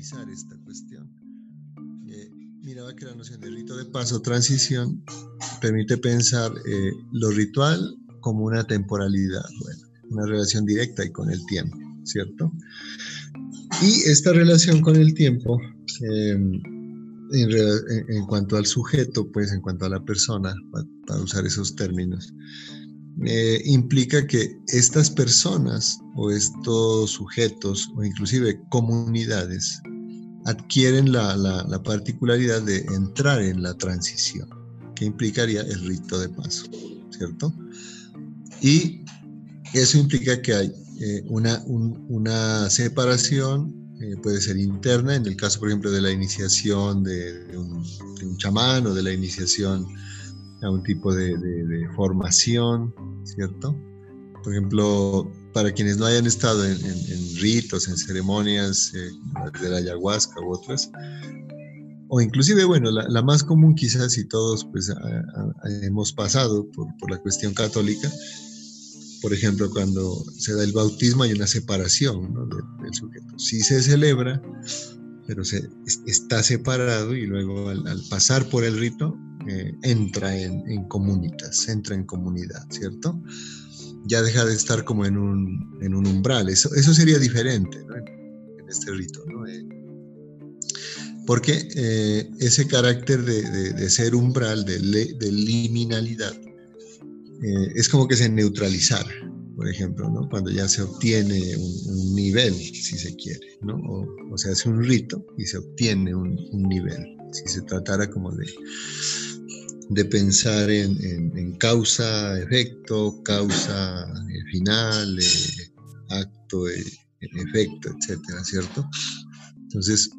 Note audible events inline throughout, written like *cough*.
esta cuestión. Eh, miraba que la noción de rito de paso, transición, permite pensar eh, lo ritual como una temporalidad, bueno, una relación directa y con el tiempo, ¿cierto? Y esta relación con el tiempo, em, en, cuanto al sujeto, pues en cuanto a la persona, para, usar esos términos, eh, implica que estas personas o estos sujetos o inclusive comunidades adquieren la, la, particularidad de entrar en la transición, que implicaría el rito de paso, ¿cierto? Y eso implica que hay eh, una, una, separación, eh, puede ser interna, en el caso, por ejemplo, de la iniciación de, un, chamán o de la iniciación a un tipo de, formación, ¿cierto? Por ejemplo, para quienes no hayan estado en, ritos, en ceremonias eh, de la ayahuasca u otras, o inclusive, bueno, la, más común quizás si todos pues hemos pasado por, por, la cuestión católica, por ejemplo, cuando se da el bautismo hay una separación del, sujeto. Sí se celebra, pero se, está separado y luego al, pasar por el rito eh, entra en, en comunitas, entra en comunidad, ¿cierto? ya deja de estar como en un, en un umbral. Eso, eso sería diferente en, este rito, ¿no? Eh, porque eh, ese carácter de, de, ser umbral, de, de liminalidad, es como que se neutralizara, por ejemplo, ¿no? cuando ya se obtiene un, nivel, si se quiere, ¿no? o, o, se hace un rito y se obtiene un, un nivel, si se tratara como de, de pensar en, causa, efecto, causa, eh, final, eh, acto, eh, efecto, etcétera, ¿cierto? Entonces,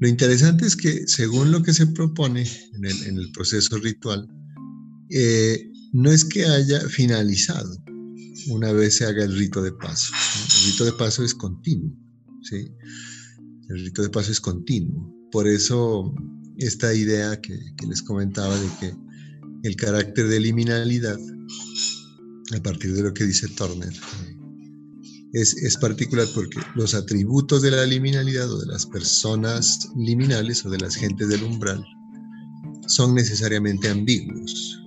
lo interesante es que según lo que se propone en el, proceso ritual, no es que haya finalizado una vez se haga el rito de paso. El rito de paso es continuo, ¿sí? El rito de paso es continuo. Por eso esta idea que, les comentaba de que el carácter de liminalidad, a partir de lo que dice Turner, es, es, particular porque los atributos de la liminalidad o de las personas liminales o de las gentes del umbral son necesariamente ambiguos.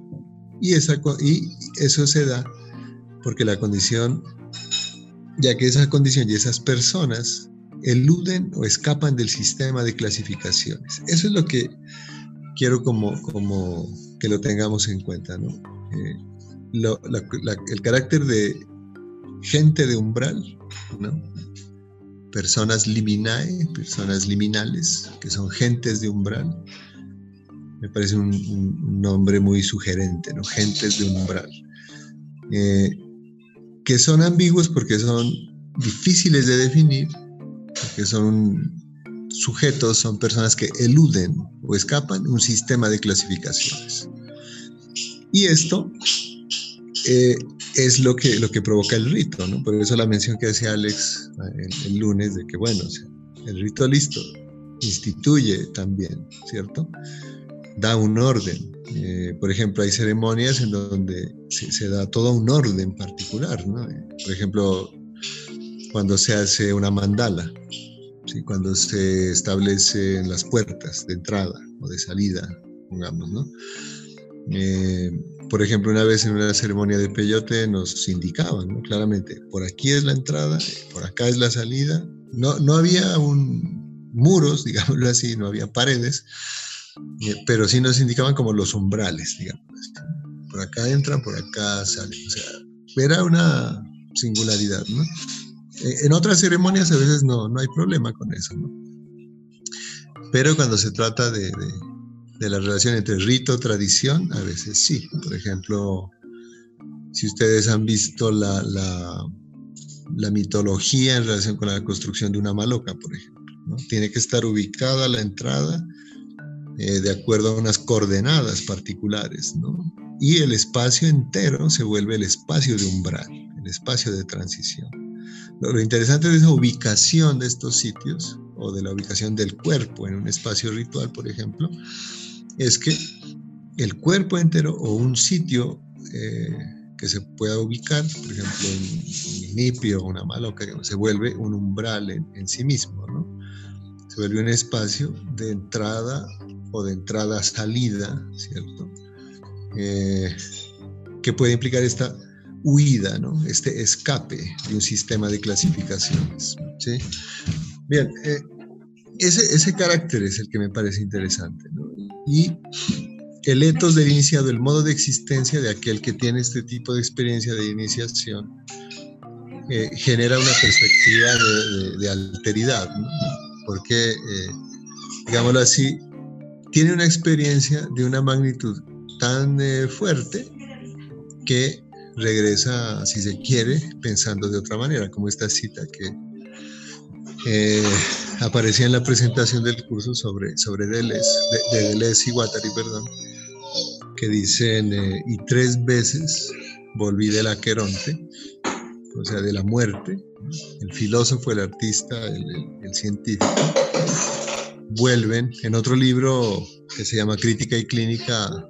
Y, esa, y eso se da porque la condición, ya que esa condición y esas personas eluden o escapan del sistema de clasificaciones. Eso es lo que quiero como, como que lo tengamos en cuenta, ¿no? Eh, el carácter de gente de umbral, ¿no? Personas liminae, personas liminales, que son gentes de umbral. Me parece un, nombre muy sugerente, ¿no? Gentes de umbral. Eh, que son ambiguos porque son difíciles de definir que son sujetos, son personas que eluden o escapan un sistema de clasificaciones. Y esto eh, es lo que, lo que provoca el rito, ¿no? Por eso la mención que hacía Alex eh, el, lunes de que, bueno, el rito listo instituye también, ¿cierto? Da un orden. Eh, por ejemplo, hay ceremonias en donde se, se, da todo un orden particular, ¿no? Por ejemplo, cuando se hace una mandala, cuando se establecen las puertas de entrada o de salida, pongamos, ¿no? Eh, por ejemplo, una vez en una ceremonia de peyote nos indicaban ¿no? claramente, por aquí es la entrada, por acá es la salida. No, no había un, muros, *laughs* digámoslo así, no había paredes, eh, pero sí nos indicaban como los umbrales, digamos. Por acá entran, por acá salen. O sea, era una singularidad, ¿no? En otras ceremonias a veces no, no hay problema con eso, ¿no? Pero cuando se trata de, de, la relación entre rito, tradición, a veces sí. Por ejemplo, si ustedes han visto la, la, la, mitología en relación con la construcción de una maloca, por ejemplo, ¿no? tiene que estar ubicada la entrada eh, de acuerdo a unas coordenadas particulares, ¿no? Y el espacio entero se vuelve el espacio de umbral, el espacio de transición. Lo, interesante de esa ubicación de estos sitios, o de la ubicación del cuerpo en un espacio ritual, por ejemplo, es que el cuerpo entero o un sitio eh, que se pueda ubicar, por ejemplo, en un nipio o una maloca, se vuelve un umbral en, sí mismo, ¿no? se vuelve un espacio de entrada o de entrada-salida, ¿cierto? Eh, que puede implicar esta huida, ¿no? este escape de un sistema de clasificaciones. ¿sí? Bien, eh, ese, ese carácter es el que me parece interesante. ¿no? Y el etos del iniciado, el modo de existencia de aquel que tiene este tipo de experiencia de iniciación, eh, genera una perspectiva de, alteridad, porque, eh, digámoslo así, tiene una experiencia de una magnitud tan eh, fuerte que regresa, si se quiere, pensando de otra manera, como esta cita que aparecía en la presentación del curso sobre, sobre Deleuze, de, de Deleuze y Guattari, perdón, que dicen, eh, y tres veces volví del Aqueronte, o sea, de la muerte, el filósofo, el artista, el, científico, vuelven en otro libro que se llama Crítica y Clínica,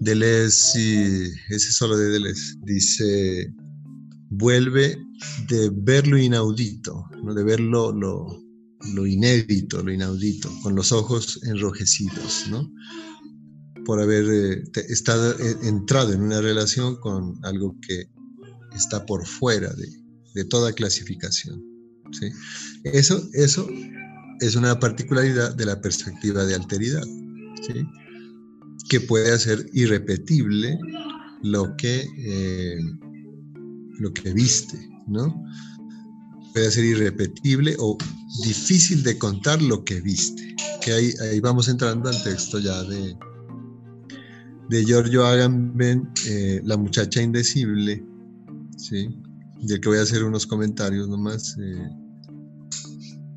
Deleuze, ese solo de Deleuze, dice, vuelve de ver lo inaudito, ¿no? de ver lo, lo, inédito, lo inaudito, con los ojos enrojecidos, ¿no? por haber eh, estado, eh, entrado en una relación con algo que está por fuera de, toda clasificación. ¿sí? Eso, eso es una particularidad de la perspectiva de alteridad, ¿sí? Que puede hacer irrepetible lo que, eh, lo que viste, ¿no? Puede ser irrepetible o difícil de contar lo que viste. Que ahí, ahí vamos entrando al texto ya de, de Giorgio Agamben, eh, La muchacha indecible, ¿sí? del que voy a hacer unos comentarios nomás, eh,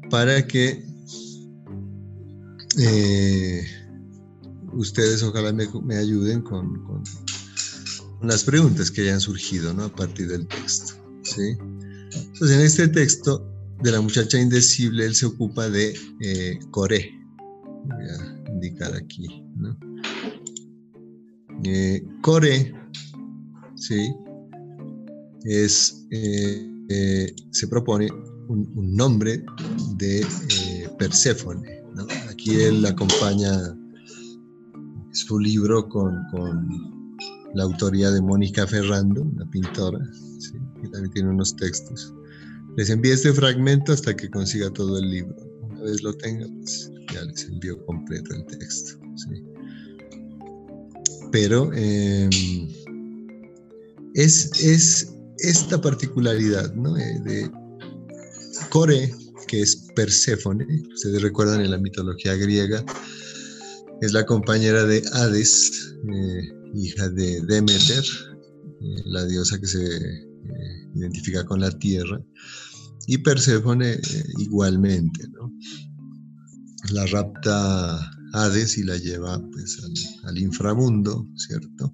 para que ustedes ojalá me, ayuden con, las preguntas que hayan surgido ¿no? a partir del texto. Entonces, en este texto de la muchacha indecible, él se ocupa de Coré. Voy a indicar aquí. ¿no? Eh, ¿sí? Es, eh, eh, se propone un, nombre de Perséfone. Aquí él acompaña su libro con, la autoría de Mónica Ferrando, una pintora, que también tiene unos textos. Les envío este fragmento hasta que consiga todo el libro. Una vez lo tenga, pues ya les envío completo el texto. ¿sí? pero em, es, es, esta particularidad ¿no? Eh, de Core, que es Perséfone, ustedes recuerdan en la mitología griega, es la compañera de Hades, eh, hija de Demeter, eh, la diosa que se identifica con la tierra, y Perséfone igualmente, ¿no? La rapta Hades y la lleva pues al, inframundo, ¿cierto?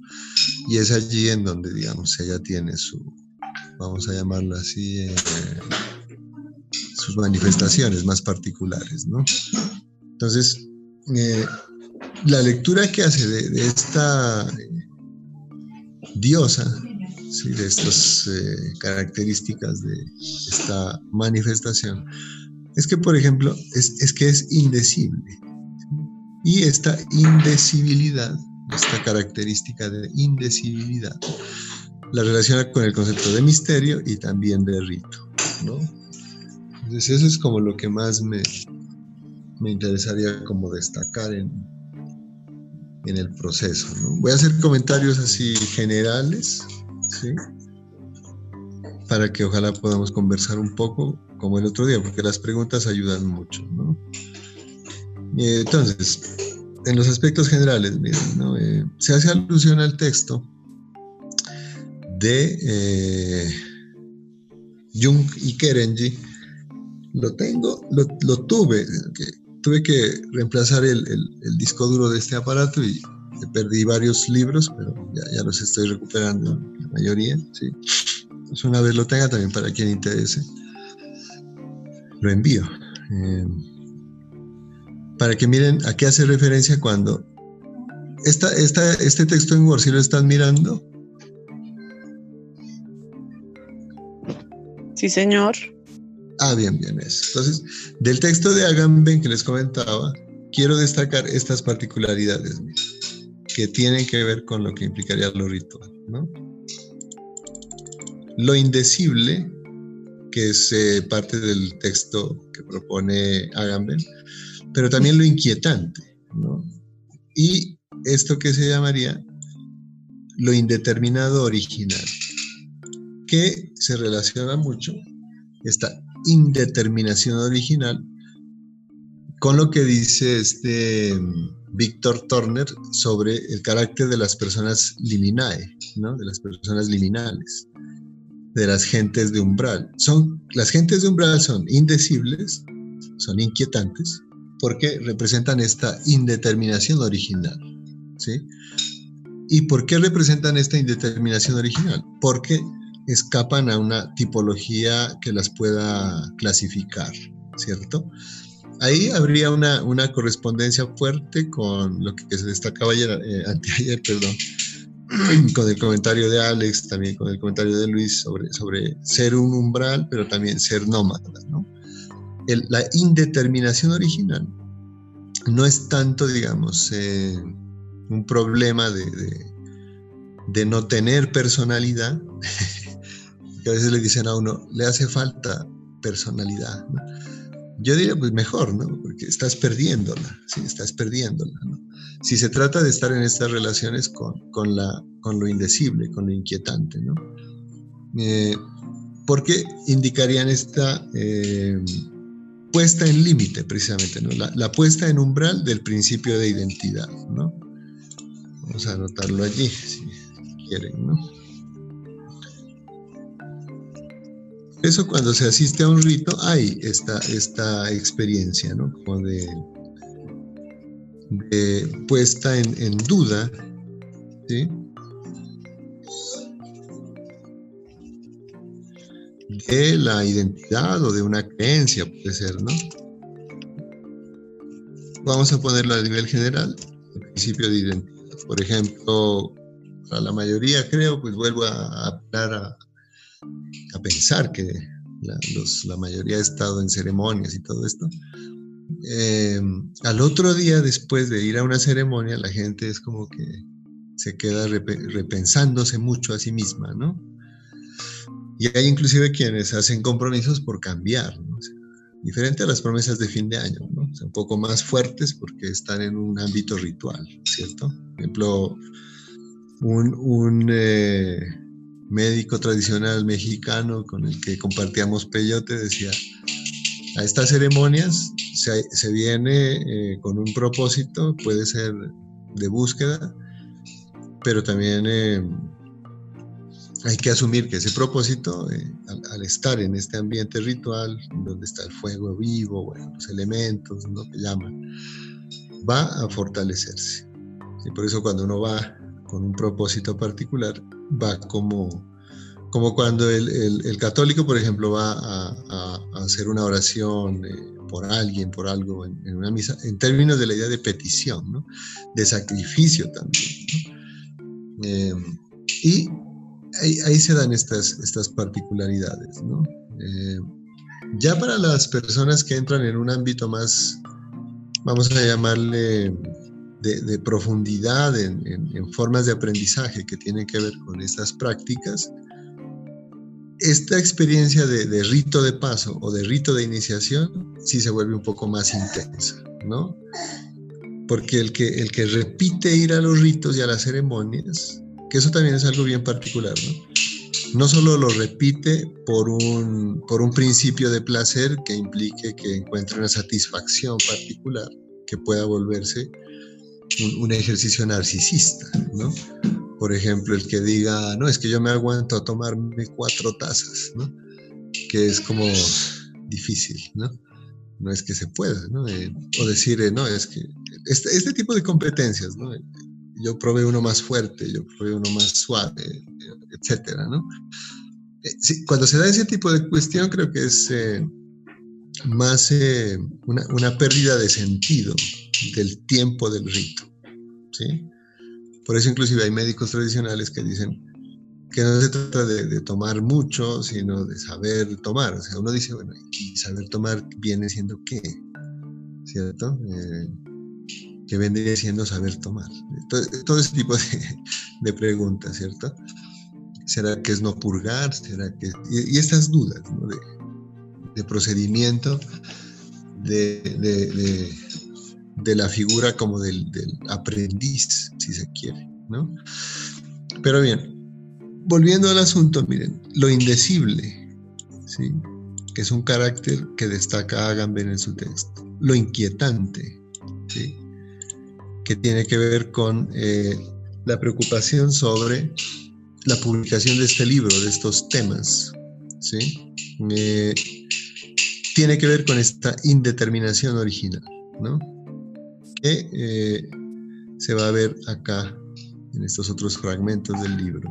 Y es allí en donde, digamos, ella tiene su, vamos a llamarlo así, eh, sus manifestaciones más particulares, ¿no? Entonces, eh, la lectura que hace de, esta eh, diosa, ¿sí? de estas características de esta manifestación, es que, por ejemplo, es, es que es indecible. Y esta indecibilidad, esta característica de indecibilidad, la relaciona con el concepto de misterio y también de rito, ¿no? Entonces eso es como lo que más me, me interesaría como destacar en, en el proceso. Voy a hacer comentarios así generales. Para que ojalá podamos conversar un poco como el otro día, porque las preguntas ayudan mucho, ¿no? Entonces, en los aspectos generales, miren, eh, se hace alusión al texto de eh, Jung y Kerenji. Lo tengo, lo, tuve, tuve que reemplazar el, disco duro de este aparato y perdí varios libros, pero ya, los estoy recuperando, la mayoría. ¿sí? Pues una vez lo tenga también para quien interese, lo envío. Eh, para que miren a qué hace referencia cuando esta, esta, este texto en Word, si lo están mirando. Sí, señor. Ah, bien, bien, eso. Entonces, del texto de Agamben que les comentaba, quiero destacar estas particularidades que tienen que ver con lo que implicaría lo ritual. ¿no? Lo indecible, que es eh, parte del texto que propone Agamben, pero también lo inquietante. ¿no? Y esto que se llamaría lo indeterminado original, que se relaciona mucho, esta indeterminación original, con lo que dice este mm, Víctor Turner sobre el carácter de las personas liminae, ¿no? de las personas liminales, de las gentes de umbral. Son, las gentes de umbral son indecibles, son inquietantes, porque representan esta indeterminación original. ¿sí? ¿Y por qué representan esta indeterminación original? Porque escapan a una tipología que las pueda clasificar, ¿cierto? Ahí habría una, una correspondencia fuerte con lo que se destacaba ayer, eh, anteayer, perdón, *clears throat* con el comentario de Alex, también con el comentario de Luis sobre, sobre ser un umbral, pero también ser nómada, ¿no? la indeterminación original no es tanto, digamos, eh, un problema de, de, no tener personalidad, *laughs* que a veces le dicen a uno, le hace falta personalidad. Yo diría, pues mejor, ¿no? Porque estás perdiéndola, sí, estás perdiéndola, ¿no? Si se trata de estar en estas relaciones con, con, la, con lo indecible, con lo inquietante, ¿no? Eh, indicarían esta eh, puesta en límite, precisamente, ¿no? La, la, puesta en umbral del principio de identidad, ¿no? Vamos a anotarlo allí, si quieren, ¿no? Eso cuando se asiste a un rito hay esta, esta experiencia, ¿no? Como de, puesta en, duda, ¿sí? De la identidad o de una creencia, puede ser, ¿no? Vamos a ponerlo a nivel general, el principio de identidad por ejemplo, para la mayoría creo, pues vuelvo a hablar a, pensar que la, mayoría ha estado en ceremonias y todo esto. Eh, al otro día, después de ir a una ceremonia, la gente es como que se queda repensándose mucho a sí misma, ¿no? Y hay inclusive quienes hacen compromisos por cambiar, ¿no? diferente a las promesas de fin de año, ¿no? un poco más fuertes porque están en un ámbito ritual, ¿cierto? Por ejemplo, un, eh, médico tradicional mexicano con el que compartíamos peyote decía, a estas ceremonias se, viene eh, con un propósito, puede ser de búsqueda, pero también eh, hay que asumir que ese propósito, eh, al, estar en este ambiente ritual, donde está el fuego vivo, los elementos, ¿no? que llaman, va a fortalecerse. Y por eso cuando uno va con un propósito particular, va como, como cuando el, católico, por ejemplo, va a, hacer una oración eh, por alguien, por algo en, una misa, en términos de la idea de petición, ¿no? de sacrificio también. Eh, y ahí, se dan estas, estas particularidades, ¿no? Eh, ya para las personas que entran en un ámbito más, vamos a llamarle de, profundidad en, formas de aprendizaje que tienen que ver con estas prácticas, esta experiencia de, rito de paso o de rito de iniciación sí se vuelve un poco más intensa, ¿no? Porque el que, el que repite ir a los ritos y a las ceremonias que eso también es algo bien particular, ¿no? No solo lo repite por un, por un principio de placer que implique que encuentre una satisfacción particular que pueda volverse un, ejercicio narcisista, ¿no? Por ejemplo, el que diga, no, es que yo me aguanto a tomarme cuatro tazas, ¿no? Que es como difícil, ¿no? No es que se pueda, ¿no? Eh, o decir, eh, no, es que este, este tipo de competencias, ¿no? yo probé uno más fuerte, yo probé uno más suave, etcétera, ¿no? Eh, cuando se da ese tipo de cuestión, creo que es más una, pérdida de sentido del tiempo del rito, ¿sí? Por eso inclusive hay médicos tradicionales que dicen, que no se trata de, tomar mucho, sino de saber tomar. O sea, uno dice, bueno, ¿y saber tomar viene siendo qué? ¿Cierto? Eh, que vendría siendo saber tomar. Todo, ese tipo de, preguntas, ¿cierto? ¿Será que es no purgar? ¿Será que y, estas dudas ¿no? de, procedimiento, de, de, la figura como del, del, aprendiz, si se quiere, ¿no? Pero bien, volviendo al asunto, miren, lo indecible, ¿sí? que es un carácter que destaca Agamben en su texto, lo inquietante, ¿sí? que tiene que ver con eh, la preocupación sobre la publicación de este libro, de estos temas. ¿sí? Eh, tiene que ver con esta indeterminación original, ¿no? Que eh, se va a ver acá en estos otros fragmentos del libro.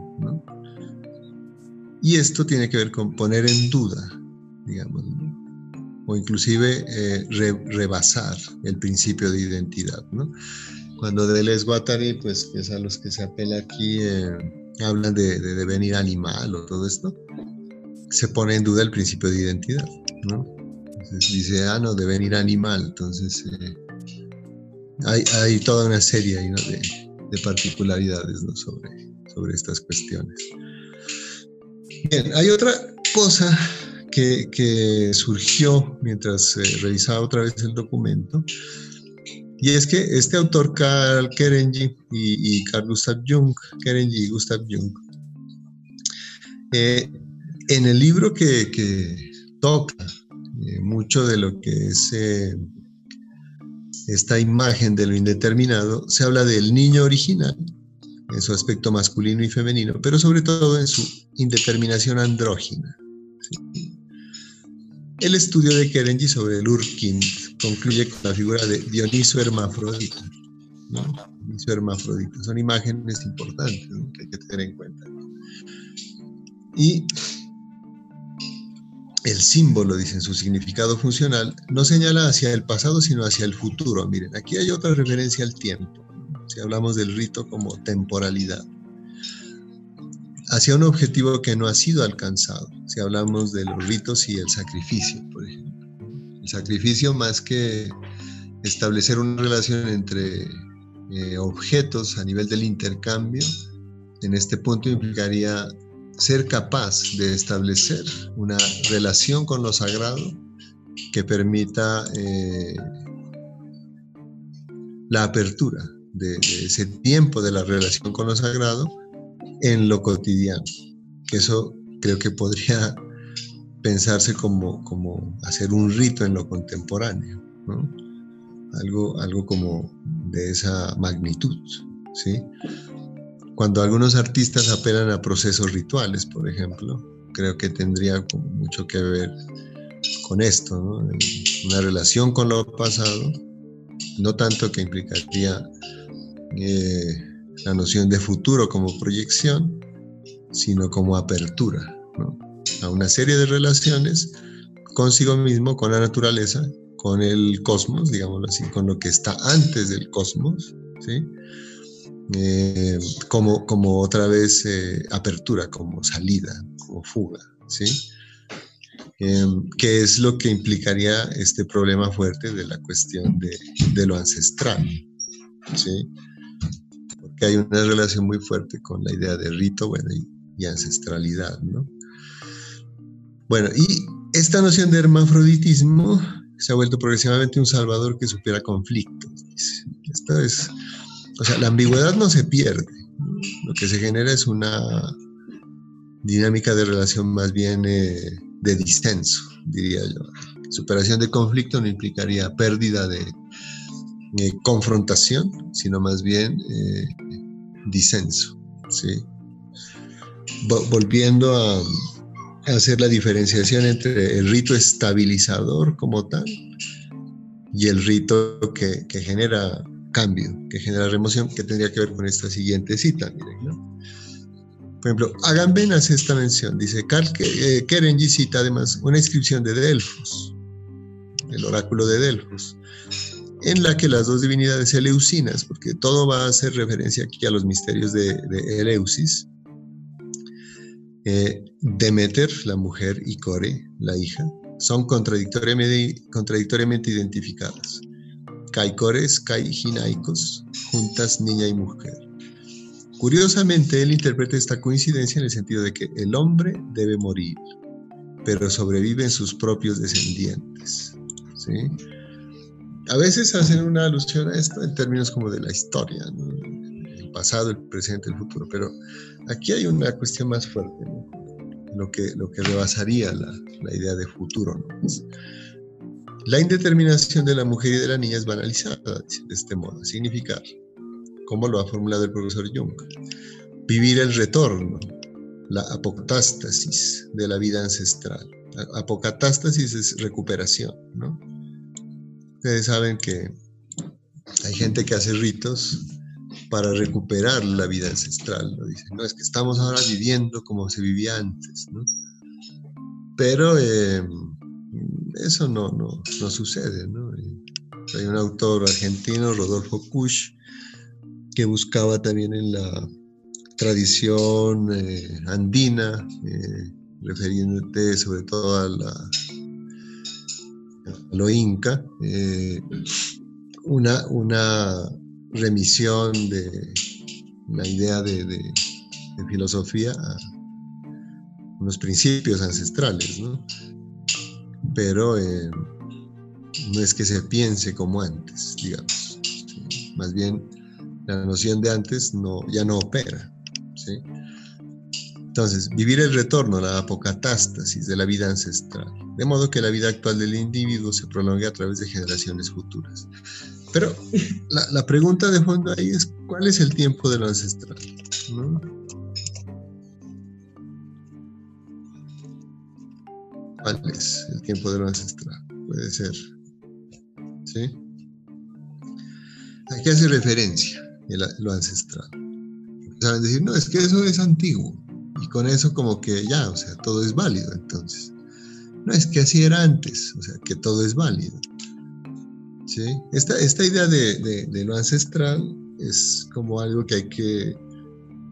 Y esto tiene que ver con poner en duda, digamos, o inclusive rebasar el principio de identidad. ¿no? Cuando Deleuze Guattari, pues a los que se apela aquí, eh, hablan de, devenir animal o todo esto, se pone en duda el principio de identidad. Entonces dice, ah, no, devenir animal. Entonces eh, hay, toda una serie de, de, particularidades sobre, estas cuestiones. Bien, hay otra cosa que, surgió mientras eh, revisaba otra vez el documento, y es que este autor, Carl Kerenji y, Carl Gustav Jung, y Gustav Jung, eh, en el libro que, toca eh, mucho de lo que es esta imagen de lo indeterminado, se habla del niño original, en su aspecto masculino y femenino, pero sobre todo en su indeterminación andrógina. El estudio de Kerenji sobre el Urkind concluye con la figura de Dioniso hermafrodita. Dioniso hermafrodita. Son imágenes importantes que hay que tener en cuenta. Y el símbolo, dicen su significado funcional, no señala hacia el pasado, sino hacia el futuro. Miren, aquí hay otra referencia al tiempo. Si hablamos del rito como temporalidad hacia un objetivo que no ha sido alcanzado. Si hablamos de los ritos y el sacrificio, por ejemplo. El sacrificio más que establecer una relación entre eh, objetos a nivel del intercambio, en este punto implicaría ser capaz de establecer una relación con lo sagrado que permita eh, la apertura de, ese tiempo de la relación con lo sagrado en lo cotidiano. Eso creo que podría pensarse como, como hacer un rito en lo contemporáneo, algo, algo como de esa magnitud. ¿sí? Cuando algunos artistas apelan a procesos rituales, por ejemplo, creo que tendría mucho que ver con esto, una relación con lo pasado, no tanto que implicaría eh, la noción de futuro como proyección, sino como apertura a una serie de relaciones consigo mismo, con la naturaleza, con el cosmos, digámoslo así, con lo que está antes del cosmos, ¿sí? Eh, como, otra vez eh, apertura, como salida, como fuga, ¿sí? Eh, que es lo que implicaría este problema fuerte de la cuestión de, lo ancestral, ¿sí? que hay una relación muy fuerte con la idea de rito bueno, y, ancestralidad. ¿no? Bueno, y esta noción de hermafroditismo se ha vuelto progresivamente un salvador que supera conflictos. Esto es, o sea, la ambigüedad no se pierde. Lo que se genera es una dinámica de relación más bien eh, de disenso, diría yo. Superación de conflicto no implicaría pérdida de eh, confrontación, sino más bien eh, disenso. ¿sí? volviendo a, hacer la diferenciación entre el rito estabilizador como tal y el rito que, genera cambio, que genera remoción, que tendría que ver con esta siguiente cita. Miren, Por ejemplo, Agamben hace esta mención, dice, Carl eh, Kerenji cita además una inscripción de Delfos, el oráculo de Delfos, en la que las dos divinidades eleusinas, porque todo va a hacer referencia aquí a los misterios de, Eleusis, Eh, Demeter, la mujer, y Core, la hija, son contradictoriamente, contradictoriamente identificadas. Caicores, Caijinaicos, juntas niña y mujer. Curiosamente, él interpreta esta coincidencia en el sentido de que el hombre debe morir, pero sobreviven sus propios descendientes. A veces hacen una alusión a esto en términos como de la historia, el pasado, el presente, el futuro, pero aquí hay una cuestión más fuerte, lo, que, lo que rebasaría la, la idea de futuro. La indeterminación de la mujer y de la niña es banalizada de este modo, significar, como lo ha formulado el profesor Jung, vivir el retorno, la apocatástasis de la vida ancestral. Apocatástasis es recuperación, ¿no? Ustedes saben que hay gente que hace ritos para recuperar la vida ancestral, ¿no? Dicen, no, es que estamos ahora viviendo como se vivía antes, ¿no? Pero eh, eso no, no, no sucede, ¿no? Hay un autor argentino, Rodolfo Kusch, que buscaba también en la tradición eh, andina, eh, refiriéndote sobre todo a, la, lo inca, eh, una, una remisión de la idea de, de, filosofía a unos principios ancestrales, ¿no? Pero no es que se piense como antes, digamos. Más bien, la noción de antes no, ya no opera. Entonces, vivir el retorno, la apocatástasis de la vida ancestral, de modo que la vida actual del individuo se prolongue a través de generaciones futuras. Pero la, pregunta de fondo ahí es, ¿cuál es el tiempo de lo ancestral? ¿Cuál es el tiempo de lo ancestral? Puede ser. ¿Sí? Aquí hace referencia lo ancestral. Saben decir, no, es que eso es antiguo. Y con eso como que ya, o sea, todo es válido entonces. No es que así era antes, o sea, que todo es válido. ¿Sí? Esta, esta idea de, de, lo ancestral es como algo que hay que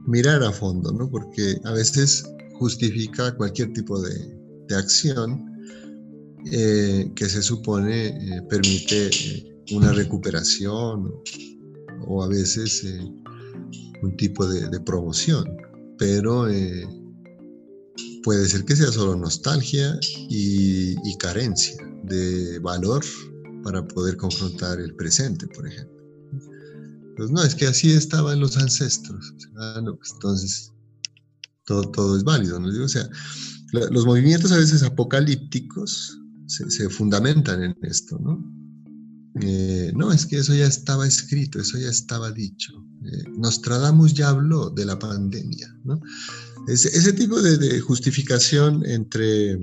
mirar a fondo, ¿no? Porque a veces justifica cualquier tipo de, de acción eh, que se supone eh, permite eh, una recuperación o, a veces un tipo de, promoción, pero puede ser que sea solo nostalgia y, carencia de valor para poder confrontar el presente, por ejemplo. Pues no, es que así estaban los ancestros. Pues entonces todo, todo es válido, ¿no? O sea, los movimientos a veces apocalípticos se, fundamentan en esto, ¿no? Eh, no, es que eso ya estaba escrito, eso ya estaba dicho. Eh, Nostradamus ya habló de la pandemia, ¿no? Ese, tipo de, justificación entre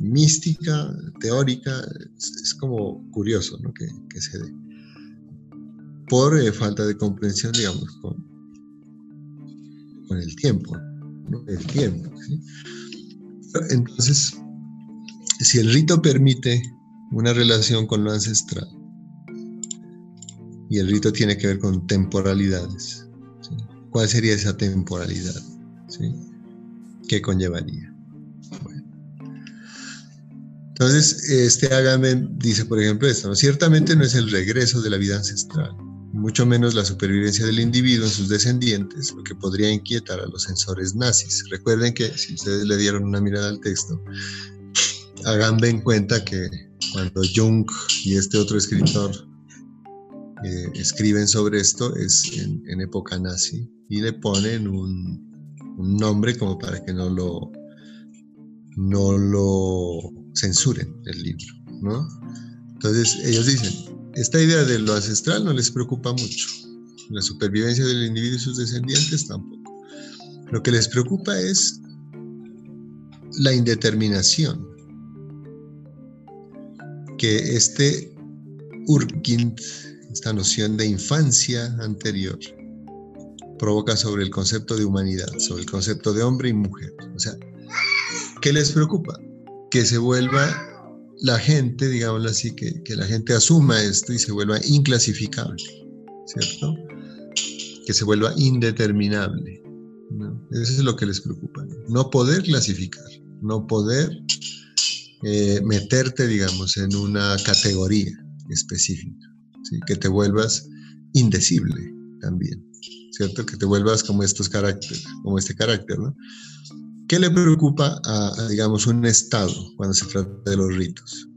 mística, teórica, es, como curioso, ¿no? Que, se dé. Por eh, falta de comprensión, digamos, con, con el tiempo, ¿no? El tiempo, ¿sí? Entonces, si el rito permite una relación con lo ancestral, y el rito tiene que ver con temporalidades, ¿cuál sería esa temporalidad? ¿Qué conllevaría? Entonces, este Agamben dice, por ejemplo, esto, ciertamente no es el regreso de la vida ancestral, mucho menos la supervivencia del individuo en sus descendientes, lo que podría inquietar a los censores nazis. Recuerden que, si ustedes le dieron una mirada al texto, hagan en cuenta que cuando Jung y este otro escritor eh, escriben sobre esto es en, época nazi y le ponen un, nombre como para que no lo, no lo censuren el libro, ¿no? Entonces ellos dicen, esta idea de lo ancestral no les preocupa mucho. La supervivencia del individuo y sus descendientes tampoco. Lo que les preocupa es la indeterminación que este Urkind, esta noción de infancia anterior, provoca sobre el concepto de humanidad, sobre el concepto de hombre y mujer. O sea, ¿qué les preocupa? Que se vuelva la gente, digámoslo así, que, que, la gente asuma esto y se vuelva inclasificable, ¿cierto? Que se vuelva indeterminable. Eso es lo que les preocupa. No poder clasificar, no poder eh, meterte, digamos, en una categoría específica, que te vuelvas indecible también, ¿cierto? Que te vuelvas como estos caracteres, como este carácter, ¿no? ¿Qué le preocupa a, digamos, un Estado cuando se trata de los ritos?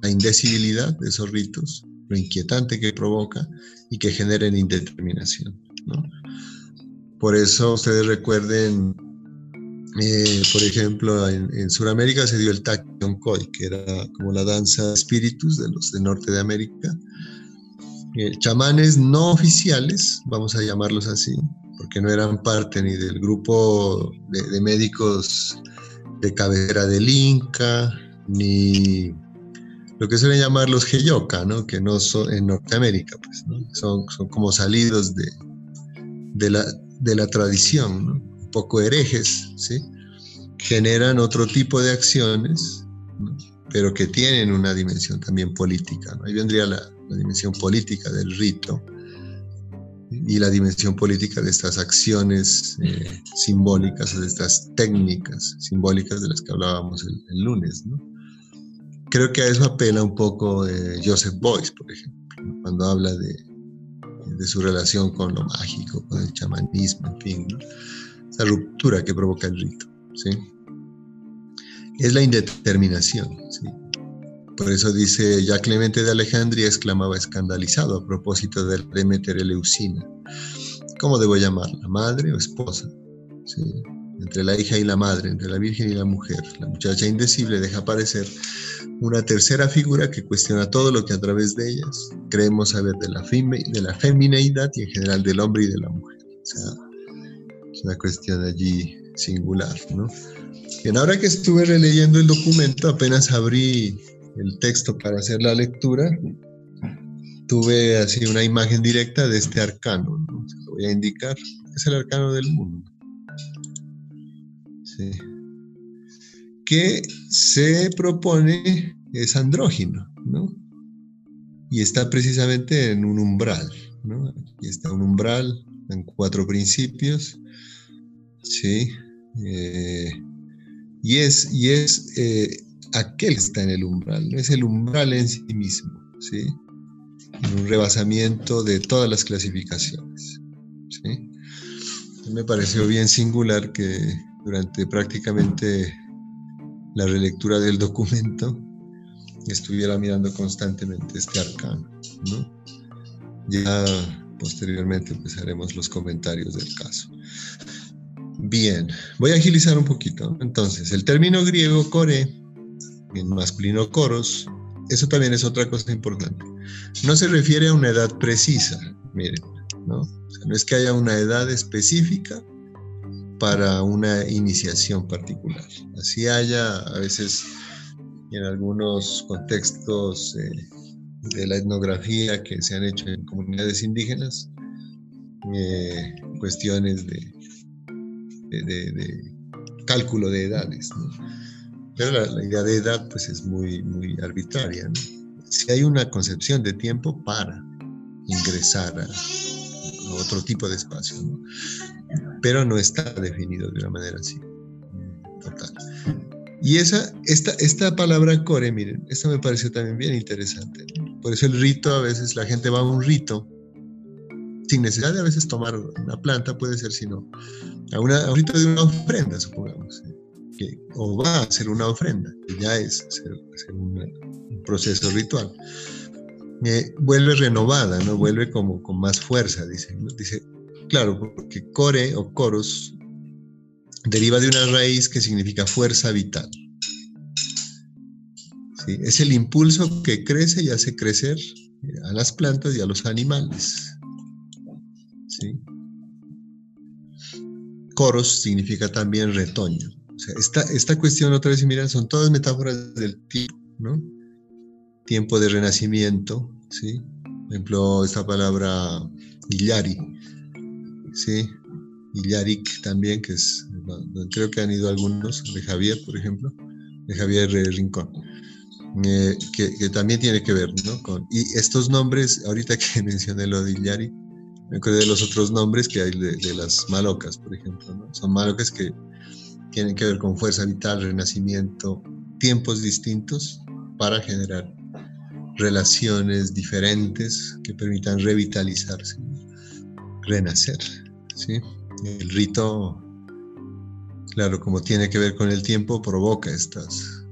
La indecibilidad de esos ritos, lo inquietante que provoca y que generen indeterminación, ¿no? Por eso ustedes recuerden, eh, por ejemplo, en, Sudamérica se dio el Koi, que era como la danza de espíritus de los de Norte de América. Eh, chamanes no oficiales, vamos a llamarlos así, porque no eran parte ni del grupo de, médicos de cabecera del Inca, ni lo que suelen llamar los Geyoka, ¿no? que no son en Norteamérica, pues, son, son como salidos de, de la, de la tradición, un poco herejes, ¿sí? generan otro tipo de acciones, pero que tienen una dimensión también política. Ahí vendría la, dimensión política del rito y la dimensión política de estas acciones eh, simbólicas de estas técnicas simbólicas de las que hablábamos el, lunes. Creo que a eso apela un poco eh, Joseph Boyce, por ejemplo, cuando habla de, su relación con lo mágico, con el chamanismo, en fin, esa ruptura que provoca el rito. Es la indeterminación. ¿sí? Por eso dice, ya Clemente de Alejandría exclamaba escandalizado a propósito del Demeter Eleucina. ¿Cómo debo llamarla? ¿Madre o esposa? ¿Sí? Entre la hija y la madre, entre la virgen y la mujer. La muchacha indecible deja aparecer una tercera figura que cuestiona todo lo que a través de ellas creemos saber de la, de la femineidad y en general del hombre y de la mujer. O sea, es una cuestión allí singular, ¿no? Bien, ahora que estuve releyendo el documento, apenas abrí el texto para hacer la lectura, tuve así una imagen directa de este arcano, ¿no? Se lo voy a indicar, es el arcano del mundo. Sí que se propone es andrógino, ¿no? Y está precisamente en un umbral, ¿no? Aquí está un umbral en cuatro principios, ¿sí? Eh, y es, y es eh, aquel que está en el umbral, no es el umbral en sí mismo, ¿sí? En un rebasamiento de todas las clasificaciones, ¿sí? Me pareció bien singular que durante prácticamente la relectura del documento, estuviera mirando constantemente este arcano. ¿no? Ya posteriormente empezaremos los comentarios del caso. Bien, voy a agilizar un poquito. Entonces, el término griego core, masculino coros, eso también es otra cosa importante. No se refiere a una edad precisa, miren, ¿no? no es que haya una edad específica para una iniciación particular. Así haya a veces en algunos contextos eh, de la etnografía que se han hecho en comunidades indígenas, eh, cuestiones de, de, cálculo de edades. Pero la, idea de edad pues es muy, muy arbitraria. Si hay una concepción de tiempo para ingresar a, a otro tipo de espacio. ¿no? pero no está definido de una manera así. Total. Y esa, esta, esta palabra core, miren, esta me pareció también bien interesante. Por eso el rito, a veces la gente va a un rito sin necesidad de a veces tomar una planta, puede ser, sino a, una, un rito de una ofrenda, supongamos. O va a hacer una ofrenda, que ya es un proceso ritual. Eh, vuelve renovada, ¿no? Vuelve como con más fuerza, dice. Dice, Claro, porque core o coros deriva de una raíz que significa fuerza vital. Es el impulso que crece y hace crecer a las plantas y a los animales. Coros significa también retoño. Esta, esta cuestión, otra vez, si miran, son todas metáforas del tiempo, ¿no? Tiempo de renacimiento, ¿sí? Por ejemplo, esta palabra Illari, sí, y Yarik también, que es, creo que han ido algunos, de Javier, por ejemplo, de Javier Rincón, eh, que, también tiene que ver, ¿no? Con, y estos nombres, ahorita que *laughs* mencioné lo de Yarik, me acuerdo de los otros nombres que hay de, las malocas, por ejemplo. Son malocas que tienen que ver con fuerza vital, renacimiento, tiempos distintos para generar relaciones diferentes que permitan revitalizarse, renacer. ¿sí? El rito, claro, como tiene que ver con el tiempo, provoca estas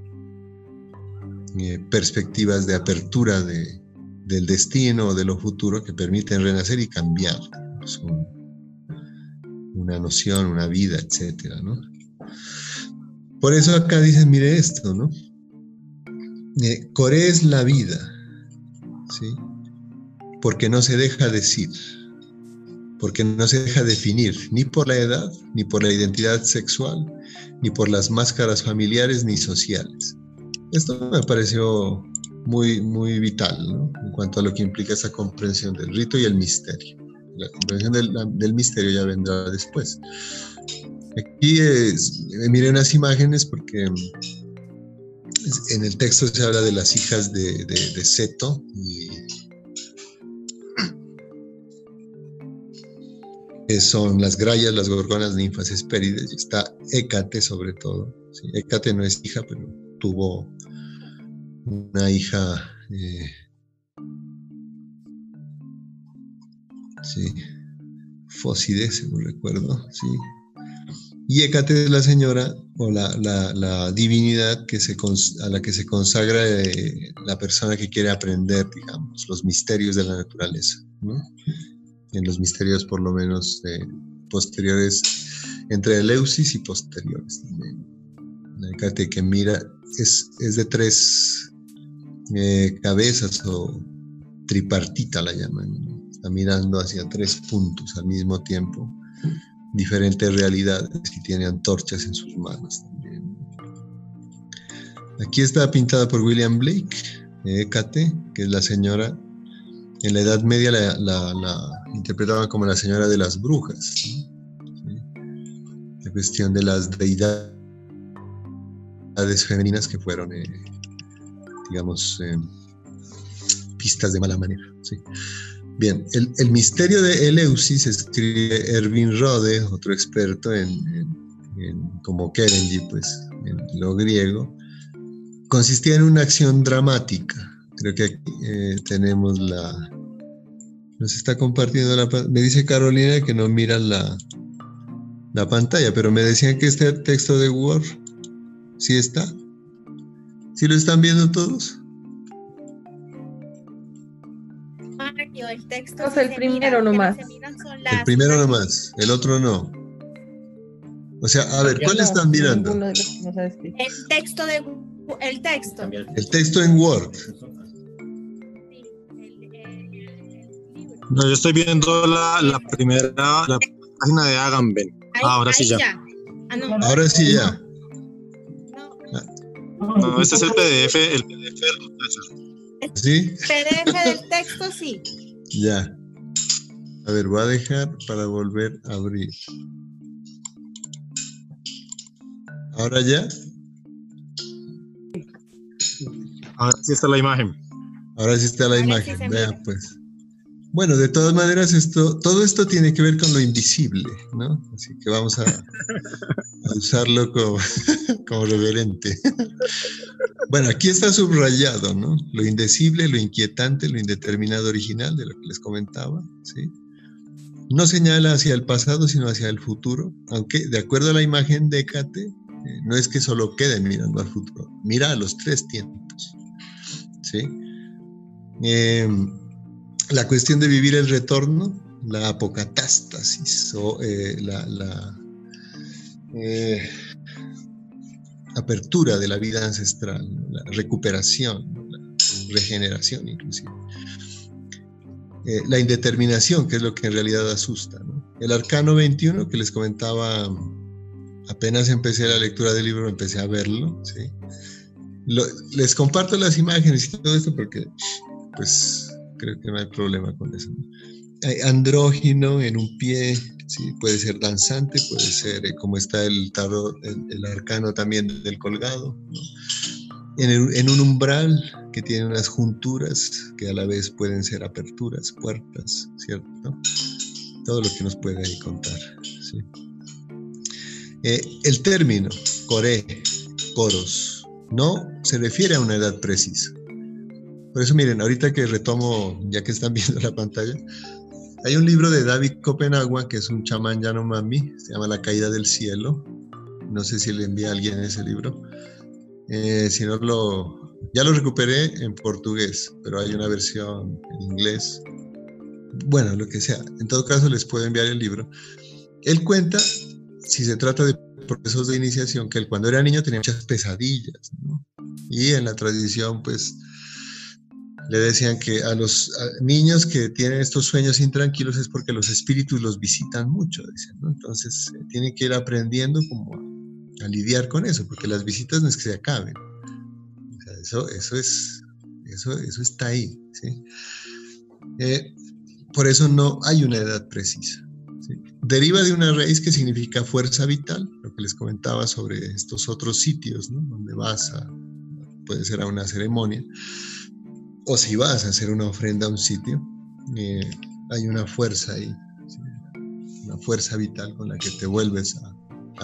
eh, perspectivas de apertura de, del destino o de lo futuro que permiten renacer y cambiar una noción, una vida, etcétera, ¿no? Por eso acá dicen, mire esto, ¿no? Eh, es la vida, ¿sí? Porque no se deja decir, porque no se deja definir ni por la edad, ni por la identidad sexual, ni por las máscaras familiares ni sociales. Esto me pareció muy, muy vital ¿no? en cuanto a lo que implica esa comprensión del rito y el misterio. La comprensión del misterio ya vendrá después. Aquí es, miré unas imágenes porque en el texto se habla de las hijas de, de, Seto que son las grayas, las gorgonas, ninfas, espérides, y está Hécate sobre todo. ¿sí? Hécate no es hija, pero tuvo una hija, eh, sí, Fóside, según recuerdo, sí. Y Hécate es la señora o la, divinidad a la que se consagra eh, la persona que quiere aprender, digamos, los misterios de la naturaleza, En los misterios, por lo menos, posteriores, entre Eleusis y posteriores. La que mira es, es de tres eh, cabezas o tripartita la llaman. Está mirando hacia tres puntos al mismo tiempo, diferentes realidades y tiene antorchas en sus manos también. Aquí está pintada por William Blake, Hécate, que es la señora, en la Edad Media la, la, interpretaban como la señora de las brujas. La cuestión de las deidades femeninas que fueron eh, digamos, eh, pistas de mala manera. Bien, el, misterio de Eleusis escribe Erwin Rode, otro experto en, como Kerenji, pues, en lo griego, consistía en una acción dramática. Creo que aquí eh, tenemos la... Nos está compartiendo la... Me dice Carolina que no miran la, la pantalla, pero me decían que este texto de Word sí está. ¿Sí lo están viendo todos? El texto. O el primero nomás. El primero nomás, el otro no. O sea, a ver, ¿cuál están mirando? El texto de el texto. El texto en Word. No, yo estoy viendo la, la primera la página de Agamben. ahora sí ya. Ah, ahora sí ya. No, este es el PDF, el PDF del ¿Sí? PDF del texto, sí. Ya. A ver, voy a dejar para volver a abrir. ¿Ahora ya? Ahora sí está la imagen. Ahora sí está la imagen. Vea, pues. Bueno, de todas maneras, esto, todo esto tiene que ver con lo invisible, ¿no? Así que vamos a, usarlo como, *laughs* como reverente. Bueno, aquí está subrayado, ¿no? Lo indecible, lo inquietante, lo indeterminado original, de lo que les comentaba, ¿sí? No señala hacia el pasado, sino hacia el futuro, aunque de acuerdo a la imagen de Hécate, eh, no es que solo quede mirando al futuro, mira a los tres tiempos, ¿sí? Eh, la cuestión de vivir el retorno, la apocatástasis o eh, la, eh, apertura de la vida ancestral, la recuperación, la regeneración inclusive. Eh, la indeterminación, que es lo que en realidad asusta. El arcano 21, que les comentaba, apenas empecé la lectura del libro, empecé a verlo. les comparto las imágenes y todo esto porque, pues, creo que no hay problema con eso. Andrógino en un pie, sí, puede ser danzante, puede ser eh, como está el tarot, el, arcano también del colgado, en, un umbral que tiene unas junturas que a la vez pueden ser aperturas, puertas, ¿cierto? todo lo que nos puede contar. Eh, el término core, coros, no se refiere a una edad precisa. Por eso miren, ahorita que retomo, ya que están *laughs* viendo la pantalla, hay un libro de David Copenagua, que es un chamán Yanomami, se llama La caída del cielo. No sé si le envía a alguien ese libro. Eh, si no, lo, ya lo recuperé en portugués, pero hay una versión en inglés. Bueno, lo que sea. En todo caso, les puedo enviar el libro. Él cuenta, si se trata de procesos de iniciación, que él cuando era niño tenía muchas pesadillas. Y en la tradición, pues le decían que a los niños que tienen estos sueños intranquilos es porque los espíritus los visitan mucho, dicen, ¿no? Entonces eh, tienen que ir aprendiendo como a, lidiar con eso, porque las visitas no es que se acaben. O sea, eso, eso, es, eso, eso está ahí, ¿sí? Eh, por eso no hay una edad precisa. Deriva de una raíz que significa fuerza vital, lo que les comentaba sobre estos otros sitios, ¿no? Donde vas a, puede ser a una ceremonia o si vas a hacer una ofrenda a un sitio, eh, hay una fuerza ahí, una fuerza vital con la que te vuelves a,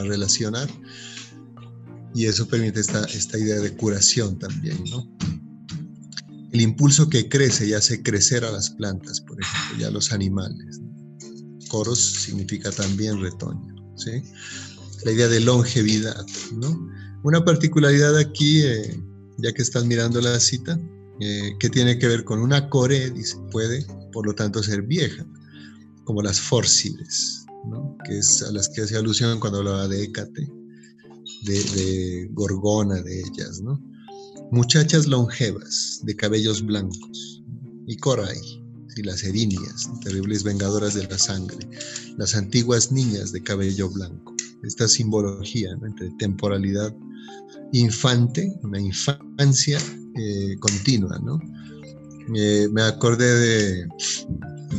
relacionar y eso permite esta, esta, idea de curación también, ¿no? El impulso que crece y hace crecer a las plantas, por ejemplo, y a los animales. Coros significa también retoño, ¿sí? La idea de longevidad, ¿no? Una particularidad aquí, eh, ya que estás mirando la cita, eh, que tiene que ver con una core, dice, puede, por lo tanto, ser vieja, como las fórciles, que es a las que hace alusión cuando hablaba de Hécate, de, Gorgona, de ellas, ¿no? Muchachas longevas, de cabellos blancos, y Coray, y las erinias, terribles vengadoras de la sangre, las antiguas niñas de cabello blanco. Esta simbología entre temporalidad infante, una infancia eh, continua, ¿no? me acordé de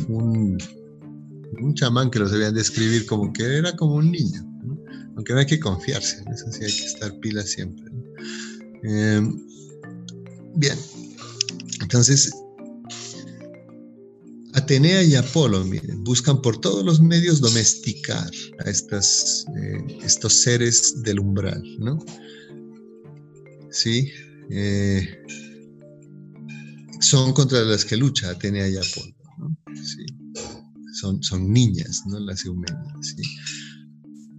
un, chamán que lo sabían describir como que era como un niño, aunque no hay que confiarse, hay que estar pila siempre. Em, bien, entonces Atenea y Apolo, buscan por todos los medios domesticar a estas, eh, estos seres del umbral, ¿no? ¿sí? Eh, son contra las que lucha Atenea y Apolo, son, son niñas, ¿no? Las eumenias, ¿sí?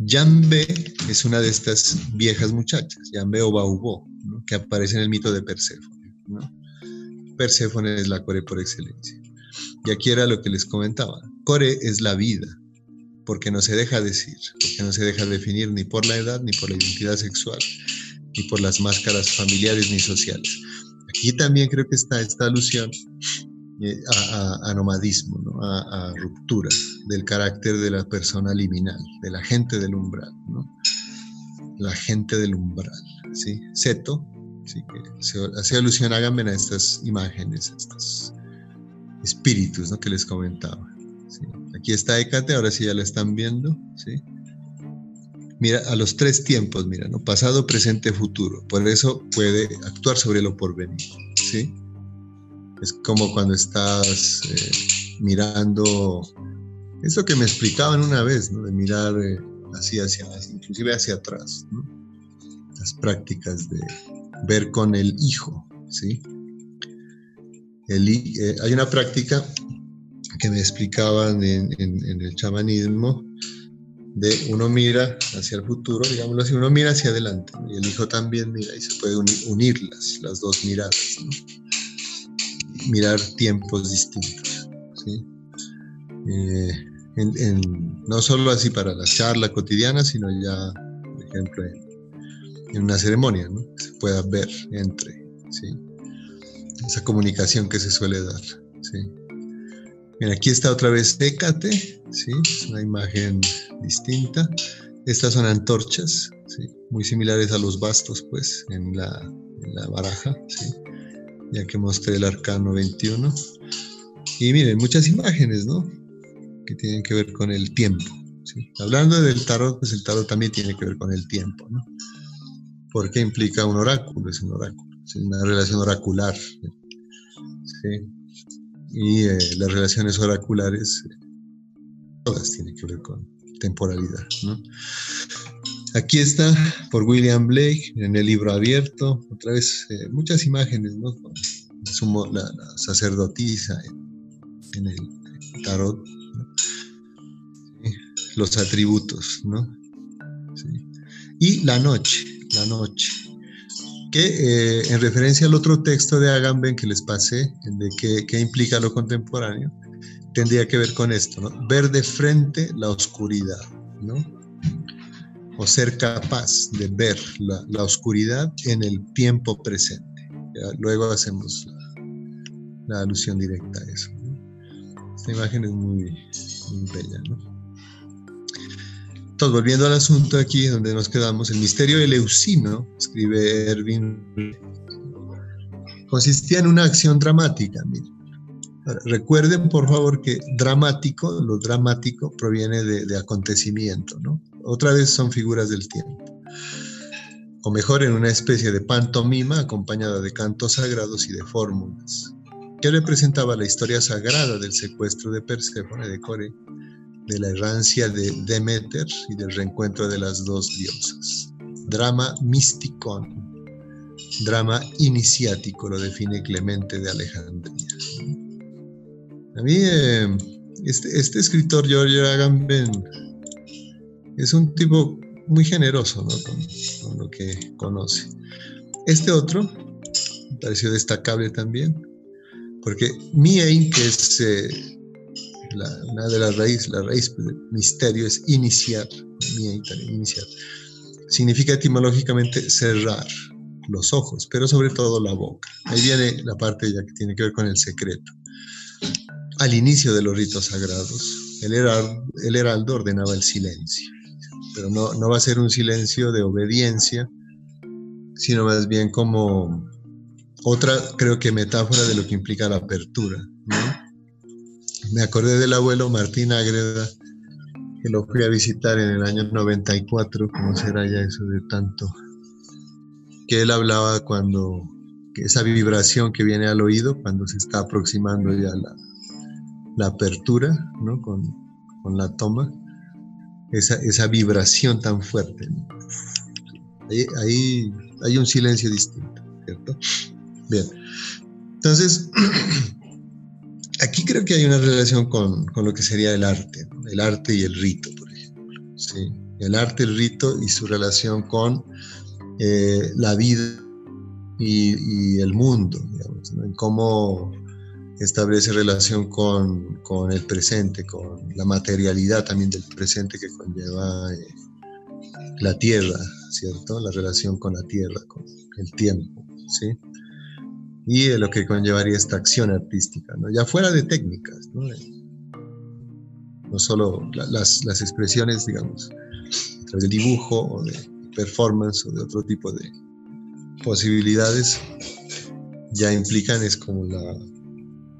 Yambe es una de estas viejas muchachas, Yambe o Baubo, que aparece en el mito de Perséfone. ¿no? Perséfone es la core por excelencia. Y aquí era lo que les comentaba. Core es la vida, porque no se deja decir, porque no se deja definir ni por la edad ni por la identidad sexual, ni por las máscaras familiares ni sociales. Aquí también creo que está esta alusión eh, a, nomadismo, a, ruptura del carácter de la persona liminal, de la gente del umbral, la gente del umbral. ¿sí? Seto, ¿sí? que hace alusión, háganme a estas imágenes, a estos espíritus ¿no? que les comentaba. Aquí está Hécate, ahora sí ya la están viendo. ¿sí? Mira a los tres tiempos, mira, ¿no? Pasado, presente, futuro. Por eso puede actuar sobre lo porvenir, ¿sí? Es como cuando estás eh, mirando, eso que me explicaban una vez, ¿no? De mirar eh, así hacia, inclusive hacia atrás. Las prácticas de ver con el hijo, ¿sí? Eh, hay una práctica que me explicaban en el chamanismo, de uno mira hacia el futuro, digámoslo así, uno mira hacia adelante y el hijo también mira y se puede unir, las, dos miradas, mirar tiempos distintos. Eh, no solo así para la charla cotidiana, sino ya, por ejemplo, en, una ceremonia, ¿no? que se pueda ver entre esa comunicación que se suele dar. ¿sí? Aquí está otra vez Hécate, ¿sí? es una imagen distinta. Estas son antorchas, muy similares a los bastos, pues, en la, baraja, ya que mostré el arcano 21. Y miren, muchas imágenes, ¿no? Que tienen que ver con el tiempo. Hablando del tarot, pues el tarot también tiene que ver con el tiempo, ¿no? Porque implica un oráculo, es un oráculo, es una relación oracular. Y eh, las relaciones oraculares todas tienen que ver con temporalidad. Aquí está por William Blake en el libro abierto, otra vez eh, muchas imágenes, ¿no? Sumo, la, sacerdotisa en, el tarot, los atributos, ¿no? Y la noche, la noche, que eh, en referencia al otro texto de Agamben que les pasé, de qué, implica lo contemporáneo, tendría que ver con esto, ¿no? Ver de frente la oscuridad, ¿no? O ser capaz de ver la, oscuridad en el tiempo presente. luego hacemos la, alusión directa a eso. Esta imagen es muy, muy bella, ¿no? Entonces, volviendo al asunto aquí donde nos quedamos, el misterio de Leucino, escribe Erwin, consistía en una acción dramática. Recuerden, por favor, que dramático, lo dramático proviene de, acontecimiento, ¿no? Otra vez son figuras del tiempo. O mejor, en una especie de pantomima acompañada de cantos sagrados y de fórmulas, que representaba la historia sagrada del secuestro de Perséfone de Core de la errancia de Demeter y del reencuentro de las dos diosas. Drama místico, drama iniciático, lo define Clemente de Alejandría. A mí, eh, este, este, escritor, George Agamben, es un tipo muy generoso con, lo que conoce. Este otro me pareció destacable también, porque Mien, que es eh, una de las raíces, la raíz del misterio es iniciar, iniciar. Significa etimológicamente cerrar los ojos, pero sobre todo la boca. Ahí viene la parte ya que tiene que ver con el secreto. Al inicio de los ritos sagrados, el heraldo, el heraldo ordenaba el silencio, pero no, no va a ser un silencio de obediencia, sino más bien como otra, creo que metáfora de lo que implica la apertura, ¿no? Me acordé del abuelo Martín Ágreda, que lo fui a visitar en el año 94, ¿cómo será ya eso de tanto? Que él hablaba cuando, esa vibración que viene al oído, cuando se está aproximando ya la, la apertura, ¿no? Con, con la toma, esa, esa, vibración tan fuerte. Ahí hay un silencio distinto, ¿cierto? Bien. Entonces, *clears throat* aquí creo que hay una relación con, lo que sería el arte, el arte y el rito, por ejemplo. El arte, el rito y su relación con eh, la vida y, el mundo, digamos, cómo establece relación con, el presente, con la materialidad también del presente que conlleva eh, la tierra, ¿cierto? La relación con la tierra, con el tiempo, ¿sí? Y de lo que conllevaría esta acción artística, ya fuera de técnicas, no, no solo las, las, expresiones, digamos, de dibujo o de performance o de otro tipo de posibilidades, ya implican es como la,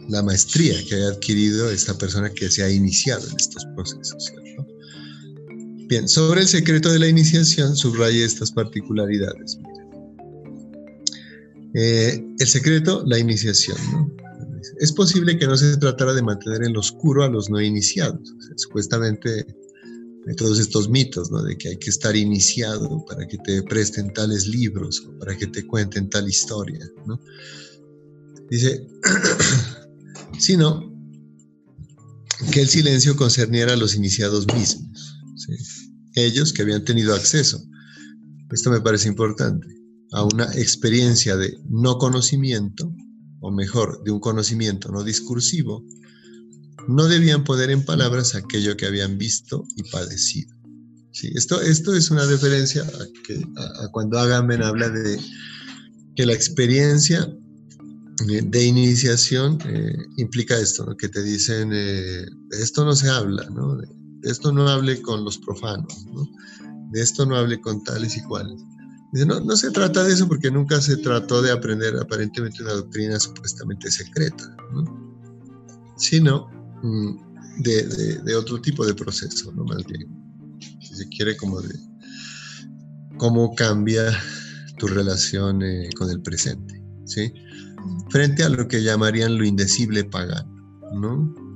la maestría que ha adquirido esta persona que se ha iniciado en estos procesos. Bien, sobre el secreto de la iniciación subraya estas particularidades. Eh, el secreto, la iniciación. Es posible que no se tratara de mantener en lo oscuro a los no iniciados. supuestamente hay todos estos mitos, ¿no? De que hay que estar iniciado para que te presten tales libros o para que te cuenten tal historia. Dice, *clears throat* sino que el silencio concerniera a los iniciados mismos, ellos que habían tenido acceso. Esto me parece importante a una experiencia de no conocimiento, o mejor, de un conocimiento no discursivo, no debían poner en palabras aquello que habían visto y padecido. Sí, esto, esto es una referencia a, que, a, cuando Agamben habla de que la experiencia de iniciación eh, implica esto, que te dicen, eh, esto no se habla, ¿no? esto no hable con los profanos, ¿no? de esto no hable con tales y cuales no, se trata de eso porque nunca se trató de aprender aparentemente una doctrina supuestamente secreta, sino mm, de, otro tipo de proceso, ¿no? más bien, si se quiere, como de cómo cambia tu relación eh, con el presente, frente a lo que llamarían lo indecible pagano. ¿no?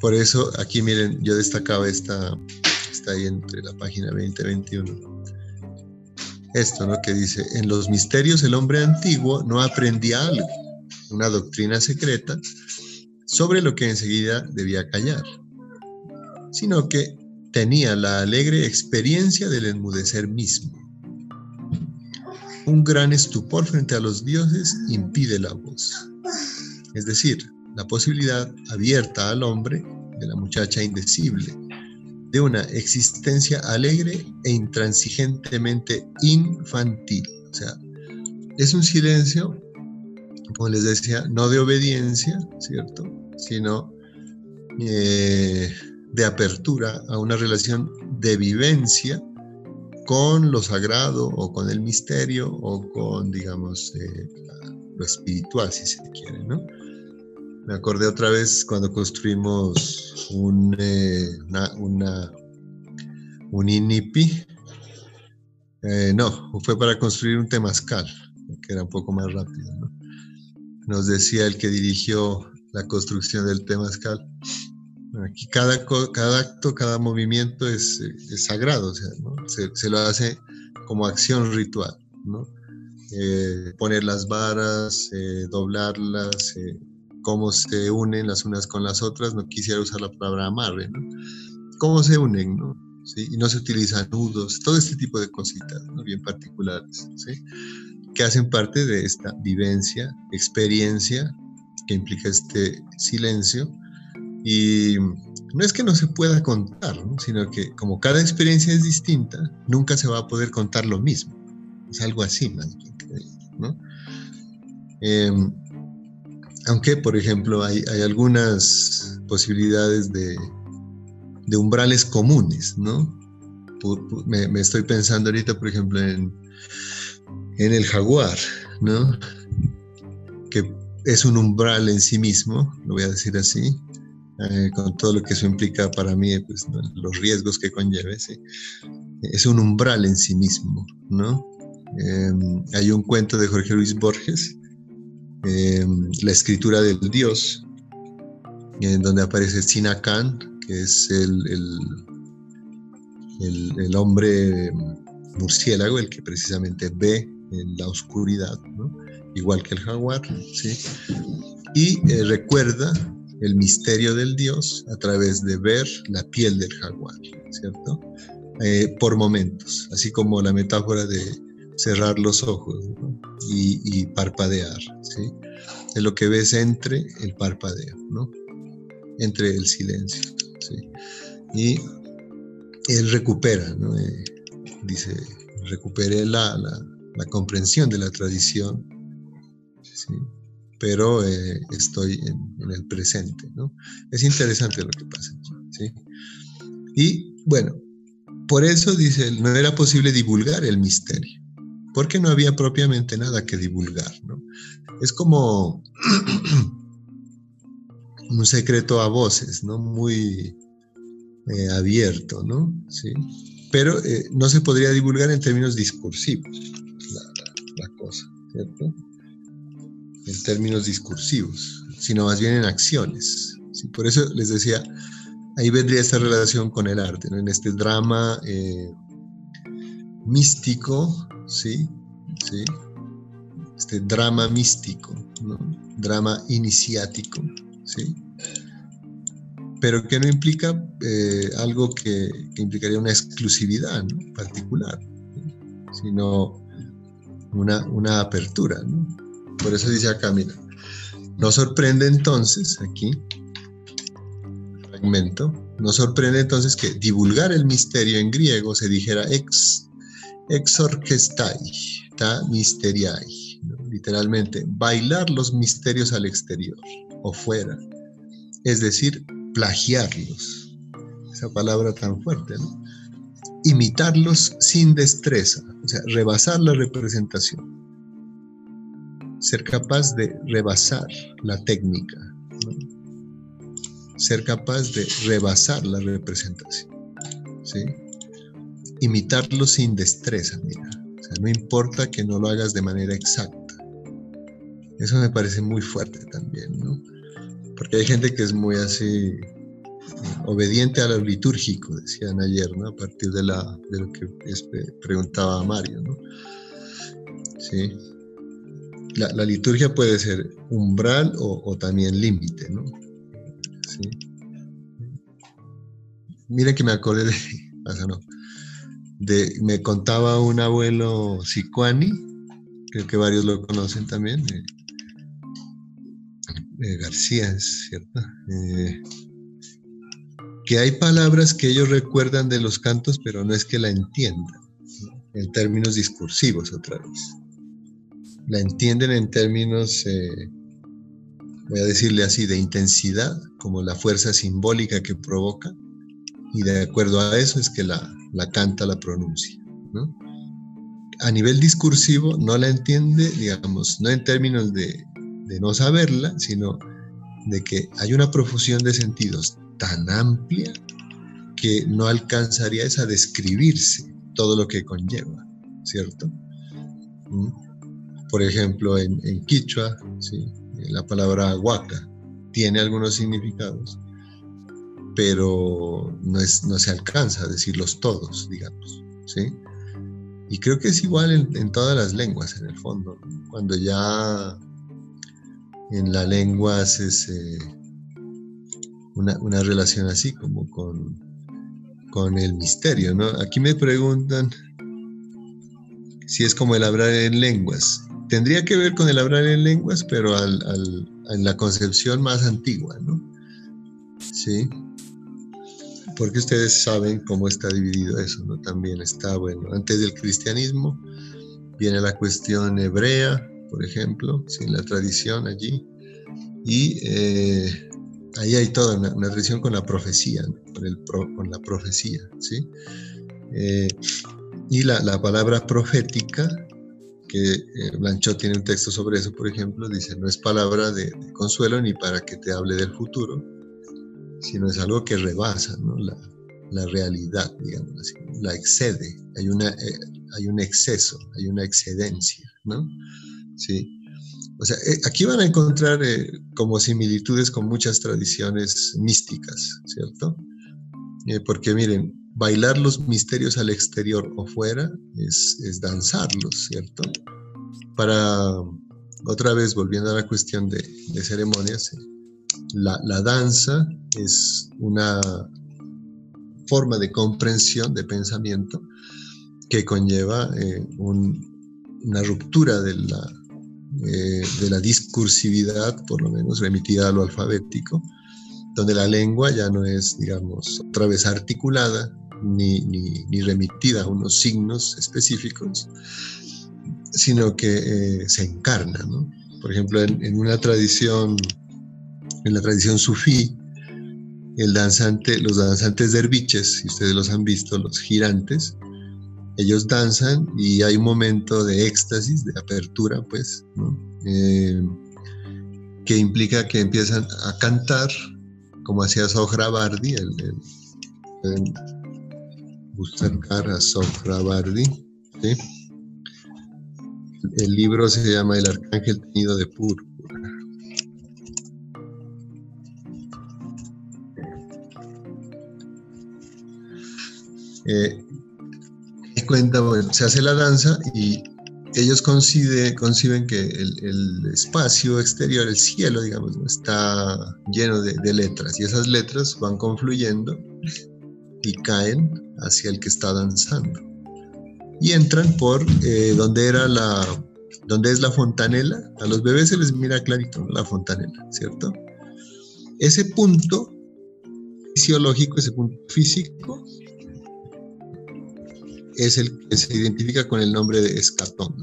por eso aquí miren, yo destacaba esta, está ahí entre la página 20 y 21. Esto, ¿no? Que dice, en los misterios el hombre antiguo no aprendía algo, una doctrina secreta, sobre lo que enseguida debía callar, sino que tenía la alegre experiencia del enmudecer mismo. Un gran estupor frente a los dioses impide la voz. Es decir, la posibilidad abierta al hombre de la muchacha indecible, de una existencia alegre e intransigentemente infantil. O sea, es un silencio, como les decía, no de obediencia, ¿cierto? Sino eh, de apertura a una relación de vivencia con lo sagrado o con el misterio o con, digamos, eh, lo espiritual, si se quiere, ¿no? Me acordé otra vez cuando construimos un, eh, una, un INIPI. Eh, no, fue para construir un temazcal, que era un poco más rápido. ¿no? Nos decía el que dirigió la construcción del temazcal. Aquí cada, cada acto, cada movimiento es, sagrado, o sea, se, se, lo hace como acción ritual. ¿no? Eh, poner las varas, doblarlas, cómo se unen las unas con las otras, no quisiera usar la palabra amarre, ¿no? Cómo se unen, ¿no? ¿Sí? Y no se utilizan nudos, todo este tipo de cositas, ¿no? Bien particulares, ¿sí? Que hacen parte de esta vivencia, experiencia que implica este silencio. Y no es que no se pueda contar, ¿no? sino que como cada experiencia es distinta, nunca se va a poder contar lo mismo. Es algo así, más bien, ¿no? Eh, aunque, por ejemplo, hay, algunas posibilidades de, umbrales comunes, ¿no? me, estoy pensando ahorita, por ejemplo, en, el jaguar, ¿no? Que es un umbral en sí mismo, lo voy a decir así, eh, con todo lo que eso implica para mí, pues, los riesgos que conlleve, ¿sí? Es un umbral en sí mismo, ¿no? Em, hay un cuento de Jorge Luis Borges Em, la escritura del dios, en donde aparece Sinacan, que es el, el, hombre murciélago, el que precisamente ve en la oscuridad, igual que el jaguar, ¿sí? y eh, recuerda el misterio del Dios a través de ver la piel del jaguar, ¿cierto? Eh, por momentos, así como la metáfora de cerrar los ojos y, parpadear, ¿sí? Lo que ves entre el parpadeo, ¿no? Entre el silencio. Y él recupera. Eh, dice, recuperé la, comprensión de la tradición, pero eh, estoy en, el presente. Es interesante lo que pasa. Y bueno, por eso dice, no era posible divulgar el misterio porque no había propiamente nada que divulgar. ¿no? Es como *clears throat* un secreto a voces, ¿no? muy eh, abierto, ¿no? ¿Sí? pero eh, no se podría divulgar en términos discursivos la, cosa, ¿cierto? En términos discursivos, sino más bien en acciones. ¿sí? Por eso les decía, ahí vendría esta relación con el arte, ¿no? en este drama eh, místico ¿sí? ¿sí? Este drama místico, drama iniciático, ¿sí? Pero que no implica eh, algo que, implicaría una exclusividad particular, sino una, una apertura. Por eso dice acá, mira, nos sorprende entonces, aquí, fragmento, nos sorprende entonces que divulgar el misterio en griego se dijera ex exorquestai, ta misteriai, literalmente, bailar los misterios al exterior o fuera, es decir, plagiarlos, esa palabra tan fuerte. Imitarlos sin destreza, o sea, rebasar la representación, ser capaz de rebasar la técnica, ser capaz de rebasar la representación, ¿sí? Imitarlo sin destreza, mira. O sea, no importa que no lo hagas de manera exacta. Eso me parece muy fuerte también, ¿no? Porque hay gente que es muy así, obediente a lo litúrgico, decían ayer, ¿no? A partir de, la, de lo que preguntaba Mario, ¿no? Sí. La, la, liturgia puede ser umbral o, también límite, ¿no? Sí. Miren que me acordé de, *laughs* no, de, me contaba un abuelo Sicuani, creo que varios lo conocen también, García, es cierto, eh, que hay palabras que ellos recuerdan de los cantos, pero no es que la entiendan, en términos discursivos otra vez. La entienden en términos, eh, voy a decirle así, de intensidad, como la fuerza simbólica que provoca, y de acuerdo a eso es que la, la canta, la pronuncia. A nivel discursivo no la entiende, digamos, no en términos de, no saberla, sino de que hay una profusión de sentidos tan amplia que no alcanzaría a describirse todo lo que conlleva, ¿cierto? ¿Mm? Por ejemplo, en, en Quichua, la palabra huaca tiene algunos significados, pero no, es, no se alcanza a decirlos todos, digamos, ¿sí? Y creo que es igual en, todas las lenguas, en el fondo. Cuando ya en la lengua haces una, relación así como con, con el misterio, ¿no? Aquí me preguntan si es como el hablar en lenguas. Tendría que ver con el hablar en lenguas, pero en la concepción más antigua, ¿no? Sí. Porque ustedes saben cómo está dividido eso, ¿no? También está, bueno, antes del cristianismo viene la cuestión hebrea, por ejemplo, sin la tradición allí. Y eh, ahí hay toda una, tradición con la profecía, con, el con, la profecía, ¿sí? Eh, y la, la, palabra profética, que eh, Blanchot tiene un texto sobre eso, por ejemplo, dice, no es palabra de, consuelo ni para que te hable del futuro, sino es algo que rebasa la, realidad, digamos así, la excede, hay, una, eh, hay un exceso, hay una excedencia, ¿no? Sí. O sea, eh, aquí van a encontrar eh, como similitudes con muchas tradiciones místicas, ¿cierto? Porque miren, bailar los misterios al exterior o fuera es, danzarlos, ¿cierto? Para, otra vez, volviendo a la cuestión de, ceremonias, la, danza es una forma de comprensión, de pensamiento, que conlleva una ruptura de la eh, de la discursividad, por lo menos remitida a lo alfabético, donde la lengua ya no es, digamos, otra vez articulada ni, ni, remitida a unos signos específicos, sino que eh, se encarna, ¿no? Por ejemplo, en, una tradición, en la tradición sufí, el danzante, los danzantes derviches, si ustedes los han visto, los girantes, ellos danzan y hay un momento de éxtasis, de apertura, pues, eh, que implica que empiezan a cantar, como hacía Sohrabardi, el, el, pueden buscar a Sohrabardi, ¿sí? El libro se llama El Arcángel Tenido de Púrpura. Eh, se hace la danza y ellos conciben que el, espacio exterior, el cielo, digamos, está lleno de, letras y esas letras van confluyendo y caen hacia el que está danzando. Y entran por eh, donde donde es la fontanela. A los bebés se les mira clarito la fontanela, ¿cierto? Ese punto fisiológico, ese punto físico, es el que se identifica con el nombre de escatón.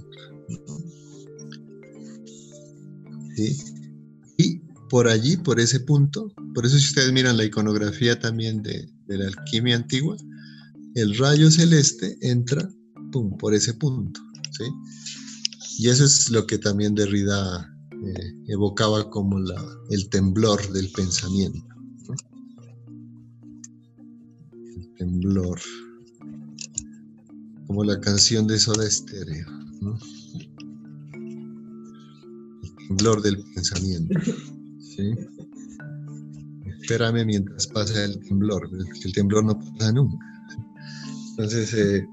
Y por allí, por ese punto, por eso si ustedes miran la iconografía también de, la alquimia antigua, el rayo celeste entra por ese punto. Y eso es lo que también Derrida eh, evocaba como la, el temblor del pensamiento. El temblor como la canción de Soda Stereo, ¿no? El temblor del pensamiento, espérame mientras pasa el temblor, el temblor no pasa nunca. Entonces, eh,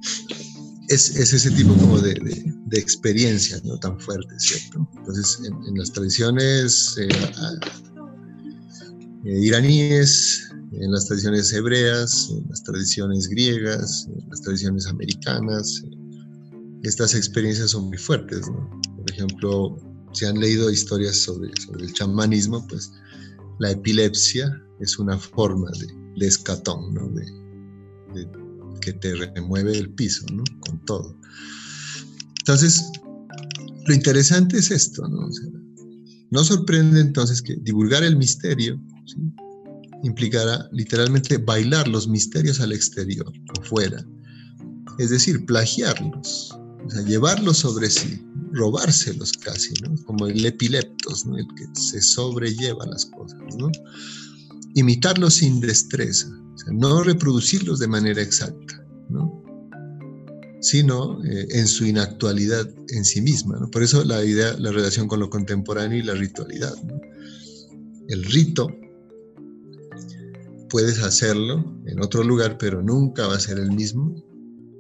es, ese tipo como de, de, experiencias no tan fuertes, ¿cierto? Entonces, en, las tradiciones eh, eh, iraníes, en las tradiciones hebreas, en las tradiciones griegas, en las tradiciones americanas, estas experiencias son muy fuertes, ¿no? Por ejemplo, si han leído historias sobre, sobre el chamanismo, pues la epilepsia es una forma de, de escatón, ¿no? de, que te remueve el piso, ¿no? Con todo. Entonces, lo interesante es esto, ¿no? no sorprende entonces que divulgar el misterio implicará literalmente bailar los misterios al exterior o fuera, es decir, plagiarlos, llevarlos sobre sí, robárselos casi, ¿no? como el epileptos, ¿no? el que se sobrelleva las cosas, imitarlos sin destreza, no reproducirlos de manera exacta, ¿no? sino eh, en su inactualidad en sí misma. ¿no? Por eso la idea, la relación con lo contemporáneo y la ritualidad. El rito puedes hacerlo en otro lugar, pero nunca va a ser el mismo,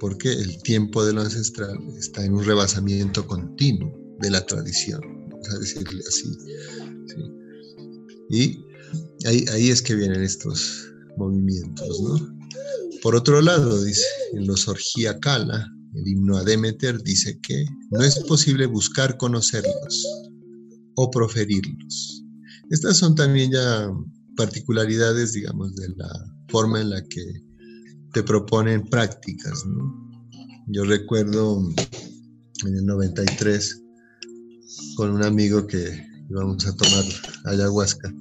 porque el tiempo de lo ancestral está en un rebasamiento continuo de la tradición, vamos a decirle así. Y ahí, es que vienen estos movimientos, ¿no? Por otro lado, dice, en los Orgía Kala, el himno a Demeter dice que no es posible buscar conocerlos o proferirlos. Estas son también ya particularidades, digamos, de la forma en la que te proponen prácticas. Yo recuerdo en el 93 con un amigo que íbamos a tomar ayahuasca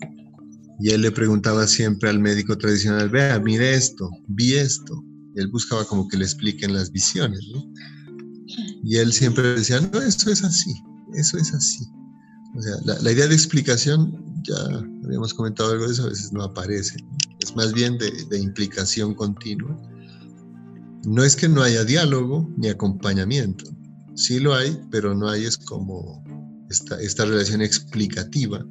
y él le preguntaba siempre al médico tradicional, vea, mire esto, vi esto. Él buscaba como que le expliquen las visiones. Y él siempre decía, no, eso es así, eso es así. La, idea de explicación, ya habíamos comentado algo de eso, a veces no aparece. Es más bien de, de implicación continua. No es que no haya diálogo ni acompañamiento. Sí lo hay, pero no hay es como esta, esta relación explicativa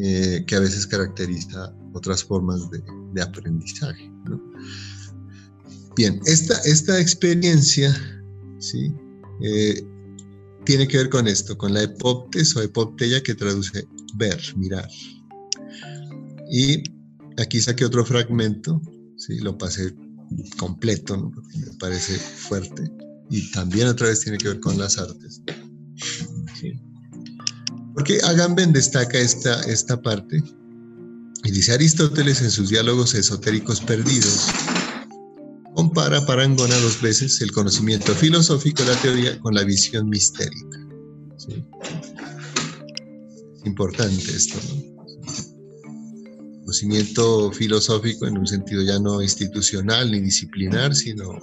eh, que a veces caracteriza otras formas de, aprendizaje. Bien, esta, esta experiencia ¿sí? Eh, tiene que ver con esto, con la epoptes o epopteia que traduce ver, mirar. Y aquí saqué otro fragmento, ¿sí? lo pasé completo, me parece fuerte. Y también otra vez tiene que ver con las artes. Porque Agamben destaca esta, esta parte y dice Aristóteles en sus diálogos esotéricos perdidos, compara parangona dos veces el conocimiento filosófico de la teoría con la visión mistérica. Importante esto, ¿no? Conocimiento filosófico en un sentido ya no institucional ni disciplinar, sino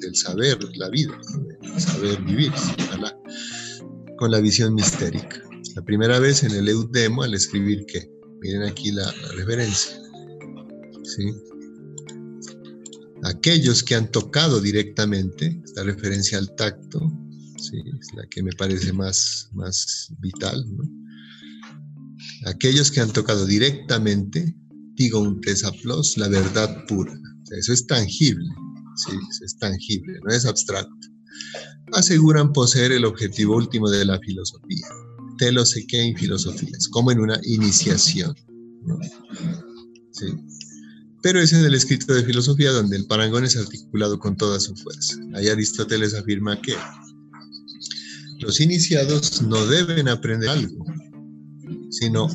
del saber la vida, saber vivir, con la visión mistérica. La primera vez en el Eudemo al escribir que, miren aquí la, referencia, ¿sí? Aquellos que han tocado directamente, esta referencia al tacto, ¿sí? es la que me parece más, más vital. Aquellos que han tocado directamente, digo un tesaplos, la verdad pura. eso es tangible, ¿sí? es tangible, no es abstracto. Aseguran poseer el objetivo último de la filosofía, sé qué en filosofías, como en una iniciación. Sí. Pero es en el escrito de filosofía donde el parangón es articulado con toda su fuerza. Ahí Aristóteles afirma que los iniciados no deben aprender algo, sino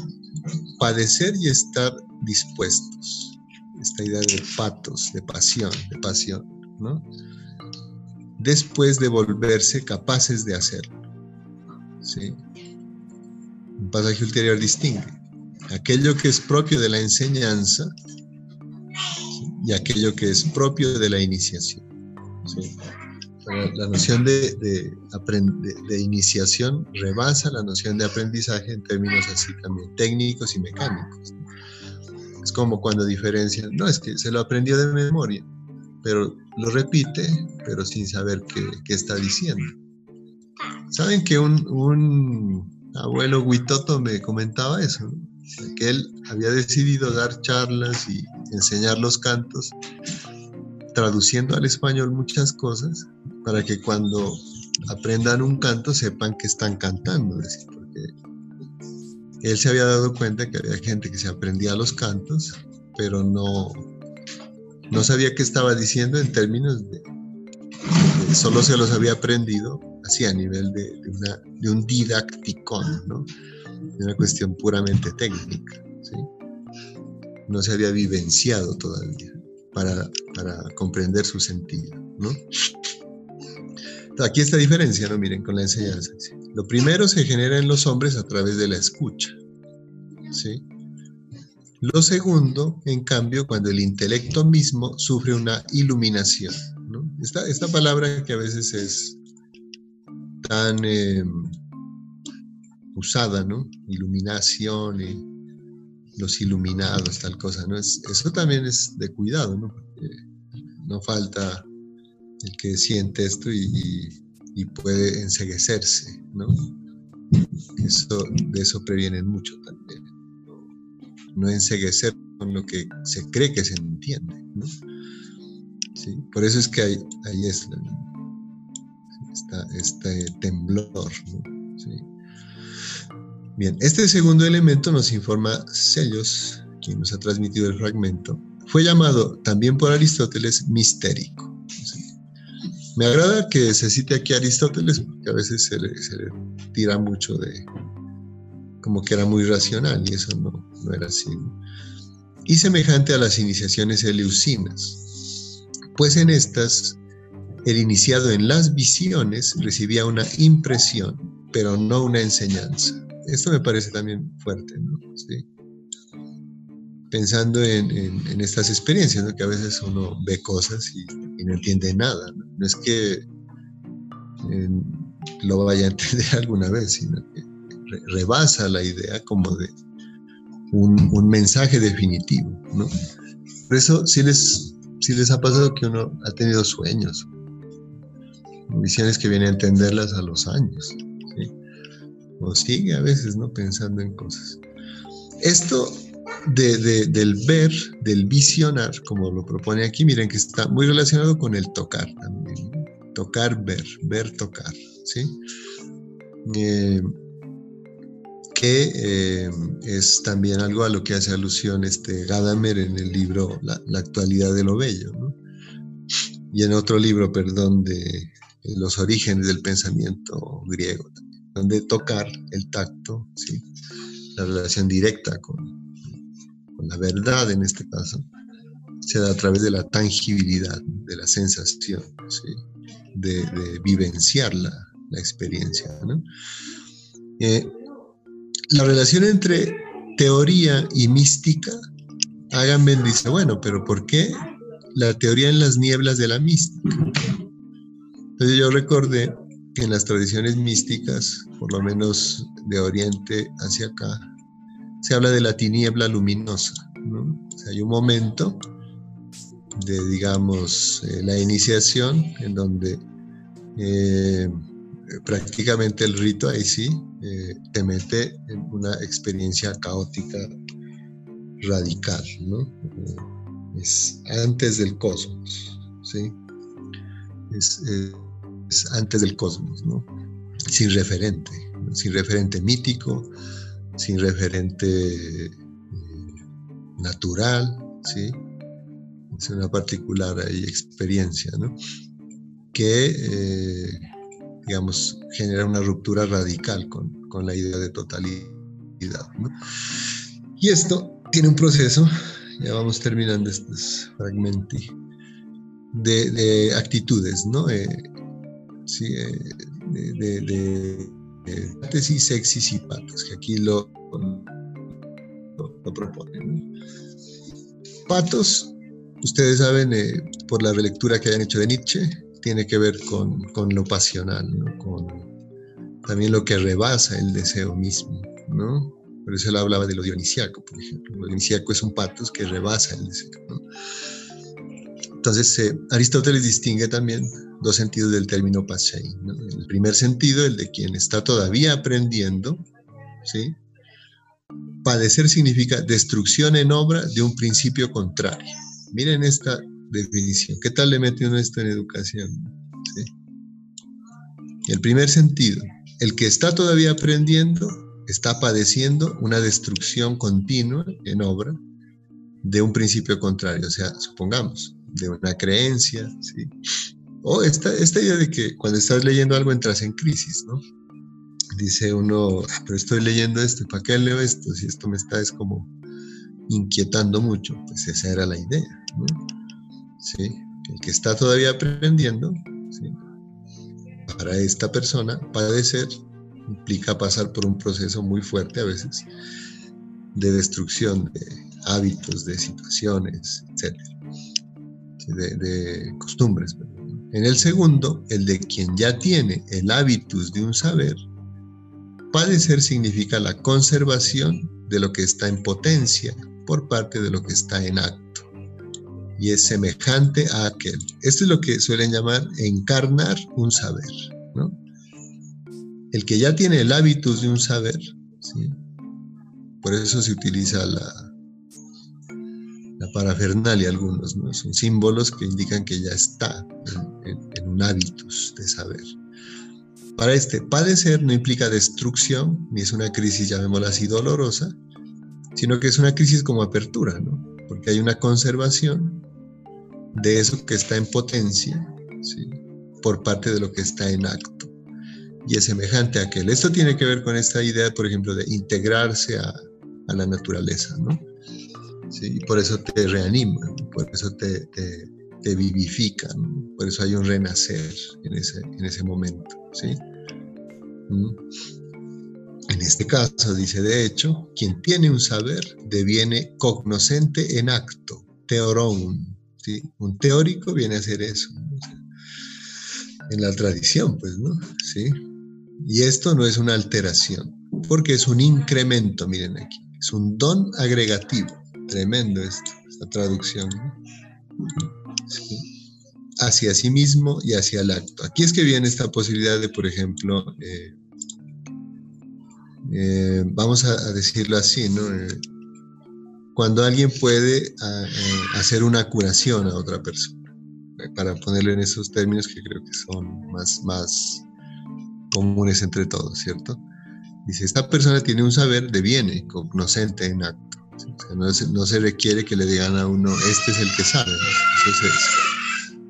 padecer y estar dispuestos. Esta idea de patos, de pasión, de pasión, ¿no? Después de volverse capaces de hacerlo. ¿sí? Un pasaje ulterior distingue aquello que es propio de la enseñanza y aquello que es propio de la iniciación. La noción de, de, iniciación rebasa la noción de aprendizaje en términos así también técnicos y mecánicos. Es como cuando diferencian, no, es que se lo aprendió de memoria, pero lo repite, pero sin saber qué, qué está diciendo. Saben que un, un abuelo Huitoto me comentaba eso, que él había decidido dar charlas y enseñar los cantos, traduciendo al español muchas cosas para que cuando aprendan un canto sepan que están cantando, porque él se había dado cuenta que había gente que se aprendía los cantos, pero no, no sabía qué estaba diciendo en términos de, solo se los había aprendido así a nivel de, de, un didacticón, ¿no? de una cuestión puramente técnica. No se había vivenciado todavía para, para comprender su sentido. ¿no? Aquí está diferencia, ¿no? Miren, con la enseñanza. Lo primero se genera en los hombres a través de la escucha. ¿sí? Lo segundo, en cambio, cuando el intelecto mismo sufre una iluminación. ¿no? Esta, esta palabra que a veces es tan em, usada, ¿no? Iluminación los iluminados, tal cosa, ¿no? Es, eso también es de cuidado, ¿no? no falta el que siente esto y, puede enseguecerse, ¿no? Eso, de eso previenen mucho también. No enseguecer con lo que se cree que se entiende, ¿no? ¿Sí? Por eso es que hay, hay este, este temblor, ¿no? ¿Sí? Bien, este segundo elemento nos informa Sellos, quien nos ha transmitido el fragmento, fue llamado también por Aristóteles mistérico. Me agrada que se cite aquí Aristóteles porque a veces se le, tira mucho de como que era muy racional y eso no, era así. Y semejante a las iniciaciones eleusinas, pues en estas el iniciado en las visiones recibía una impresión, pero no una enseñanza. Esto me parece también fuerte, ¿no? ¿Sí? Pensando en, estas experiencias, ¿no? que a veces uno ve cosas y, no entiende nada. No, es que eh, lo vaya a entender *laughs* alguna vez, sino que rebasa la idea como de un, mensaje definitivo. ¿no? Por eso sí les, sí les ha pasado que uno ha tenido sueños, visiones que viene a entenderlas a los años o sigue a veces, ¿no? Pensando en cosas. Esto de, del ver, del visionar, como lo propone aquí, miren que está muy relacionado con el tocar también. Tocar, ver, ver, tocar, ¿sí? Eh, que eh, es también algo a lo que hace alusión este Gadamer en el libro La, actualidad de lo bello. Y en otro libro, perdón, de los orígenes del pensamiento griego de tocar el tacto, ¿sí? la relación directa con, la verdad en este caso, se da a través de la tangibilidad, de la sensación, de, vivenciar la, experiencia. Eh, la relación entre teoría y mística, Agamben dice, bueno, pero ¿por qué la teoría en las nieblas de la mística? Entonces yo recordé en las tradiciones místicas, por lo menos de Oriente hacia acá, se habla de la tiniebla luminosa. hay un momento de, digamos, eh, la iniciación en donde eh, prácticamente el rito ahí sí eh, te mete en una experiencia caótica radical, ¿no? es antes del cosmos, ¿sí? Es, antes del cosmos, sin referente, sin referente mítico, sin referente eh, natural, ¿sí? es una particular experiencia, que, eh, digamos, genera una ruptura radical con, con la idea de totalidad. Y esto tiene un proceso, ya vamos terminando estos fragmentos, de, de actitudes, ¿no? Eh, ¿sí? Eh, de, de, de, sexis y patos, que aquí lo, lo, proponen. Patos, ustedes saben, eh, por la relectura que hayan hecho de Nietzsche, tiene que ver con, con lo pasional, ¿no? con también lo que rebasa el deseo mismo. ¿no? Por eso él hablaba de lo dionisiaco, por ejemplo. Lo dionisiaco es un patos que rebasa el deseo. Entonces, eh, Aristóteles distingue también dos sentidos del término pasein. El primer sentido, el de quien está todavía aprendiendo, ¿sí? padecer significa destrucción en obra de un principio contrario. Miren esta definición. ¿Qué tal le metió esto en educación? El primer sentido, el que está todavía aprendiendo está padeciendo una destrucción continua en obra de un principio contrario, o sea, supongamos, de una creencia, ¿sí? O esta, esta idea de que cuando estás leyendo algo entras en crisis, ¿no? Dice uno, ah, pero estoy leyendo esto, ¿para qué leo esto? Si esto me está es como inquietando mucho, pues esa era la idea, ¿no? Sí, el que está todavía aprendiendo, para esta persona, padecer implica pasar por un proceso muy fuerte a veces de destrucción de hábitos, de situaciones, etc. De, costumbres. En el segundo, el de quien ya tiene el hábitus de un saber, padecer significa la conservación de lo que está en potencia por parte de lo que está en acto. Y es semejante a aquel. Esto es lo que suelen llamar encarnar un saber. el que ya tiene el hábitus de un saber, por eso se utiliza la, la parafernalia algunos, ¿no? son símbolos que indican que ya está en, un hábitus de saber. Para este, padecer no implica destrucción, ni es una crisis, llamémosla así, dolorosa, sino que es una crisis como apertura, ¿no? porque hay una conservación de eso que está en potencia por parte de lo que está en acto y es semejante a aquel. Esto tiene que ver con esta idea, por ejemplo, de integrarse a, la naturaleza, ¿no? Y por eso te reaniman, por eso te, te, vivifican, por eso hay un renacer en ese, en ese momento, ¿sí? ¿Mm? En este caso dice, de hecho, quien tiene un saber deviene cognoscente en acto, teorón. Un teórico viene a ser eso, en la tradición, pues, ¿no? ¿Sí? Y esto no es una alteración, porque es un incremento, miren aquí, es un don agregativo. Tremendo esto, esta traducción. Hacia sí mismo y hacia el acto. Aquí es que viene esta posibilidad de, por ejemplo, eh, eh, vamos a, decirlo así, ¿no? Eh, cuando alguien puede hacer una curación a otra persona, para ponerlo en esos términos que creo que son más, más comunes entre todos, ¿cierto? Dice, esta persona tiene un saber de viene, cognoscente en acto. No, se, requiere que le digan a uno, este es el que sabe. Eso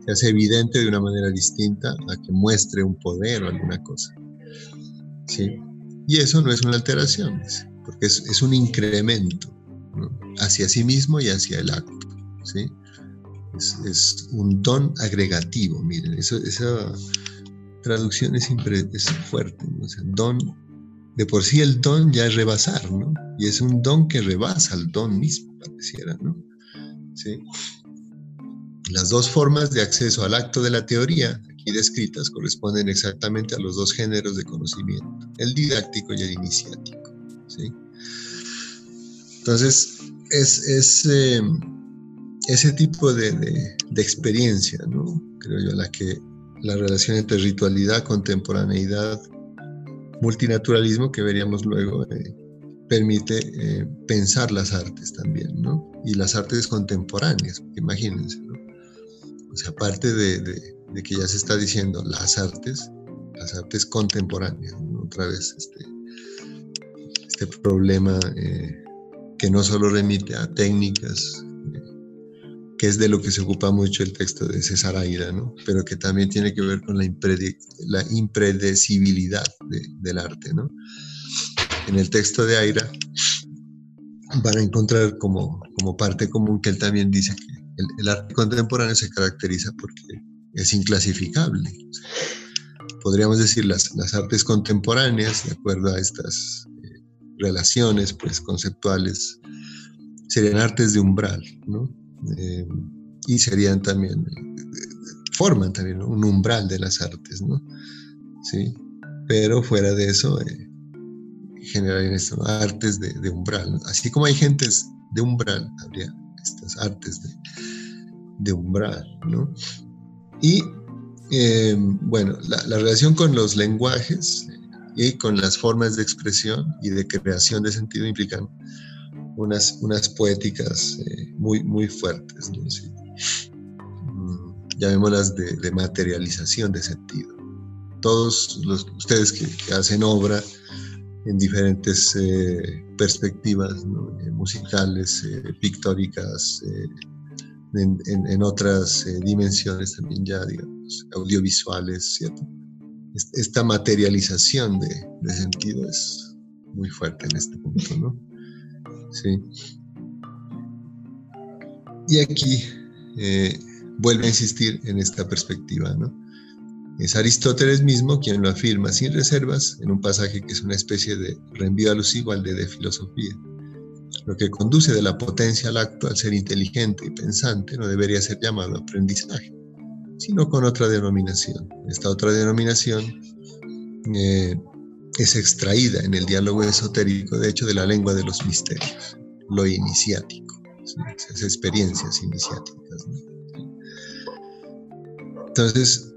se, hace evidente de una manera distinta a que muestre un poder o alguna cosa. ¿sí? Y eso no es una alteración, porque es, un incremento hacia sí mismo y hacia el acto. ¿sí? Es, un don agregativo, miren, eso, eso traducción es, es fuerte. don, de por sí el don ya es rebasar, ¿no? Y es un don que rebasa el don mismo, pareciera, ¿no? ¿Sí? Las dos formas de acceso al acto de la teoría aquí descritas corresponden exactamente a los dos géneros de conocimiento, el didáctico y el iniciático. ¿sí? Entonces, es, eh, ese tipo de, de, experiencia, ¿no? creo yo, la que la relación entre ritualidad, contemporaneidad, multinaturalismo, que veríamos luego, permite eh, pensar las artes también, ¿no? Y las artes contemporáneas, imagínense. O sea, aparte de, que ya se está diciendo las artes, las artes contemporáneas, otra vez este, este problema eh, que no solo remite a técnicas es de lo que se ocupa mucho el texto de César Aira, ¿no? pero que también tiene que ver con la, impredecibilidad del arte. ¿no? En el texto de Aira van a encontrar como, como parte común que él también dice que el, arte contemporáneo se caracteriza porque es inclasificable. Podríamos decir las, las artes contemporáneas, de acuerdo a estas eh, relaciones pues, conceptuales, serían artes de umbral, ¿no? Eh, y serían también, forman también un umbral de las artes, ¿no? Sí, pero fuera de eso, eh, generarían estas artes de, umbral, así como hay gentes de umbral, habría estas artes de, umbral, ¿no? Y eh, bueno, la, relación con los lenguajes, y con las formas de expresión y de creación de sentido implican unas, unas poéticas eh, muy, muy fuertes, ¿no? Mm, llamémoslas de, de, materialización de sentido. Todos los, ustedes que, hacen obra en diferentes eh, perspectivas eh, musicales, pictóricas, en, en, otras dimensiones también ya, digamos, audiovisuales, ¿cierto? Esta materialización de, de sentido es muy fuerte en este punto, ¿no? ¿Sí? Y aquí eh, vuelve a insistir en esta perspectiva, ¿no? Es Aristóteles mismo quien lo afirma sin reservas en un pasaje que es una especie de reenvío alusivo al de, filosofía. Lo que conduce de la potencia al acto, al ser inteligente y pensante, no debería ser llamado aprendizaje, sino con otra denominación. Esta otra denominación eh, es extraída en el diálogo esotérico, de hecho, de la lengua de los misterios, lo iniciático, esas experiencias iniciáticas. Entonces,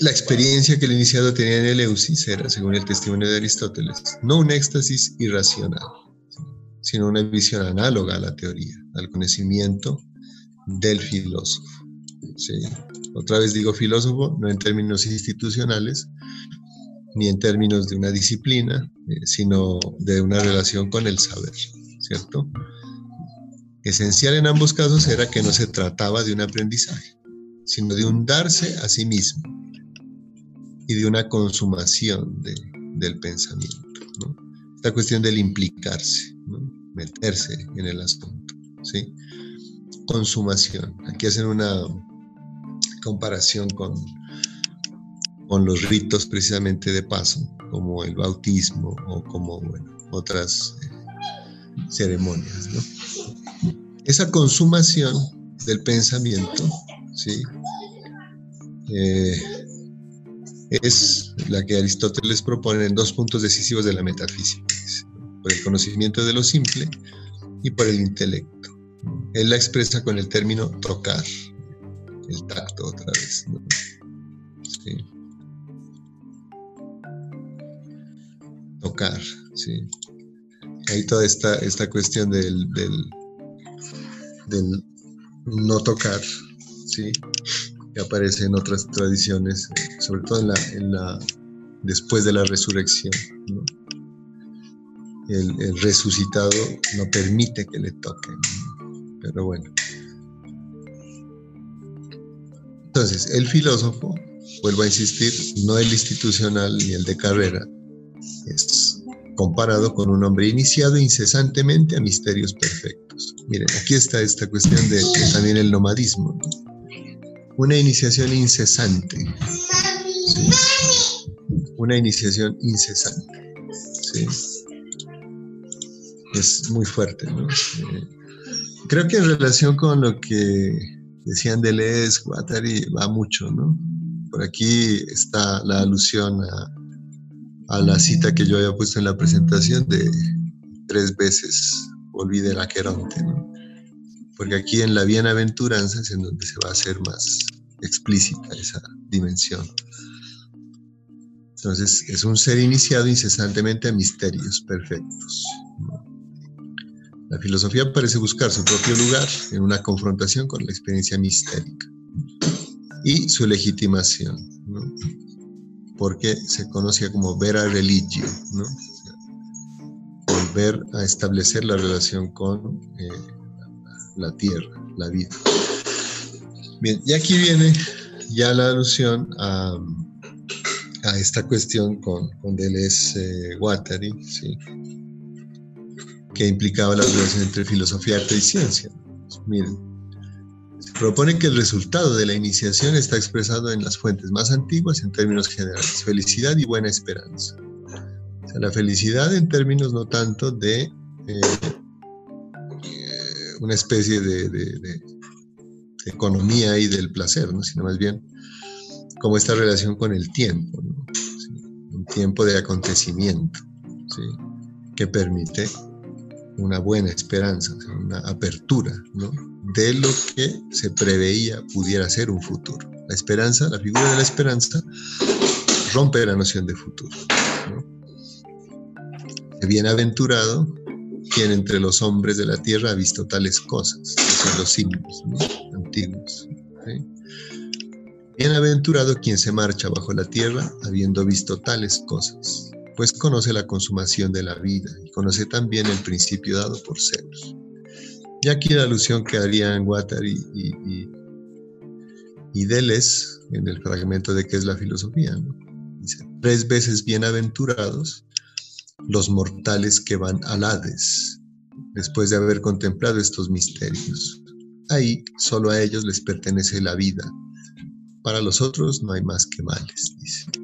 la experiencia que el iniciado tenía en el Eusis era, según el testimonio de Aristóteles, no un éxtasis irracional, sino una visión análoga a la teoría, al conocimiento del filósofo. Otra vez digo filósofo, no en términos institucionales, ni en términos de una disciplina, eh, sino de una relación con el saber, ¿cierto? Esencial en ambos casos era que no se trataba de un aprendizaje, sino de un darse a sí mismo y de una consumación del pensamiento. ¿no? Esta cuestión del implicarse, meterse en el asunto. ¿sí? Consumación. Aquí hacen una comparación con con los ritos precisamente de paso, como el bautismo o como otras eh, ceremonias. Esa consumación del pensamiento ¿sí? Eh, es la que Aristóteles propone en dos puntos decisivos de la metafísica, por el conocimiento de lo simple y por el intelecto. Él la expresa con el término tocar, el tacto otra vez. ¿Sí? Tocar, ¿sí? Hay toda esta, esta cuestión del, del, no tocar, ¿sí? Que aparece en otras tradiciones, sobre todo en la, en la después de la resurrección, el, resucitado no permite que le toquen, pero bueno. Entonces, el filósofo, vuelvo a insistir, no el institucional ni el de carrera, es comparado con un hombre iniciado incesantemente a misterios perfectos. Miren, aquí está esta cuestión de, también el nomadismo. Una iniciación incesante. Una iniciación incesante. Es muy fuerte. Eh, creo que en relación con lo que decían de Les, Guattari, va mucho, ¿no? Por aquí está la alusión a a la cita que yo había puesto en la presentación de tres veces olvide la queronte, ¿no? Porque aquí en la bienaventuranza es en donde se va a hacer más explícita esa dimensión. Entonces, es un ser iniciado incesantemente a misterios perfectos. La filosofía parece buscar su propio lugar en una confrontación con la experiencia mistérica y su legitimación. Porque se conocía como vera religio, ¿no? volver a establecer la relación con eh, la tierra, la vida. Bien, y aquí viene ya la alusión a, esta cuestión con, con Deleuze eh, Guattari, que implicaba la relación entre filosofía, arte y ciencia. miren, propone que el resultado de la iniciación está expresado en las fuentes más antiguas en términos generales, felicidad y buena esperanza. La felicidad en términos no tanto de eh, una especie de, economía y del placer, ¿no? sino más bien como esta relación con el tiempo, un tiempo de acontecimiento que permite una buena esperanza, una apertura, ¿no? de lo que se preveía pudiera ser un futuro. La esperanza, la figura de la esperanza, rompe la noción de futuro. bienaventurado quien entre los hombres de la tierra ha visto tales cosas, son los signos antiguos. Bienaventurado quien se marcha bajo la tierra habiendo visto tales cosas, pues conoce la consumación de la vida y conoce también el principio dado por Zeus. Y aquí la alusión que harían Guattari y, y, Deles en el fragmento de qué es la filosofía. Dice, tres veces bienaventurados los mortales que van al Hades, después de haber contemplado estos misterios. Ahí solo a ellos les pertenece la vida. Para los otros no hay más que males, dice.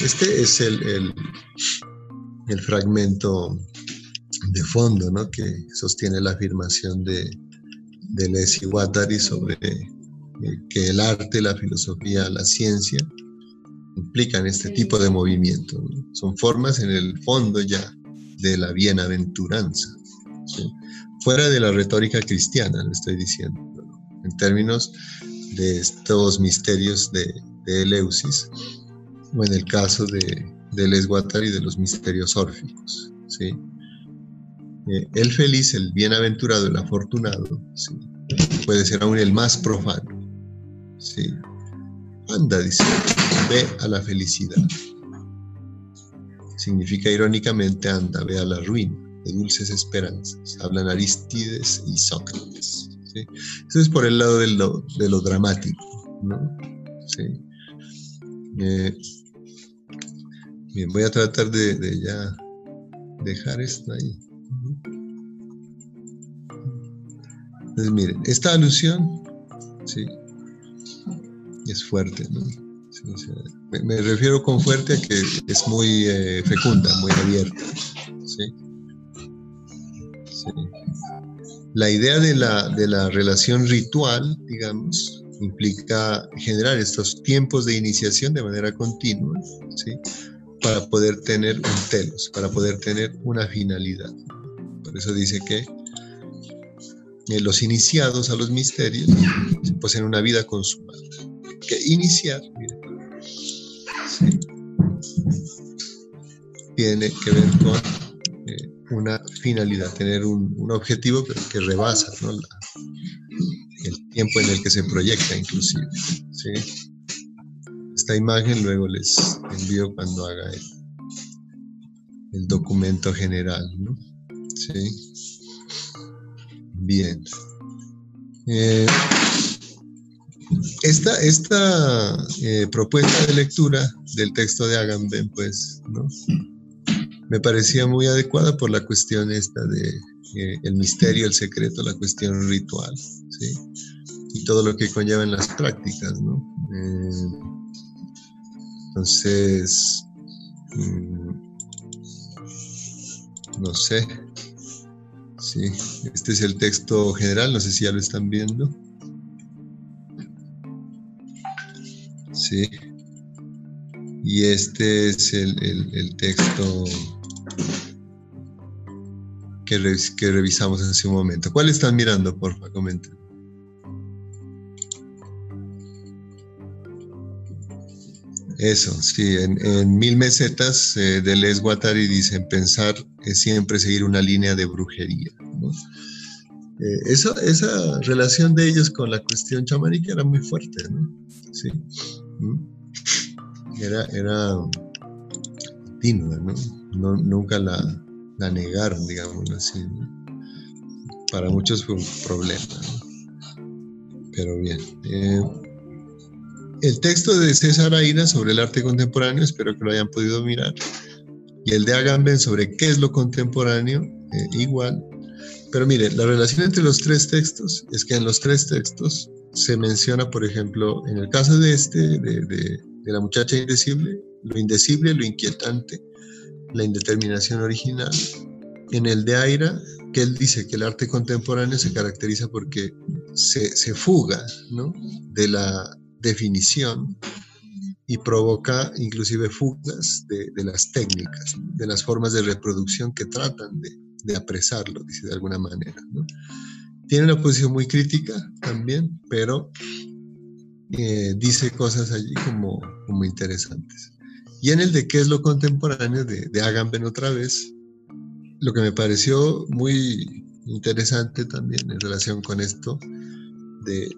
Este es el, el, el fragmento de fondo ¿no? que sostiene la afirmación de, de Lesi Guattari sobre eh, que el arte, la filosofía, la ciencia implican este tipo de movimiento. Son formas en el fondo ya de la bienaventuranza. Fuera de la retórica cristiana, le estoy diciendo, en términos de estos misterios de, de Eleusis, o en el caso de, de Les Guattari de los misterios órficos. ¿sí? Eh, el feliz, el bienaventurado, el afortunado, puede ser aún el más profano. ¿sí? Anda, dice, ve a la felicidad. Significa irónicamente, anda, ve a la ruina de dulces esperanzas. Hablan Aristides y Sócrates. Eso es por el lado de lo, de lo dramático. ¿no? ¿Sí? Eh, bien, voy a tratar de, ya dejar esto ahí. Entonces, miren, esta alusión, sí, es fuerte, ¿no? me, refiero con fuerte a que es muy eh, fecunda, muy abierta, ¿sí? La idea de la, de la relación ritual, digamos, implica generar estos tiempos de iniciación de manera continua, ¿sí? Para poder tener un telos, para poder tener una finalidad. Por eso dice que eh, los iniciados a los misterios poseen una vida consumada. Que iniciar tiene que ver con eh, una finalidad, tener un, objetivo pero que rebasa el tiempo en el que se proyecta inclusive. Esta imagen luego les envío cuando haga el, el documento general. ¿no? ¿Sí? Bien. Eh, esta, esta eh, propuesta de lectura del texto de Agamben, pues, ¿no? me parecía muy adecuada por la cuestión esta de eh, el misterio, el secreto, la cuestión ritual, ¿sí? Y todo lo que conlleva en las prácticas, ¿no? Entonces, mm, no sé, Sí, este es el texto general, no sé si ya lo están viendo. Sí. Y este es el, texto que, que, revisamos hace un momento. ¿Cuál están mirando? Porfa, comenten. Eso, sí, en, mil mesetas eh, de Les Guattari dicen pensar es siempre seguir una línea de brujería. Eh, eso, esa relación de ellos con la cuestión chamánica era muy fuerte, ¿no? Sí. Era, era continua, ¿no? Nunca la, la negaron, digamos así. Para muchos fue un problema, Pero bien. Eh, el texto de César Aira sobre el arte contemporáneo, espero que lo hayan podido mirar, y el de Agamben sobre qué es lo contemporáneo, eh, igual. Pero mire, la relación entre los tres textos es que en los tres textos se menciona, por ejemplo, en el caso de este, de, la muchacha indecible, lo indecible, lo inquietante, la indeterminación original. En el de Aira, que él dice que el arte contemporáneo se caracteriza porque se, se fuga ¿no? de la definición y provoca inclusive fugas de, las técnicas, de las formas de reproducción que tratan de, apresarlo, dice de alguna manera. Tiene una posición muy crítica también, pero eh, dice cosas allí como, como interesantes. Y en el de qué es lo contemporáneo de, de Agamben otra vez, lo que me pareció muy interesante también en relación con esto de,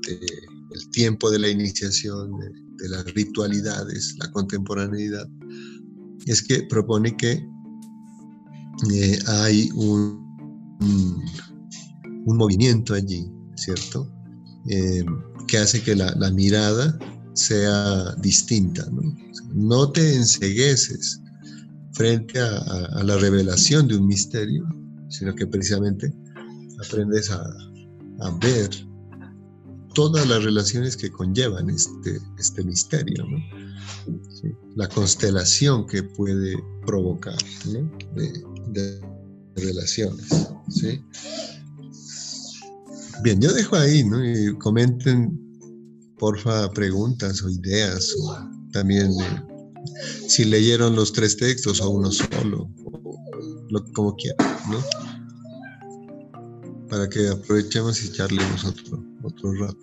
el tiempo de la iniciación, de, las ritualidades, la contemporaneidad, es que propone que eh, hay un, un, movimiento allí, ¿cierto? Eh, que hace que la, mirada sea distinta, ¿no? No te ensegueces frente a, la revelación de un misterio, sino que precisamente aprendes a, ver todas las relaciones que conllevan este, este misterio, la constelación que puede provocar de, relaciones. Bien, yo dejo ahí, ¿no? Y comenten, porfa, preguntas o ideas, o también si leyeron los tres textos o uno solo, lo, como quieran, ¿no? Para que aprovechemos y charlemos otro, otro rato,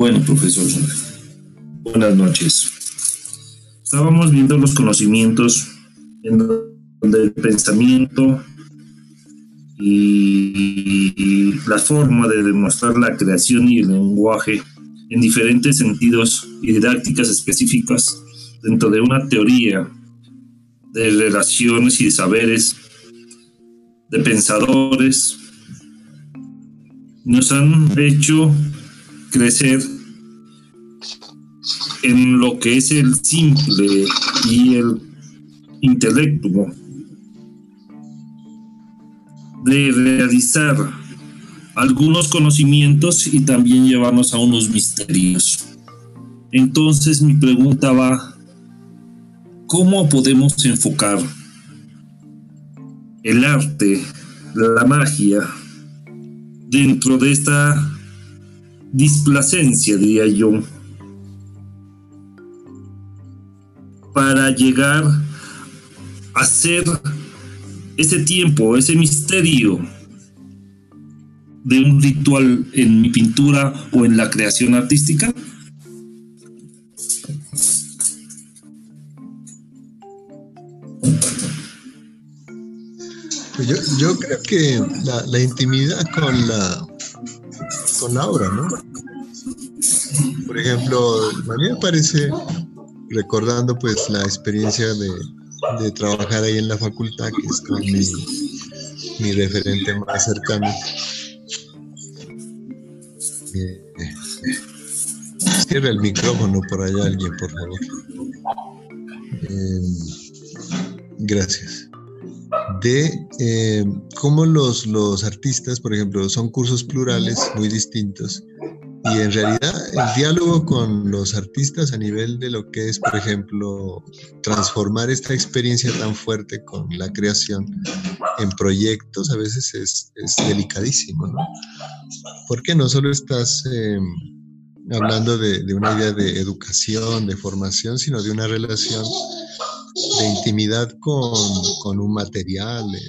Bueno, profesor, buenas noches. Estábamos viendo los conocimientos en donde el pensamiento y la forma de demostrar la creación y el lenguaje en diferentes sentidos y didácticas específicas dentro de una teoría de relaciones y saberes, de pensadores, nos han hecho crecer en lo que es el simple y el intelecto de realizar algunos conocimientos y también llevarnos a unos misterios. Entonces mi pregunta va, ¿cómo podemos enfocar el arte, la magia, dentro de esta displacencia, diría yo, para llegar a ser ese tiempo, ese misterio de un ritual en mi pintura o en la creación artística? Yo, yo, creo que la, la, intimidad con la, con la obra, ¿no? Por ejemplo, a mí me parece, recordando pues la experiencia de, trabajar ahí en la facultad, que es con mi, referente más cercano. Eh, cierra el micrófono por allá alguien, por favor. Eh, gracias de eh, cómo los, los artistas, por ejemplo, son cursos plurales muy distintos y en realidad el diálogo con los artistas a nivel de lo que es, por ejemplo, transformar esta experiencia tan fuerte con la creación en proyectos a veces es, delicadísimo, ¿no? Porque no solo estás em, hablando de, una idea de educación, de formación, sino de una relación de intimidad con, un material, eh,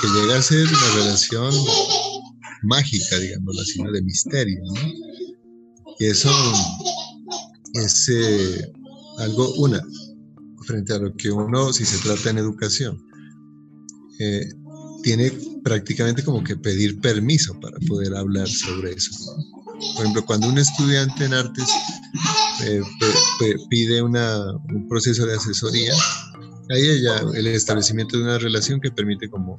que, llega a ser una relación mágica, digamos así, de misterio. Y eso es eh, algo, una, frente a lo que uno, si se trata en educación, eh, tiene prácticamente como que pedir permiso para poder hablar sobre eso. Por ejemplo, cuando un estudiante en artes pide una, un proceso de asesoría, ahí ya el establecimiento de una relación que permite como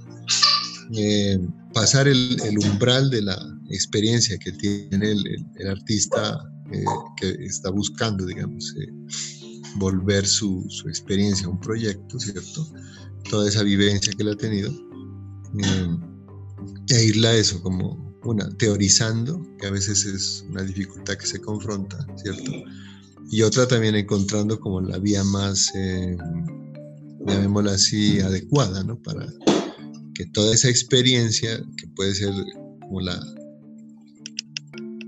eh, pasar el, umbral de la experiencia que tiene el, artista eh, que está buscando, digamos, eh, volver su, su, experiencia a un proyecto, ¿cierto? Toda esa vivencia que él ha tenido, e irla a eso como una teorizando, que a veces es una dificultad que se confronta, ¿cierto? y otra también encontrando como la vía más, eh, llamémosla así, adecuada, ¿no? Para que toda esa experiencia, que puede ser como la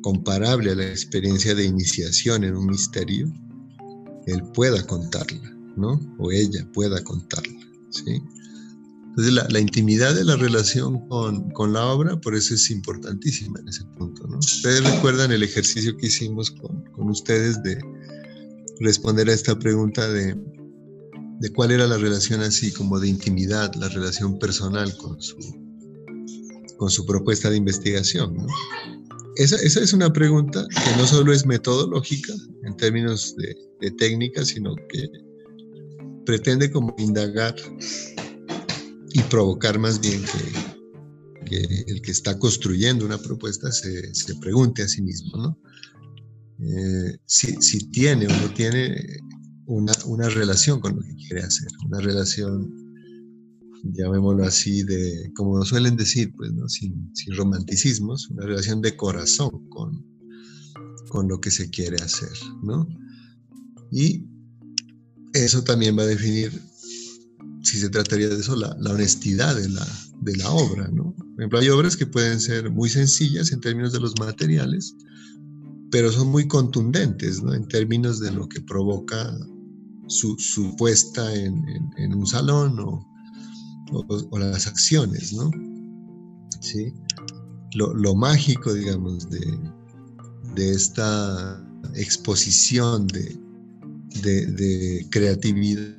comparable a la experiencia de iniciación en un misterio, él pueda contarla, ¿no? O ella pueda contarla, ¿sí? Entonces la, intimidad de la relación con, la obra, por eso es importantísima en ese punto, ¿no? Ustedes recuerdan el ejercicio que hicimos con, ustedes de responder a esta pregunta de, de cuál era la relación así como de intimidad, la relación personal con su, con su propuesta de investigación, ¿no? Esa, esa, es una pregunta que no solo es metodológica en términos de, de técnica, sino que pretende como indagar y provocar más bien que, el que está construyendo una propuesta se, se pregunte a sí mismo, ¿no? Eh, si, si, tiene o no tiene una, una, relación con lo que quiere hacer, una relación, llamémoslo así, de, como suelen decir, pues, ¿no? sin, sin romanticismos, una relación de corazón con, con lo que se quiere hacer, ¿no? Y eso también va a definir si se trataría de eso, la, honestidad de la, de la obra, ¿no? Por ejemplo, hay obras que pueden ser muy sencillas en términos de los materiales, pero son muy contundentes, ¿no? En términos de lo que provoca su, su puesta en, en, un salón o, o, las acciones, ¿no? ¿Sí? Lo, lo mágico, digamos, de, de esta exposición de, de creatividad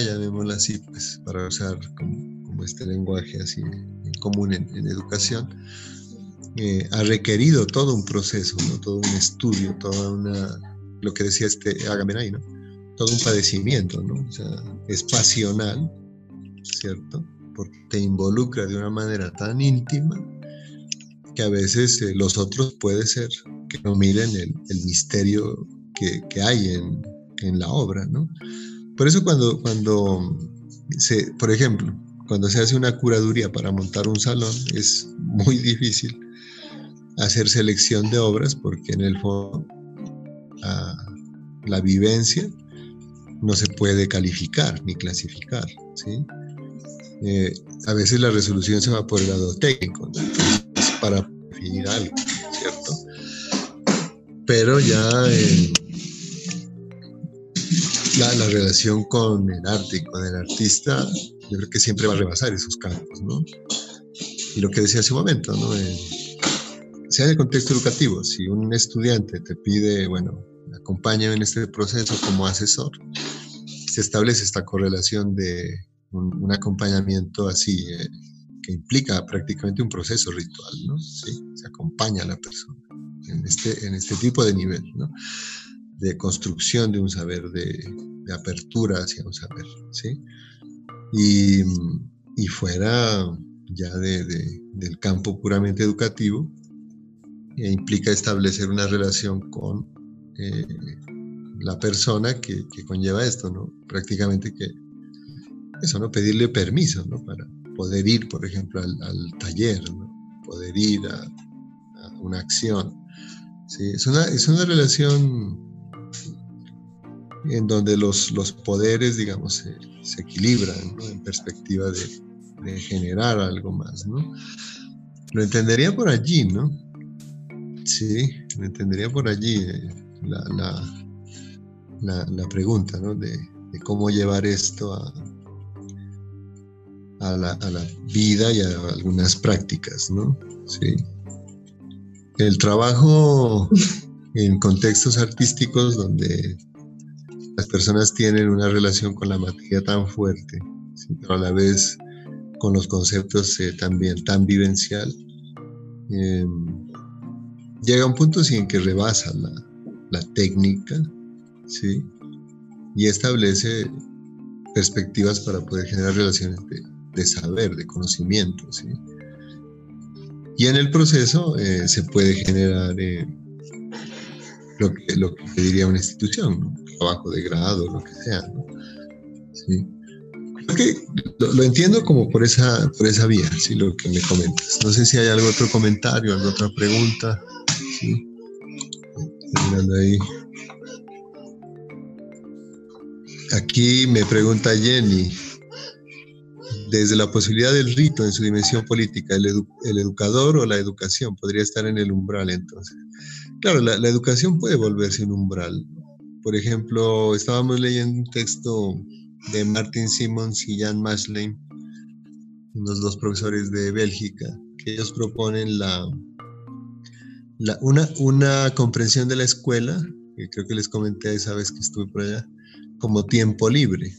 llamémosla así, pues, para usar como, este lenguaje así en común en, educación, eh, ha requerido todo un proceso, ¿no? todo un estudio, toda una, lo que decía este ahí, ¿no? todo un padecimiento, ¿no? o sea, es pasional, ¿cierto? Porque te involucra de una manera tan íntima que a veces eh, los otros puede ser que no miren el, el misterio que, que hay en, en, la obra, ¿no? Por eso cuando, cuando se, por ejemplo, cuando se hace una curaduría para montar un salón, es muy difícil hacer selección de obras porque en el fondo la, vivencia no se puede calificar ni clasificar. ¿sí? Eh, a veces la resolución se va por el lado técnico, para definir algo, ¿cierto? Pero ya la, relación con el arte con el artista, yo creo que siempre va a rebasar esos campos, ¿no? Y lo que decía hace un momento, ¿no? sea en el contexto educativo, si un estudiante te pide, bueno, acompáñame en este proceso como asesor, se establece esta correlación de un, acompañamiento así, eh, que implica prácticamente un proceso ritual, ¿no? Sí, se acompaña a la persona en este, en este tipo de nivel, ¿no? De construcción de un saber, de, apertura hacia un saber, ¿sí? Y, fuera ya del campo puramente educativo, e implica establecer una relación con eh, la persona que, conlleva esto, ¿no? Prácticamente que eso, ¿no? Pedirle permiso, ¿no? Para poder ir, por ejemplo, al, taller, ¿no? Poder ir a, una acción. Sí, es una, es una relación en donde los, los poderes, digamos, se, se equilibran en perspectiva de, generar algo más, ¿no? Lo entendería por allí, ¿no? Sí, lo entendería por allí eh, la, la, pregunta, ¿no? De, cómo llevar esto a, a, la, a la vida y a algunas prácticas, ¿no? Sí. El trabajo en contextos artísticos donde las personas tienen una relación con la materia tan fuerte, pero a la vez con los conceptos eh, también tan vivencial, em, llega un punto en que rebasa la, técnica, ¿sí? Y establece perspectivas para poder generar relaciones de, saber, de conocimiento, ¿sí? Y en el proceso eh, se puede generar eh, lo, que, lo que diría una institución, ¿no? Trabajo de grado, lo que sea. lo, entiendo como por esa, por esa vía, ¿sí? lo que me comentas. No sé si hay algún otro comentario, alguna otra pregunta. ¿sí? Mirando ahí. aquí me pregunta Jenny, desde la posibilidad del rito en su dimensión política, el, educador o la educación podría estar en el umbral entonces. Claro, la, educación puede volverse un umbral. Por ejemplo, estábamos leyendo un texto de Martin Simmons y Jan Maslein, unos dos profesores de Bélgica, que ellos proponen la, una, una comprensión de la escuela, que creo que les comenté esa vez que estuve por allá, como tiempo libre.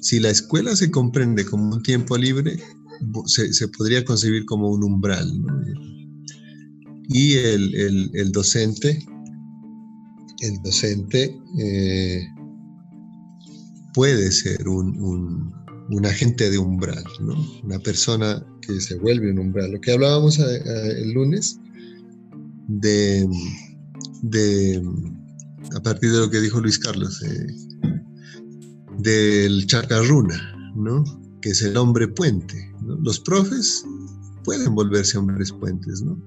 Si la escuela se comprende como un tiempo libre, se, podría concebir como un umbral. Y el, docente, el docente eh, puede ser un, agente de umbral, una persona que se vuelve un umbral. Lo que hablábamos el lunes de, de, a partir de lo que dijo Luis Carlos, eh, del chacarruna, ¿no? que es el hombre puente. Los profes pueden volverse hombres puentes, ¿no?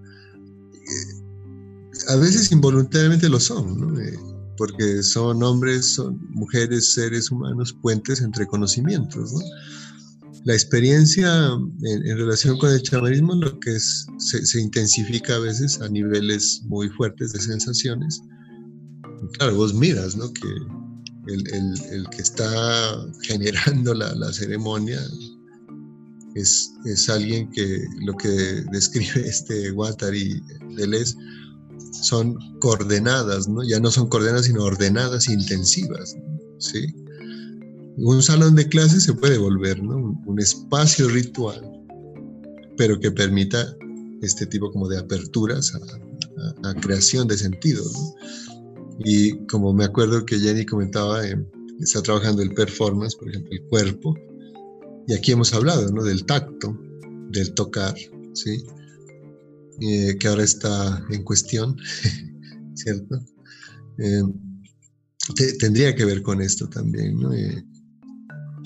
A veces involuntariamente lo son, eh, porque son hombres, son mujeres, seres humanos, puentes entre conocimientos. La experiencia en, relación con el chamanismo lo que es, se, intensifica a veces a niveles muy fuertes de sensaciones. claro, vos miras ¿no? que el, que está generando la, ceremonia es, es, alguien que lo que describe *laughs* este Guattari Deleuze son coordenadas, ¿no? Ya no son coordenadas, sino ordenadas intensivas, ¿sí? Un salón de clase se puede volver, ¿no? Un, espacio ritual, pero que permita este tipo como de aperturas a, creación de sentidos, ¿no? Y como me acuerdo que Jenny comentaba, eh, está trabajando el performance, por ejemplo, el cuerpo. Y aquí hemos hablado ¿no? del tacto, del tocar, ¿sí? Eh, que ahora está en cuestión, *laughs* ¿cierto? Eh, tendría que ver con esto también, ¿no?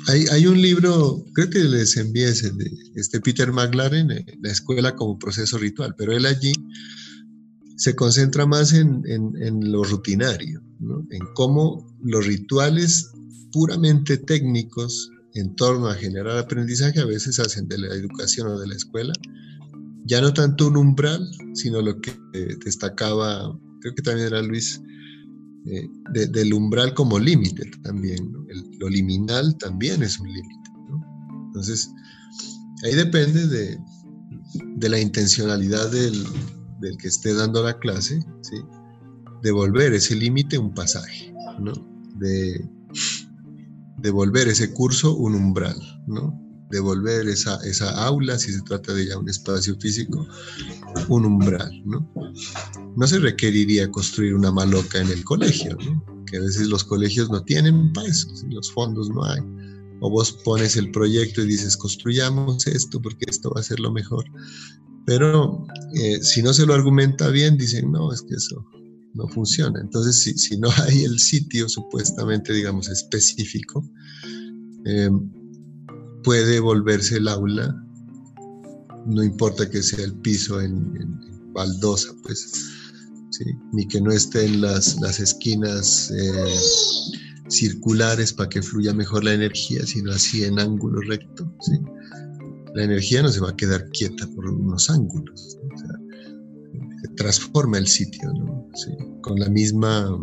Hay, hay, un libro, creo que les envié ese de este Peter McLaren, La escuela como proceso ritual, pero él allí se concentra más en, lo rutinario, en cómo los rituales puramente técnicos en torno a generar aprendizaje a veces hacen de la educación o de la escuela ya no tanto un umbral, sino lo que destacaba, creo que también era Luis, eh, del umbral como límite también. lo liminal también es un límite. Entonces, ahí depende de, de la intencionalidad del, del que esté dando la clase, ¿sí? de volver ese límite un pasaje, ¿no? de, de volver ese curso un umbral, ¿no? De volver esa, esa aula, si se trata de ya un espacio físico, un umbral. ¿no? no se requeriría construir una maloca en el colegio, ¿no? que a veces los colegios no tienen para los fondos no hay. O vos pones el proyecto y dices, construyamos esto porque esto va a ser lo mejor. Pero eh, si no se lo argumenta bien, dicen, no, es que eso no funciona. Entonces, si, si no hay el sitio supuestamente, digamos, específico, eh, puede volverse el aula, no importa que sea el piso en, baldosa, pues, ni que no estén las, las esquinas eh, circulares para que fluya mejor la energía, sino así en ángulo recto. ¿sí? la energía no se va a quedar quieta por unos ángulos. se transforma el sitio, con la misma,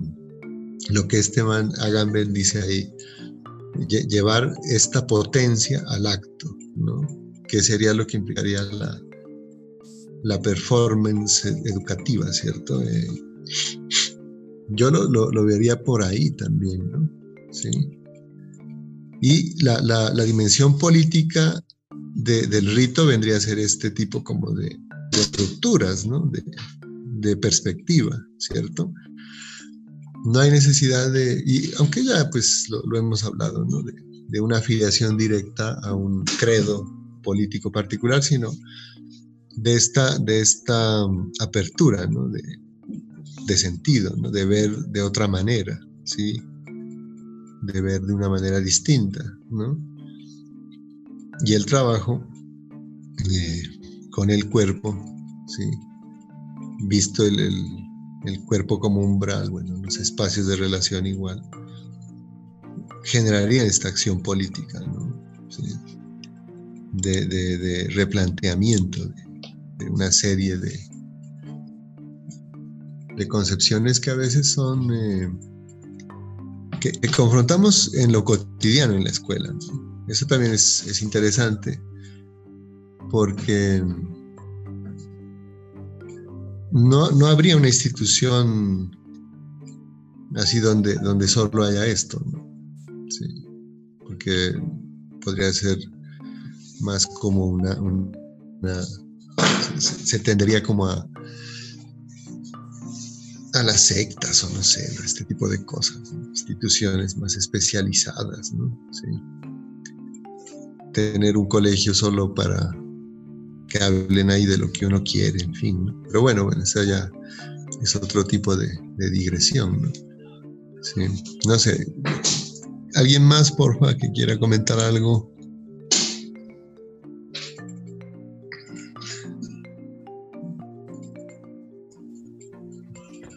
lo que este man Agamben dice ahí, llevar esta potencia al acto, ¿no? que sería lo que implicaría la, la performance educativa, ¿cierto? Eh, yo lo, lo, vería por ahí también, ¿no? ¿Sí? Y la, la, dimensión política del rito vendría a ser este tipo como de, estructuras, ¿no? de, perspectiva, ¿cierto? No hay necesidad de, y aunque ya pues lo, hemos hablado, ¿no? de, una afiliación directa a un credo político particular, sino de esta, de esta apertura, ¿no? de, de sentido, ¿no? de ver de otra manera, ¿sí? de ver de una manera distinta, ¿no? y el trabajo eh, con el cuerpo, ¿sí? visto el, cuerpo como umbral, bueno, los espacios de relación igual, generarían esta acción política, de, replanteamiento de, una serie de, concepciones que a veces son... Eh, que, confrontamos en lo cotidiano en la escuela. Eso también es interesante porque no, no habría una institución así donde, donde solo haya esto, Sí, porque podría ser más como una, se, tendería como a, a las sectas o no sé, este tipo de cosas, instituciones más especializadas, ¿no? Tener un colegio solo para que hablen ahí de lo que uno quiere, en fin. Pero bueno, bueno, eso ya es otro tipo de, digresión. ¿no? Sí. no sé. ¿Alguien más, porfa, que quiera comentar algo?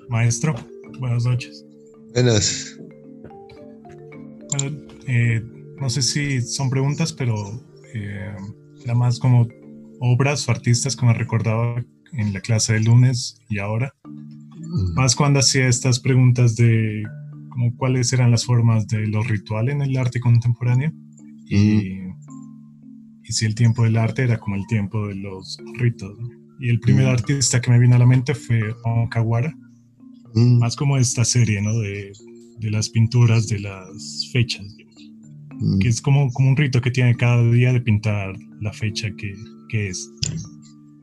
Maestro, buenas noches. Buenas. Bueno, eh, no sé si son preguntas, pero eh, nada más como obras o artistas como recordaba en la clase del lunes y ahora. Más cuando hacía estas preguntas de como cuáles eran las formas de lo ritual en el arte contemporáneo y, si el tiempo del arte era como el tiempo de los ritos. Y el primer artista que me vino a la mente fue Onkawara, más como esta serie ¿no? de, de las pinturas de las fechas, que es como, como un rito que tiene cada día de pintar la fecha que, es.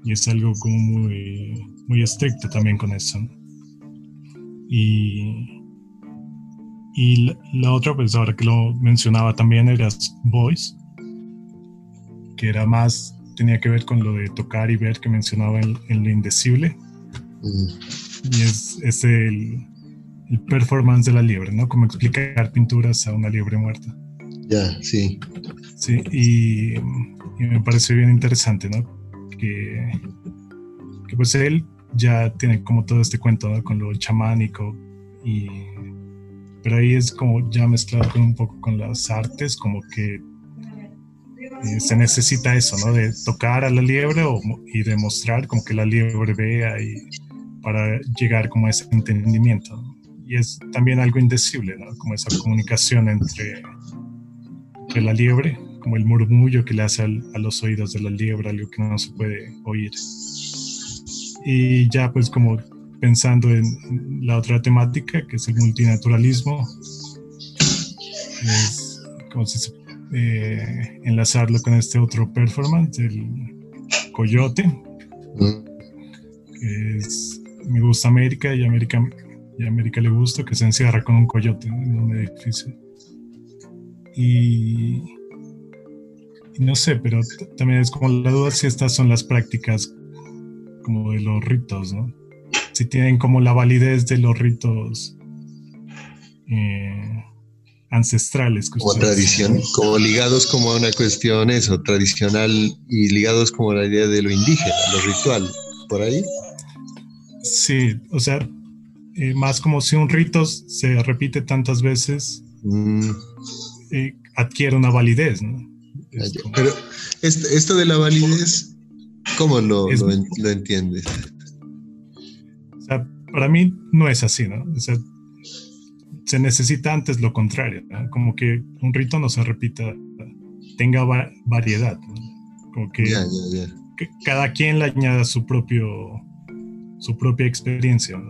Y es algo como muy, muy estricto también con eso. Y, y la, otra, pues ahora que lo mencionaba también, era Voice, que era más, tenía que ver con lo de tocar y ver que mencionaba en, lo indecible. Mm. Y es, es el, el, performance de la liebre, ¿no? Como explicar pinturas a una liebre muerta. Ya, sí. Sí, y, me parece bien interesante, ¿no? que, pues él ya tiene como todo este cuento con lo chamánico y pero ahí es como ya mezclado un poco con las artes como que eh, se necesita eso no de tocar a la liebre y demostrar como que la liebre vea y para llegar como a ese entendimiento y es también algo indecible ¿no? como esa comunicación entre, entre la liebre como el murmullo que le hace a los oídos de la liebre, algo que no se puede oír. Y ya pues como pensando en la otra temática, que es el multinaturalismo, es como si eh, enlazarlo con este otro performance, el coyote, que es Me gusta América y América, y América le gusta, que se encierra con un coyote en un edificio. Y no sé, pero también es como la duda si estas son las prácticas como de los ritos, ¿no? Si tienen como la validez de los ritos eh, ancestrales. como tradición, como ligados como a una cuestión eso, tradicional y ligados como a la idea de lo indígena, lo ritual, por ahí. Sí, o sea, eh, más como si un rito se repite tantas veces, mm. Eh, adquiere una validez, ¿no? Pero esto, de la validez, ¿cómo lo, lo, entiendes? O sea, para mí no es así, ¿no? O sea, se necesita antes lo contrario, como que un rito no se repita, tenga variedad, como que, cada quien le añada su propio su propia experiencia.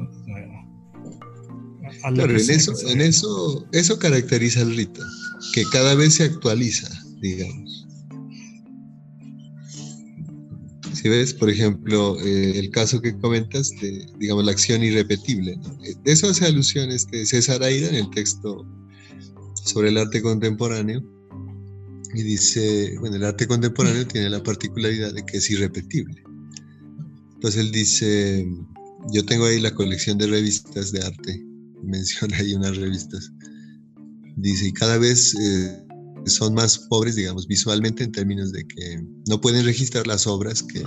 Claro, en eso, en eso, eso caracteriza el rito, que cada vez se actualiza digamos. Si ves, por ejemplo, eh, el caso que comentas de, digamos, la acción irrepetible, eh, de eso hace alusión este César Aira en el texto sobre el arte contemporáneo, y dice, bueno, el arte contemporáneo tiene la particularidad de que es irrepetible. Entonces él dice, yo tengo ahí la colección de revistas de arte, *laughs* menciona ahí unas revistas, dice, y cada vez eh, son más pobres, digamos, visualmente en términos de que no pueden registrar las obras que,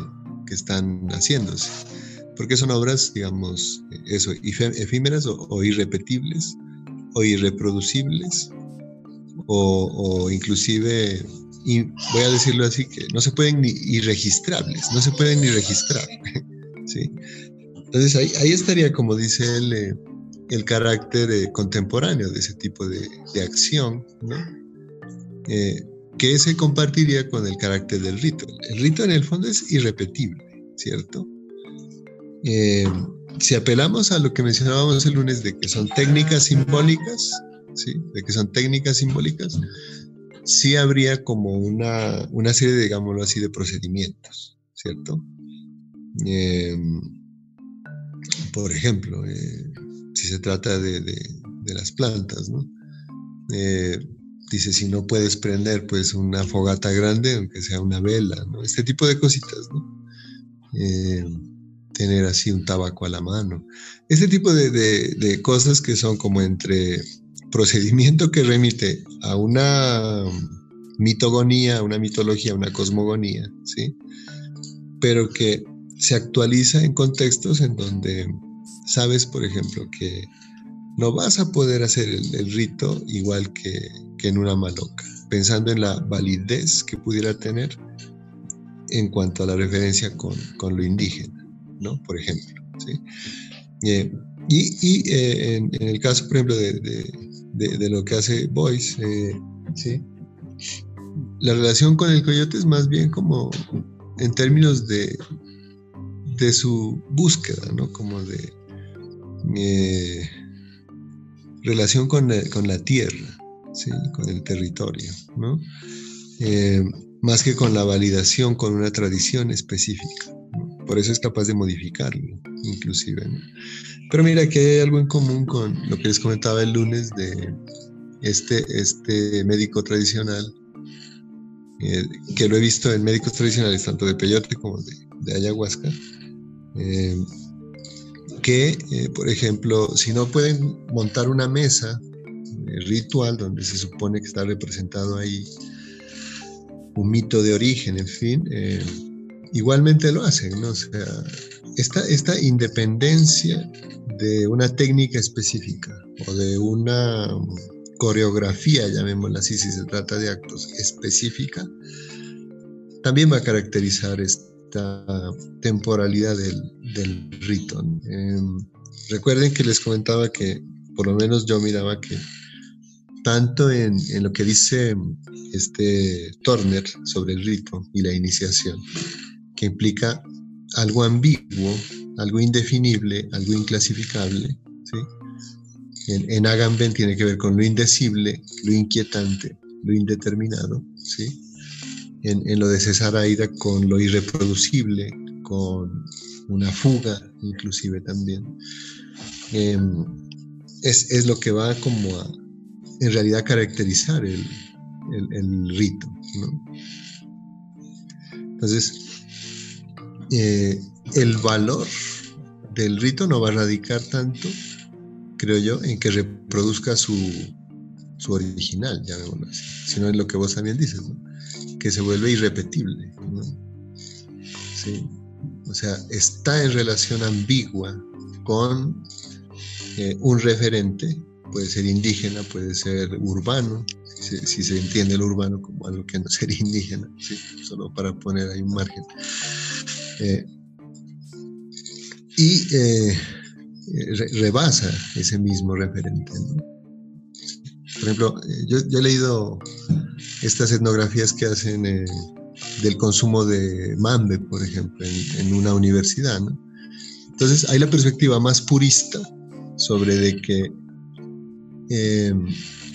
que están haciéndose, porque son obras, digamos, eso, efímeras o, irrepetibles, o irreproducibles, o, inclusive, y voy a decirlo así, que no se pueden ni irregistrables, no se pueden ni registrar. *laughs* ¿sí? Entonces ahí, estaría, como dice él, eh, el carácter eh, contemporáneo de ese tipo de, acción, ¿no? Eh, que se compartiría con el carácter del rito. El rito en el fondo es irrepetible, ¿cierto? si apelamos a lo que mencionábamos el lunes de que son técnicas simbólicas, ¿sí? de que son técnicas simbólicas, sí habría como una, una serie, digámoslo así, de procedimientos, ¿cierto? Em, por ejemplo, eh, si se trata de, de, las plantas, ¿no? Eh, dice, si no puedes prender pues una fogata grande, aunque sea una vela, ¿no? Este tipo de cositas, ¿no? Eh, tener así un tabaco a la mano. Este tipo de, de, cosas que son como entre procedimiento que remite a una mitogonía, una mitología, una cosmogonía, ¿sí? Pero que se actualiza en contextos en donde sabes, por ejemplo, que no vas a poder hacer el, rito igual que, que, en una maloca, pensando en la validez que pudiera tener en cuanto a la referencia con, con lo indígena, ¿no? Por ejemplo, ¿sí? Eh, y, eh, en, el caso, por ejemplo, de, de, lo que hace Boyce, eh, ¿sí? la relación con el coyote es más bien como en términos de, de su búsqueda, ¿no? Como de eh, relación con, con, la tierra, ¿sí? con el territorio, ¿no? Eh, más que con la validación con una tradición específica. Por eso es capaz de modificarlo, inclusive. Pero mira que hay algo en común con lo que les comentaba el lunes de este, este médico tradicional, eh, que lo he visto en médicos tradicionales, tanto de peyote como de, ayahuasca, eh, que, eh, por ejemplo, si no pueden montar una mesa ritual donde se supone que está representado ahí un mito de origen, en fin, igualmente lo hacen, ¿no? O sea, esta, esta independencia de una técnica específica o de una coreografía, llamémosla así, si se trata de actos específica, también va a caracterizar temporalidad del, rito. Em, recuerden que les comentaba que por lo menos yo miraba que tanto en, lo que dice este Turner sobre el rito y la iniciación, que implica algo ambiguo, algo indefinible, algo inclasificable. En, en, Agamben tiene que ver con lo indecible, lo inquietante, lo indeterminado. ¿sí? En, lo de César Aida con lo irreproducible, con una fuga inclusive también. Em, es, lo que va como a, en realidad, caracterizar el, rito. Entonces, eh, el valor del rito no va a radicar tanto, creo yo, en que reproduzca su, su original, llamémoslo así, sino en lo que vos también dices, que se vuelve irrepetible. O sea, está en relación ambigua con eh, un referente, puede ser indígena, puede ser urbano, si se, entiende el urbano como algo que no *laughs* sería indígena, solo para poner ahí un margen. Eh, y eh, rebasa ese mismo referente. Por ejemplo, eh, yo, he leído estas etnografías que hacen del consumo de mambe, por ejemplo, en, una universidad. Entonces hay la perspectiva más purista sobre de que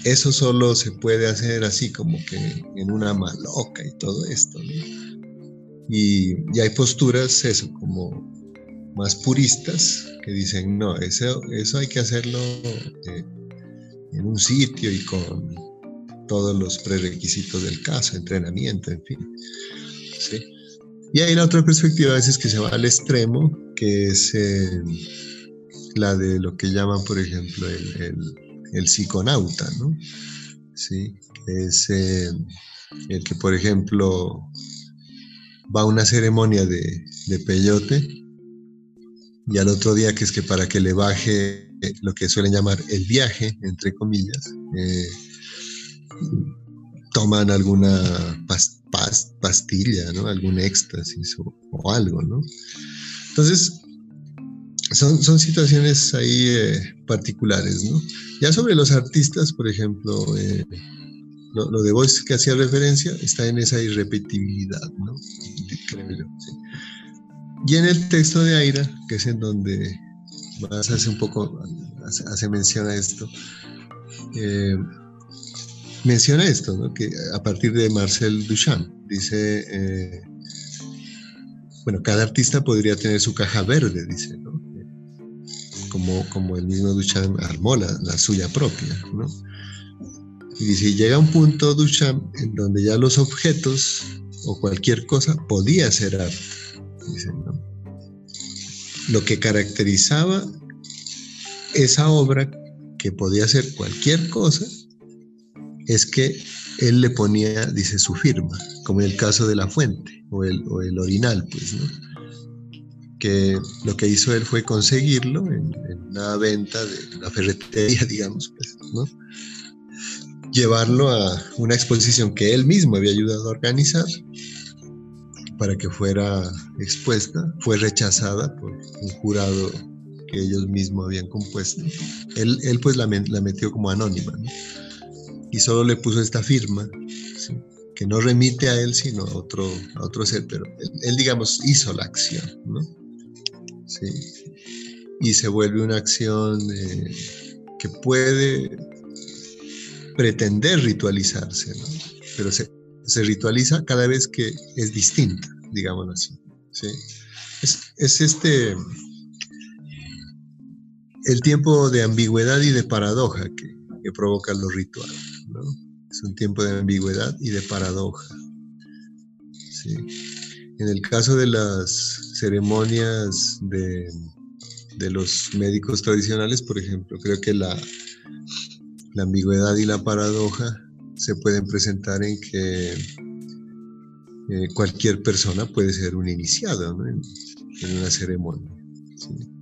eso solo se puede hacer así como que en una maloca y todo esto. ¿no? Y, hay posturas, eso, como más puristas, que dicen, no, eso, eso hay que hacerlo eh, en un sitio y con todos los prerequisitos del caso, entrenamiento, en fin. Y hay la otra perspectiva a veces que se va al extremo, que es eh, la de lo que llaman, por ejemplo, el, el, psiconauta, ¿no? Sí, que es eh, el que, por ejemplo, va a una ceremonia de, peyote y al otro día que es que para que le baje lo que suelen llamar el viaje, entre comillas, eh, toman alguna pastilla, ¿no? Algún éxtasis o, algo, ¿no? Entonces, son, son situaciones ahí eh, particulares, ¿no? Ya sobre los artistas, por ejemplo, eh, lo, de voz que hacía referencia está en esa irrepetibilidad, ¿no? Y en el texto de Aira, que es en donde más hace un poco, hace, mención a esto, eh, menciona esto, ¿no? que a partir de Marcel Duchamp, dice, eh, bueno, cada artista podría tener su caja verde, dice, ¿no? como, como el mismo Duchamp armó la, la suya propia. ¿no? Y dice, llega un punto, Duchamp, en donde ya los objetos o cualquier cosa podía ser arte. Dice, ¿no? Lo que caracterizaba esa obra, que podía ser cualquier cosa, es que él le ponía, dice, su firma, como en el caso de la fuente o el, o orinal, pues, ¿no? que lo que hizo él fue conseguirlo en, en una venta de una ferretería, *laughs* digamos, pues, ¿no? llevarlo a una exposición que él mismo había ayudado a organizar para que fuera expuesta, fue rechazada por un jurado que ellos mismos habían compuesto. Él, él pues la, la, metió como anónima y solo le puso esta firma, que no remite a él sino a otro, a otro ser, pero él, digamos hizo la acción, ¿no? Sí. Y se vuelve una acción eh, que puede pretender ritualizarse, ¿no? pero se, se, ritualiza cada vez que es distinta, digámoslo así. ¿sí? Es, es, este el tiempo de ambigüedad y de paradoja que, que provocan los rituales. ¿no? Es un tiempo de ambigüedad y de paradoja. En el caso de las ceremonias de, de los médicos tradicionales, por ejemplo, creo que la, la ambigüedad y la paradoja se pueden presentar en que eh, cualquier persona puede ser un iniciado en, una ceremonia.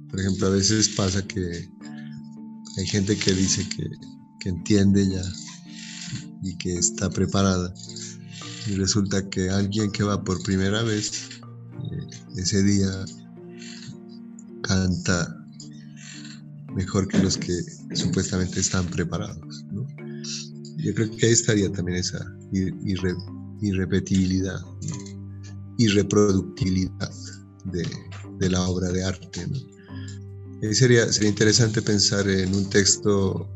Por ejemplo, a veces pasa que hay gente que dice que, entiende ya y que está preparada y resulta que alguien que va por primera vez eh, ese día canta mejor que los que supuestamente están preparados. Yo creo que ahí estaría también esa irrepetibilidad y reproductibilidad de, la obra de arte. sería, sería interesante pensar en un texto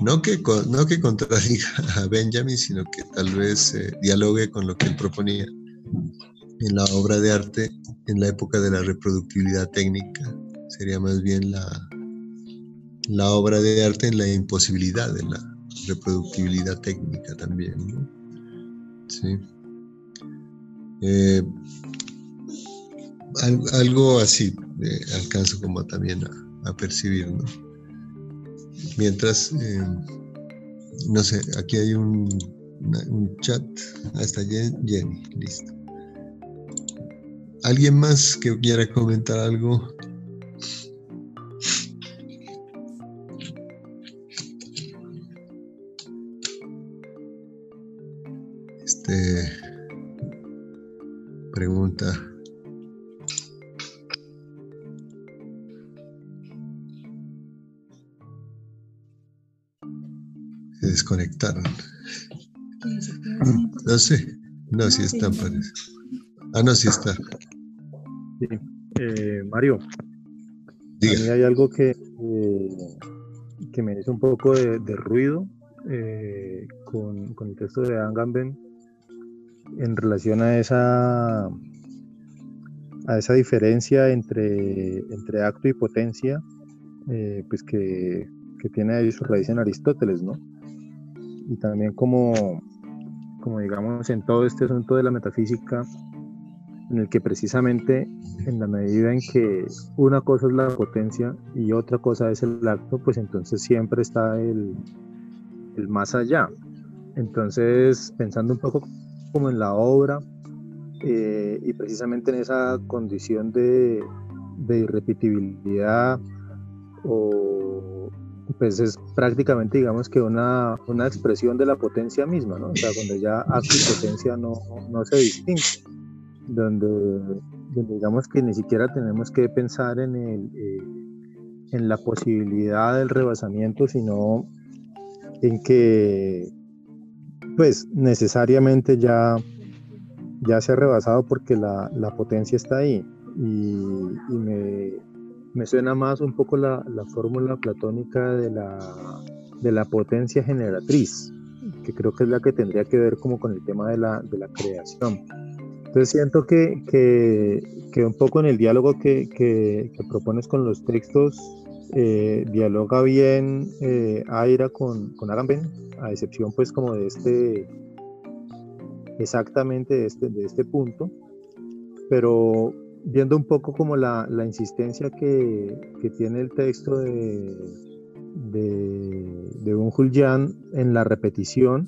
no que, no que contradiga a Benjamin, sino que tal vez eh, dialogue con lo que él proponía en la obra de arte en la época de la reproductibilidad técnica. Sería más bien la, la obra de arte en la imposibilidad de la reproductibilidad técnica también. Sí. Eh, algo así eh, alcanzo como también a, percibir, Mientras, eh, no sé, aquí hay un, un chat, hasta Jenny, listo. ¿Alguien más que quiera comentar algo? Este, pregunta. Se desconectaron. No sé. No, si están, parece. Ah, no, sí está. Sí. Eh, Mario, Diga. hay algo que, eh, que me hizo un poco de, ruido eh, con, con, el texto de Angamben en relación a esa, a esa diferencia entre, entre acto y potencia, eh, pues que, que, tiene ahí su raíz en Aristóteles, ¿no? Y también como, como digamos en todo este asunto de la metafísica, en el que precisamente en la medida en que una cosa es la potencia y otra cosa es el acto, pues entonces siempre está el, el más allá. Entonces, pensando un poco como en la obra eh, y precisamente en esa condición de, de irrepetibilidad o pues es prácticamente, digamos que una, una, expresión de la potencia misma, ¿no? O sea, donde ya acto y potencia no, no se distinguen, donde, digamos que ni siquiera tenemos que pensar en, el, eh, en la posibilidad del rebasamiento, sino en que, pues, necesariamente ya, ya se ha rebasado porque la, la potencia está ahí. Y, y me, me suena más un poco la, la fórmula platónica de la, de la potencia generatriz, que creo que es la que tendría que ver como con el tema de la, de la creación. Entonces siento que, que, que, un poco en el diálogo que, que propones con los textos, eh, dialoga bien eh, Aira con, con Agamben, a excepción pues como de este, exactamente de este, de este punto, pero viendo un poco como la, la insistencia que, que, tiene el texto de, de, de un Julián en la repetición,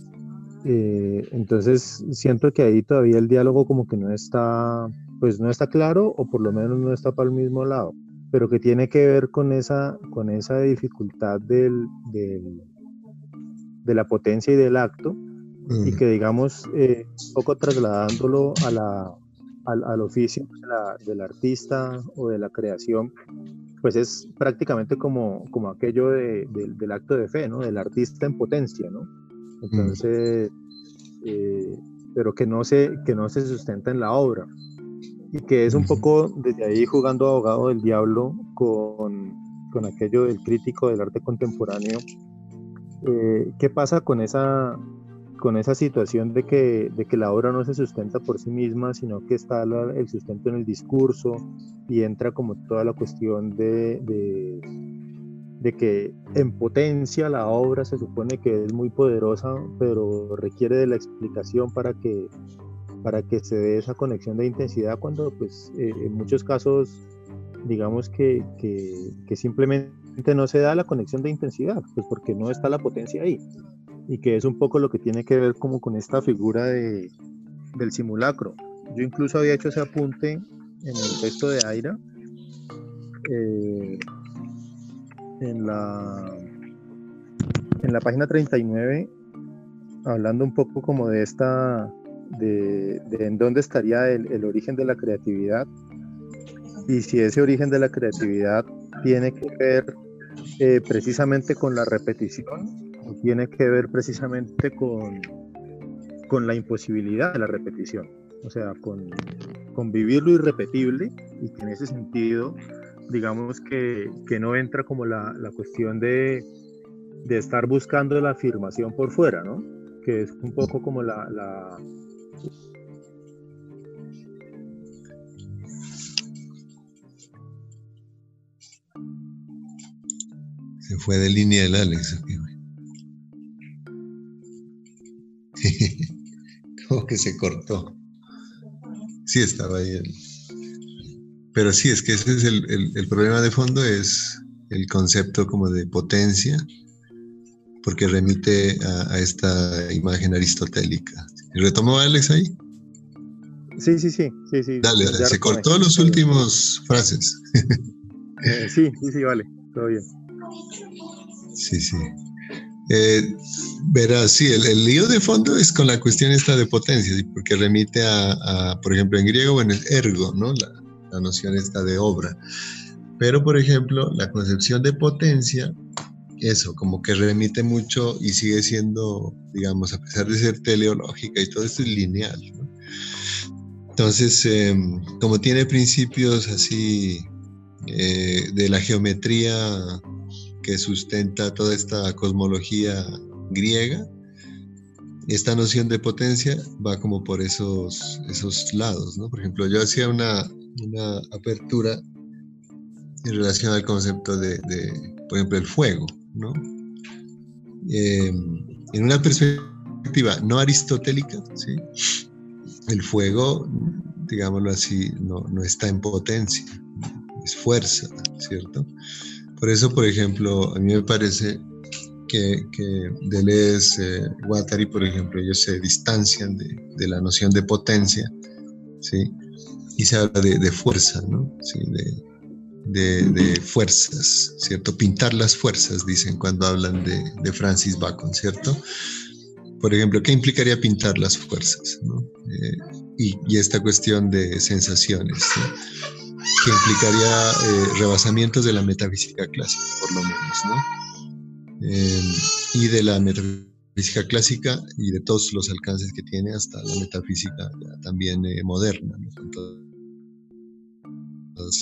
eh, entonces siento que ahí todavía el diálogo como que no está, pues no está claro o por lo menos no está para el mismo lado, pero que tiene que ver con esa, con esa dificultad del, del de la potencia y del acto y mm. que digamos eh, un poco trasladándolo a la, al, oficio del artista o de la creación, pues es prácticamente como, como aquello del acto de fe, ¿no? Del artista en potencia, ¿no? Entonces, eh, pero que no, se, que no se sustenta en la obra. Y que es un poco desde ahí jugando abogado del diablo con, con aquello del crítico del arte contemporáneo. Eh, ¿Qué pasa con esa, con esa situación de que, de que la obra no se sustenta por sí misma, sino que está el sustento en el discurso y entra como toda la cuestión de, de, que en potencia la obra se supone que es muy poderosa, pero requiere de la explicación para que, para que se dé esa conexión de intensidad cuando pues eh, en muchos casos digamos que, que, simplemente no se da la conexión de intensidad, pues porque no está la potencia ahí y que es un poco lo que tiene que ver como con esta figura de, del simulacro. Yo incluso había hecho ese apunte en el texto de Aira, eh, en, la, en la página 39, hablando un poco como de esta, de, en dónde estaría el, origen de la creatividad y si ese origen de la creatividad tiene que ver eh, precisamente con la repetición tiene que ver precisamente con, con la imposibilidad de la repetición, o sea, con, con vivir lo irrepetible y que en ese sentido, digamos que, que no entra como la, la cuestión de, de, estar buscando la afirmación por fuera, ¿no? Que es un poco como la Se fue de línea el Alex. *laughs* como que se cortó. Sí, estaba ahí. Pero sí, es que ese es el, problema de fondo, es el concepto como de potencia, porque remite a, esta imagen aristotélica. ¿Retomó Alex ahí? Sí, sí, sí. sí, sí. Dale, se cortó los últimos frases. Eh, sí, sí, sí, vale, todo bien. Sí, sí. Eh, verás, sí, el, lío de fondo es con la cuestión esta de potencia, porque remite a, por ejemplo, en griego, bueno, el ergo, ¿no? La, la, noción esta de obra. Pero, por ejemplo, la concepción de potencia, eso, como que remite mucho y sigue siendo, digamos, a pesar de ser teleológica y todo esto es lineal. Entonces, em, como tiene principios así eh, de la geometría que sustenta toda esta cosmología griega, esta noción de potencia va como por esos, esos lados, ¿no? Por ejemplo, yo hacía una, una apertura en relación al concepto de, por ejemplo, el fuego, ¿no? Em, en una perspectiva no aristotélica, ¿sí? El fuego, digámoslo así, no, no está en potencia, es fuerza, ¿cierto? Por eso, por ejemplo, a mí me parece que, que Deleuze, eh, Guattari, por ejemplo, ellos se distancian de, la noción de potencia, ¿sí? Y se habla de, fuerza, ¿no? ¿Sí? de, fuerzas, ¿cierto? Pintar las fuerzas, dicen cuando hablan de, Francis Bacon, ¿cierto? Por ejemplo, ¿qué implicaría pintar las fuerzas? Eh, y, esta cuestión de sensaciones, que implicaría eh, rebasamientos de la metafísica clásica, por lo menos, ¿no? Eh, y de la metafísica clásica y de todos los alcances que tiene hasta la metafísica también moderna, ¿no?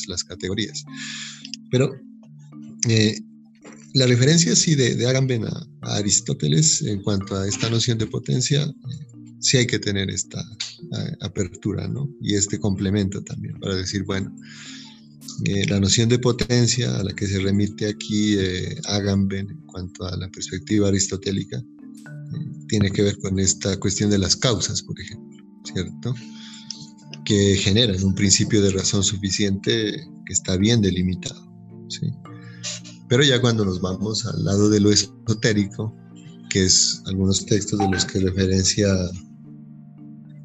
Las categorías. Pero eh, la referencia sí de, de Agamben a, Aristóteles en cuanto a esta noción de potencia, eh, sí hay que tener esta apertura, ¿no? Y este complemento también para decir, bueno, eh, la noción de potencia a la que se remite aquí Agamben en cuanto a la perspectiva aristotélica tiene que ver con esta cuestión de las causas, por ejemplo, ¿cierto? Que generan un principio de razón suficiente que está bien delimitado. Pero ya cuando nos vamos al lado de lo esotérico, que es algunos textos de los que referencia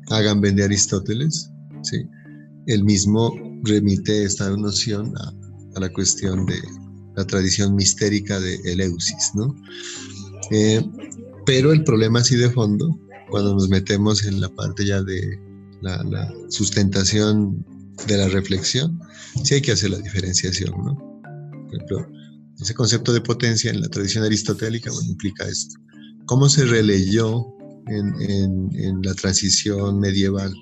hagan de Aristóteles, ¿sí? el mismo remite esta noción a, la cuestión de la tradición mistérica de Eleusis. ¿no? Eh, pero el problema así de fondo, cuando nos metemos en la parte ya de la, sustentación de la reflexión, sí hay que hacer la diferenciación, ¿no? Por ejemplo, ese concepto de potencia en la tradición aristotélica implica esto. ¿Cómo se releyó en, la transición medieval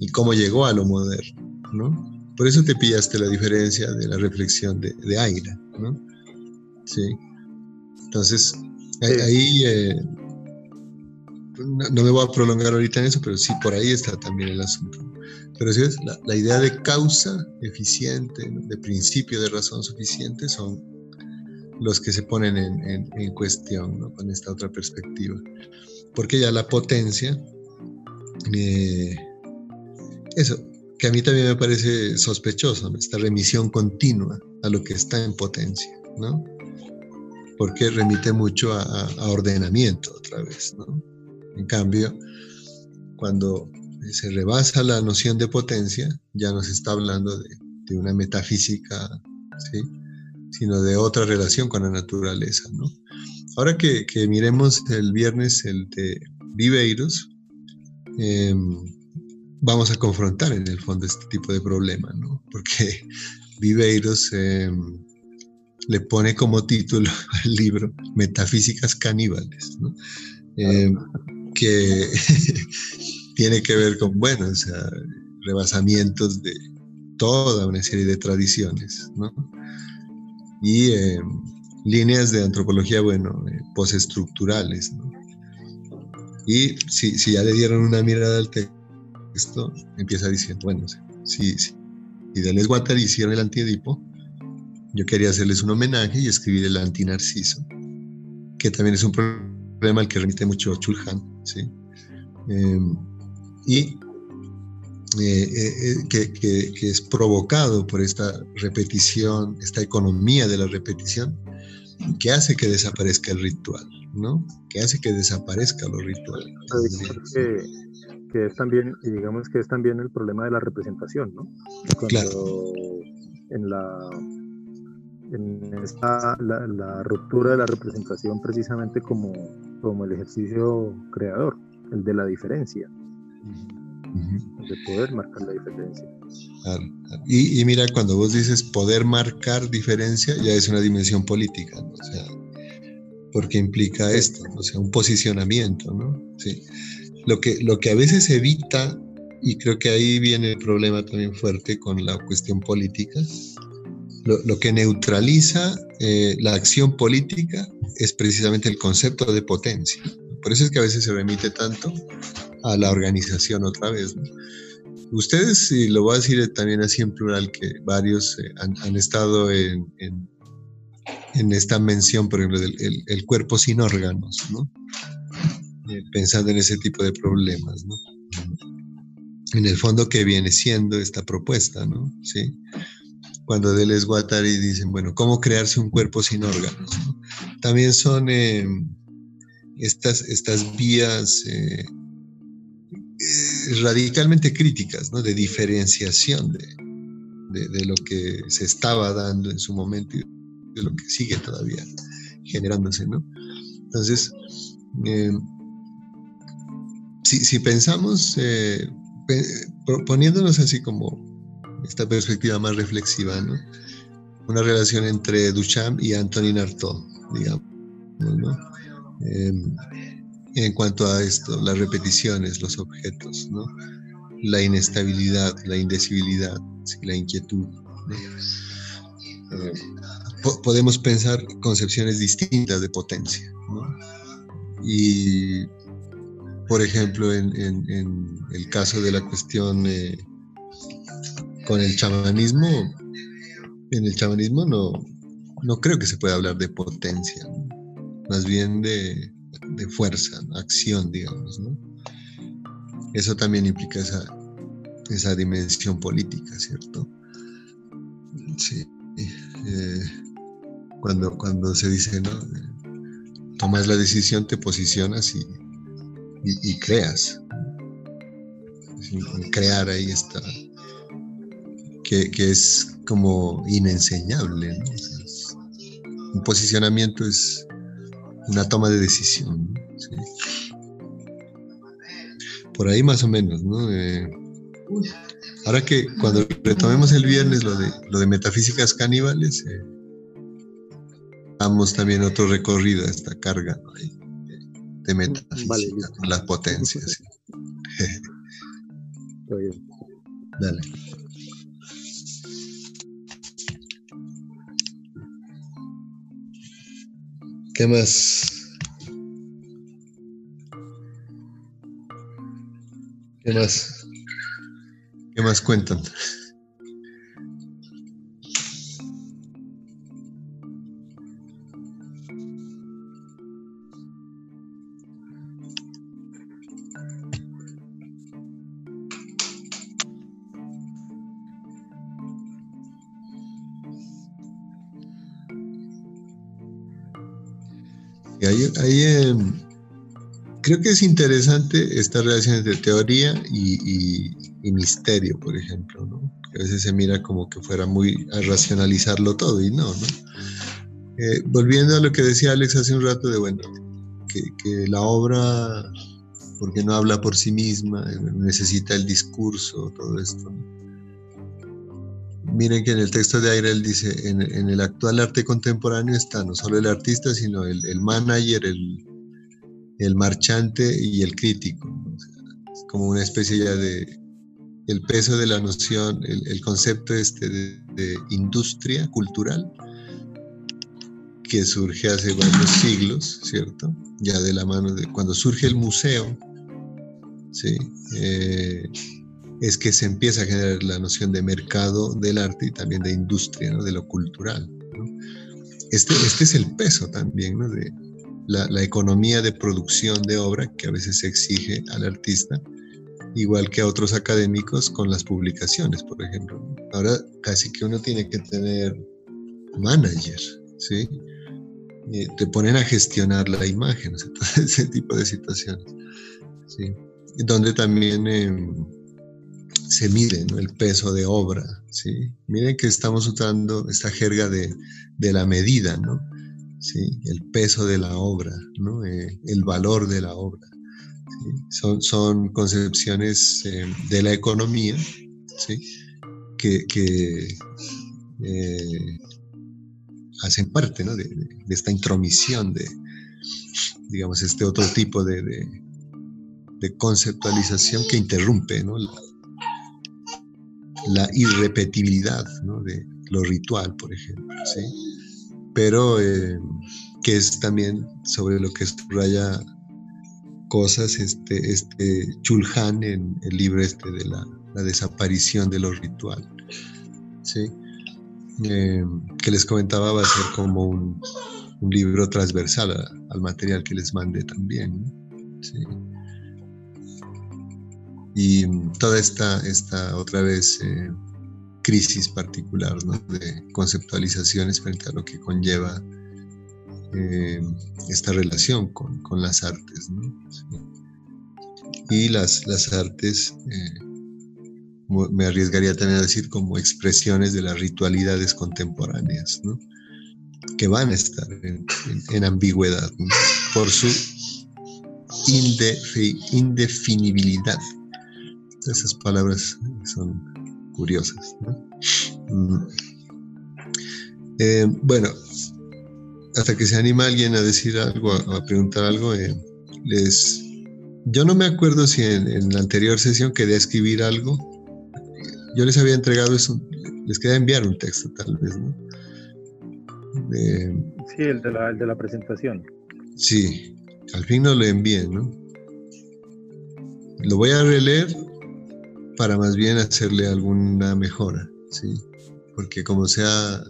y cómo llegó a lo moderno, ¿no? Por eso te pillaste la diferencia de la reflexión de, de Aira, ¿no? Sí. Entonces, ahí eh, no, me voy a prolongar ahorita en eso, pero sí, por ahí está también el asunto. Pero sí, la, idea de causa eficiente, de principio de razón suficiente, son los que se ponen en, cuestión con esta otra perspectiva. Porque ya la potencia, eh, eso, que a mí también me parece sospechoso, esta remisión continua a lo que está en potencia, ¿no? Porque remite mucho a, a ordenamiento otra vez, ¿no? En cambio, cuando se rebasa la noción de potencia, ya no se está hablando de, una metafísica, sino de otra relación con la naturaleza. Ahora que, miremos el viernes el de Viveiros, em, vamos a confrontar en el fondo este tipo de problema, porque *laughs* Viveiros em, le pone como título *laughs* al libro Metafísicas caníbales. Em, que *laughs* tiene que ver con, bueno, o sea, rebasamientos de toda una serie de tradiciones, ¿no? Y eh, líneas de antropología, bueno, eh, postestructurales, ¿no? Y si, si, ya le dieron una mirada al texto, empieza diciendo, bueno, si, si, si Deleuze Guattari hicieron el antiedipo, yo quería hacerles un homenaje y escribir el antinarciso, que también es un problema al que remite mucho Chulhan, ¿sí? Em, y eh, eh, eh, que, que, es provocado por esta repetición, esta economía de la repetición, que hace que desaparezca el ritual, ¿no? Que hace que desaparezca lo ritual. Que, que, es también, y digamos que es también el problema de la representación, ¿no? Cuando claro. en la en esta, la, ruptura de la representación precisamente como, como el ejercicio creador, el de la diferencia, de poder marcar la diferencia. Y, mira, cuando vos dices poder marcar diferencia, ya es una dimensión política, ¿no? o sea, porque implica esto, o sea, un posicionamiento, ¿no? Sí. Lo que, lo que a veces evita, y creo que ahí viene el problema también fuerte con la cuestión política, lo, que neutraliza eh, la acción política es precisamente el concepto de potencia. Por eso es que a veces se remite tanto a la organización otra vez. Ustedes, y lo voy a decir también así en plural, que varios eh, han, estado en, en, esta mención, por ejemplo, del el, cuerpo sin órganos, ¿no? Eh, pensando en ese tipo de problemas, ¿no? En el fondo, ¿qué viene siendo esta propuesta, ¿no? Sí cuando Deleuze Guattari dicen, bueno, ¿cómo crearse un cuerpo sin órganos? También son eh, estas, estas vías eh, eh, radicalmente críticas, ¿no? De diferenciación de, de, lo que se estaba dando en su momento y de lo que sigue todavía generándose, ¿no? Entonces, eh, si, pensamos, eh, poniéndonos así como esta perspectiva más reflexiva, ¿no? Una relación entre Duchamp y Antonin Artaud, digamos, ¿no? Em, en cuanto a esto, las repeticiones, los objetos, ¿no? la inestabilidad, la indecibilidad, la inquietud. Eh, podemos pensar concepciones distintas de potencia. Y, por ejemplo, en, el caso de la cuestión eh, con el chamanismo, en el chamanismo no, no creo que se pueda hablar de potencia, más bien de, de fuerza, acción, digamos. ¿no? Eso también implica esa, esa dimensión política, ¿cierto? Sí. Eh, cuando, cuando se dice, ¿no? Tomas la decisión, te posicionas y, y, creas. Crear ahí está. Que, que es como inenseñable. un posicionamiento es una toma de decisión. Por ahí más o menos, ¿no? Eh, ahora que cuando retomemos el viernes lo de, lo de metafísicas caníbales, eh, damos también otro recorrido a esta carga de metafísica con las potencias. Dale. ¿Qué más? ¿Qué más? ¿Qué más cuentan? Y ahí eh, creo que es interesante esta relación entre teoría y, misterio, por ejemplo, ¿no? a veces se mira como que fuera muy a racionalizarlo todo y no, ¿no? Eh, volviendo a lo que decía Alex hace un rato de, bueno, que, la obra, porque no habla por sí misma, necesita el discurso, todo esto. Miren que en el texto de Aire él dice, en, el actual arte contemporáneo está no solo el artista, sino el, el manager, el, el marchante y el crítico. Como una especie ya de el peso de la noción, el, concepto este de, industria cultural que surge hace varios siglos, ¿cierto? Ya de la mano de cuando surge el museo, ¿sí? Eh, es que se empieza a generar la noción de mercado del arte y también de industria, ¿no? de lo cultural. Este, este es el peso también de, la, economía de producción de obra que a veces se exige al artista, igual que a otros académicos con las publicaciones, por ejemplo. Ahora casi que uno tiene que tener manager, ¿sí? te ponen a gestionar la imagen, *laughs* ese tipo de situaciones, ¿sí? Donde también em, se mide el peso de obra, ¿sí? Miren que estamos usando esta jerga de, de la medida, ¿no? el peso de la obra, eh, el valor de la obra. Son, son, concepciones eh, de la economía que, eh, hacen parte de, esta intromisión de, digamos, este otro tipo de, de conceptualización que interrumpe la, irrepetibilidad de lo ritual, por ejemplo. ¿sí? pero eh, que es también sobre lo que subraya cosas este, este Chulhan en el libro este de la, desaparición de lo ritual. ¿sí? Eh, que les comentaba va a ser como un, libro transversal al material que les mandé también. ¿sí? Y toda esta, esta otra vez eh, crisis particular de conceptualizaciones frente a lo que conlleva eh, esta relación con, las artes. Y las, las artes, eh, me arriesgaría también a decir como expresiones de las ritualidades contemporáneas, que van a estar en, ambigüedad por su indefinibilidad. Esas palabras son curiosas. Mm. Eh, bueno, hasta que se anima alguien a decir algo, a, preguntar algo, eh, les, yo no me acuerdo si en, la anterior sesión quería escribir algo. Yo les había entregado eso, les quería enviar un texto tal vez, ¿no? sí, el de, la, el de la presentación. Sí, al fin no lo envié, ¿no? Lo voy a releer para más bien hacerle alguna mejora, ¿sí? Porque como sea,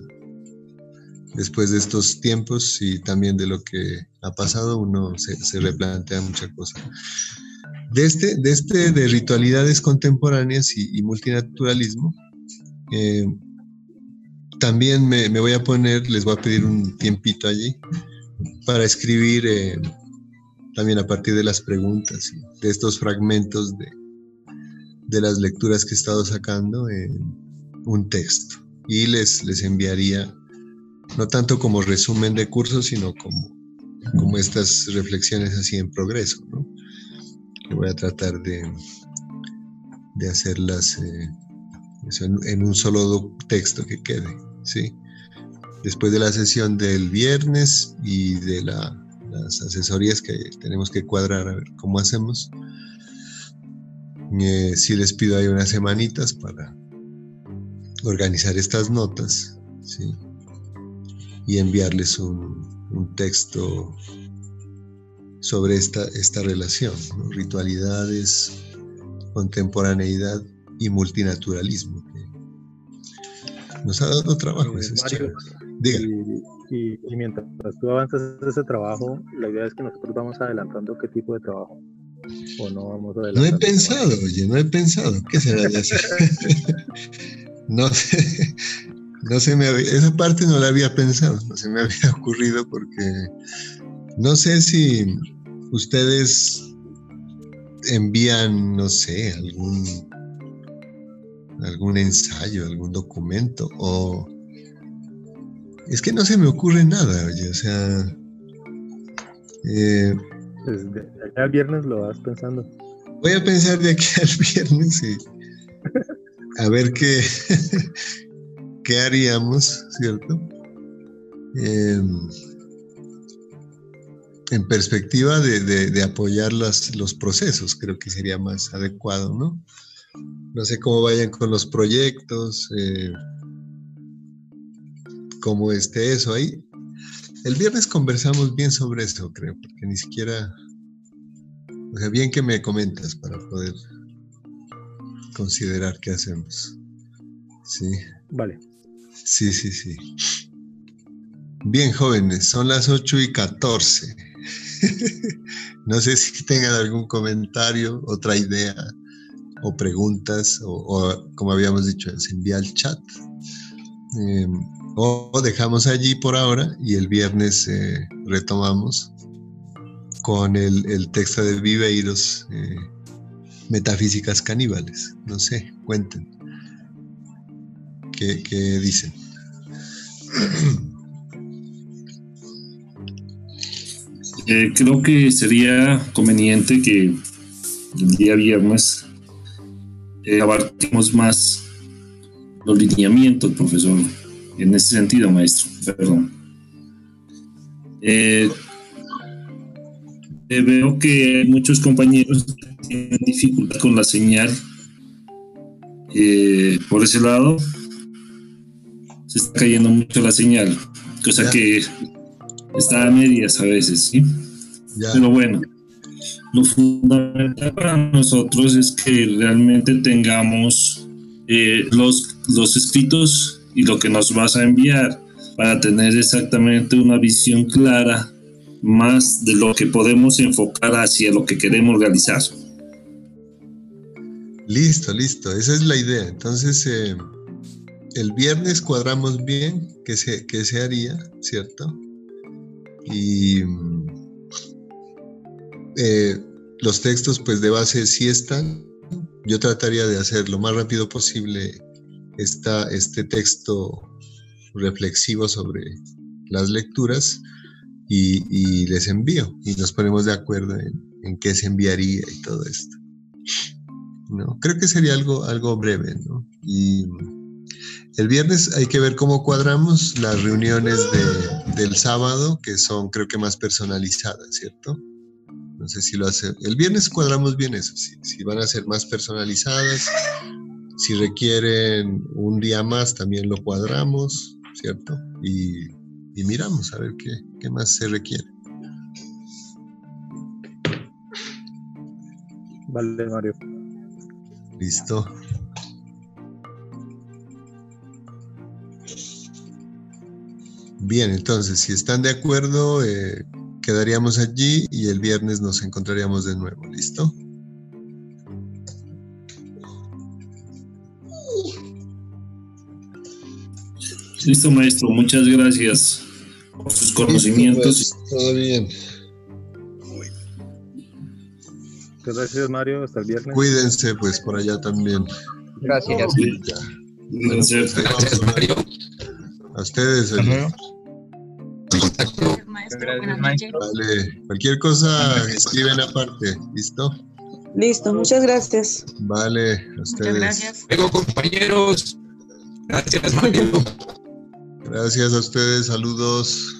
después de estos tiempos y también de lo que ha pasado, uno se, replantea muchas cosas. De este, de este de ritualidades contemporáneas y, multinaturalismo, eh, también me, voy a poner, les voy a pedir un tiempito allí para escribir eh, también a partir de las preguntas, de estos fragmentos de, de las lecturas que he estado sacando, en un texto. Y les, les enviaría, no tanto como resumen de cursos, sino como, como estas reflexiones así en progreso, ¿no? voy a tratar de, de hacerlas eh, en, un solo texto que quede. ¿sí? Después de la sesión del viernes y de las asesorías que tenemos que cuadrar a ver cómo hacemos, eh, sí les pido ahí unas semanitas para organizar estas notas ¿sí? y enviarles un, texto sobre esta, esta relación, ritualidades, contemporaneidad y multinaturalismo. Nos ha dado trabajo. Eh, y, mientras tú avanzas ese trabajo, la idea es que nosotros vamos adelantando qué tipo de trabajo. O no vamos No he pensado, oye, no he pensado. ¿Qué será de hacer? *laughs* no sé. No se me esa parte no la había pensado, no se me había *laughs* ocurrido porque no sé si ustedes envían, no sé, algún algún ensayo, algún documento, o es que no se me ocurre nada, oye, o sea... Eh, pues de aquí al viernes lo vas pensando. Voy a pensar de aquí al viernes y a ver qué, *laughs* qué haríamos, ¿cierto? Em, en perspectiva de, apoyar los procesos, creo que sería más adecuado, ¿no? No sé cómo vayan con los proyectos, eh, cómo esté eso ahí. El viernes conversamos bien sobre eso, creo, porque ni siquiera, o sea, bien que me comentas para poder considerar qué hacemos. Sí. Vale. Sí, sí, sí. Bien, jóvenes, son las 8 y 14. *laughs* no sé si tengan algún comentario, otra idea o preguntas, o, como habíamos dicho, se envía al chat. Em, o, dejamos allí por ahora y el viernes eh, retomamos con el, texto de Viveiros, eh, Metafísicas Caníbales. No sé, cuenten. ¿Qué, dicen? Eh, creo que sería conveniente que el día viernes eh, abarquemos más los lineamientos, profesor, en ese sentido, maestro, perdón. Eh, eh, veo que muchos compañeros tienen dificultad con la señal. por ese lado, se está cayendo mucho la señal, cosa que está a medias a veces, ¿sí? Pero bueno, lo fundamental para nosotros es que realmente tengamos eh, los, los escritos y lo que nos vas a enviar para tener exactamente una visión clara más de lo que podemos enfocar hacia lo que queremos realizar. Listo, listo, esa es la idea. Entonces, eh, el viernes cuadramos bien qué se, qué se haría, ¿cierto? Y eh, los textos pues de base sí están, yo trataría de hacer lo más rápido posible esta, este texto reflexivo sobre las lecturas y, les envío y nos ponemos de acuerdo en, qué se enviaría y todo esto. ¿no? Creo que sería algo, algo breve. ¿no? Y el viernes hay que ver cómo cuadramos las reuniones del sábado, que son creo que más personalizadas, ¿cierto? No sé si lo hace. El viernes cuadramos bien eso, si, si van a ser más personalizadas, si requieren un día más también lo cuadramos, ¿cierto? Y y miramos a ver qué, más se requiere. Vale, Mario. Listo. Bien, entonces, si están de acuerdo, eh, quedaríamos allí y el viernes nos encontraríamos de nuevo. ¿Listo? Listo, maestro. Muchas gracias sus conocimientos. Pues, todo bien. Gracias, Mario. Hasta el viernes. Cuídense, pues, por allá también. Gracias. Gracias, Mario. A ustedes. Vale, cualquier cosa escriben aparte, ¿listo? Listo, muchas gracias. Vale, a ustedes. Muchas gracias. Luego, compañeros. Gracias, Mario. Gracias a ustedes, saludos.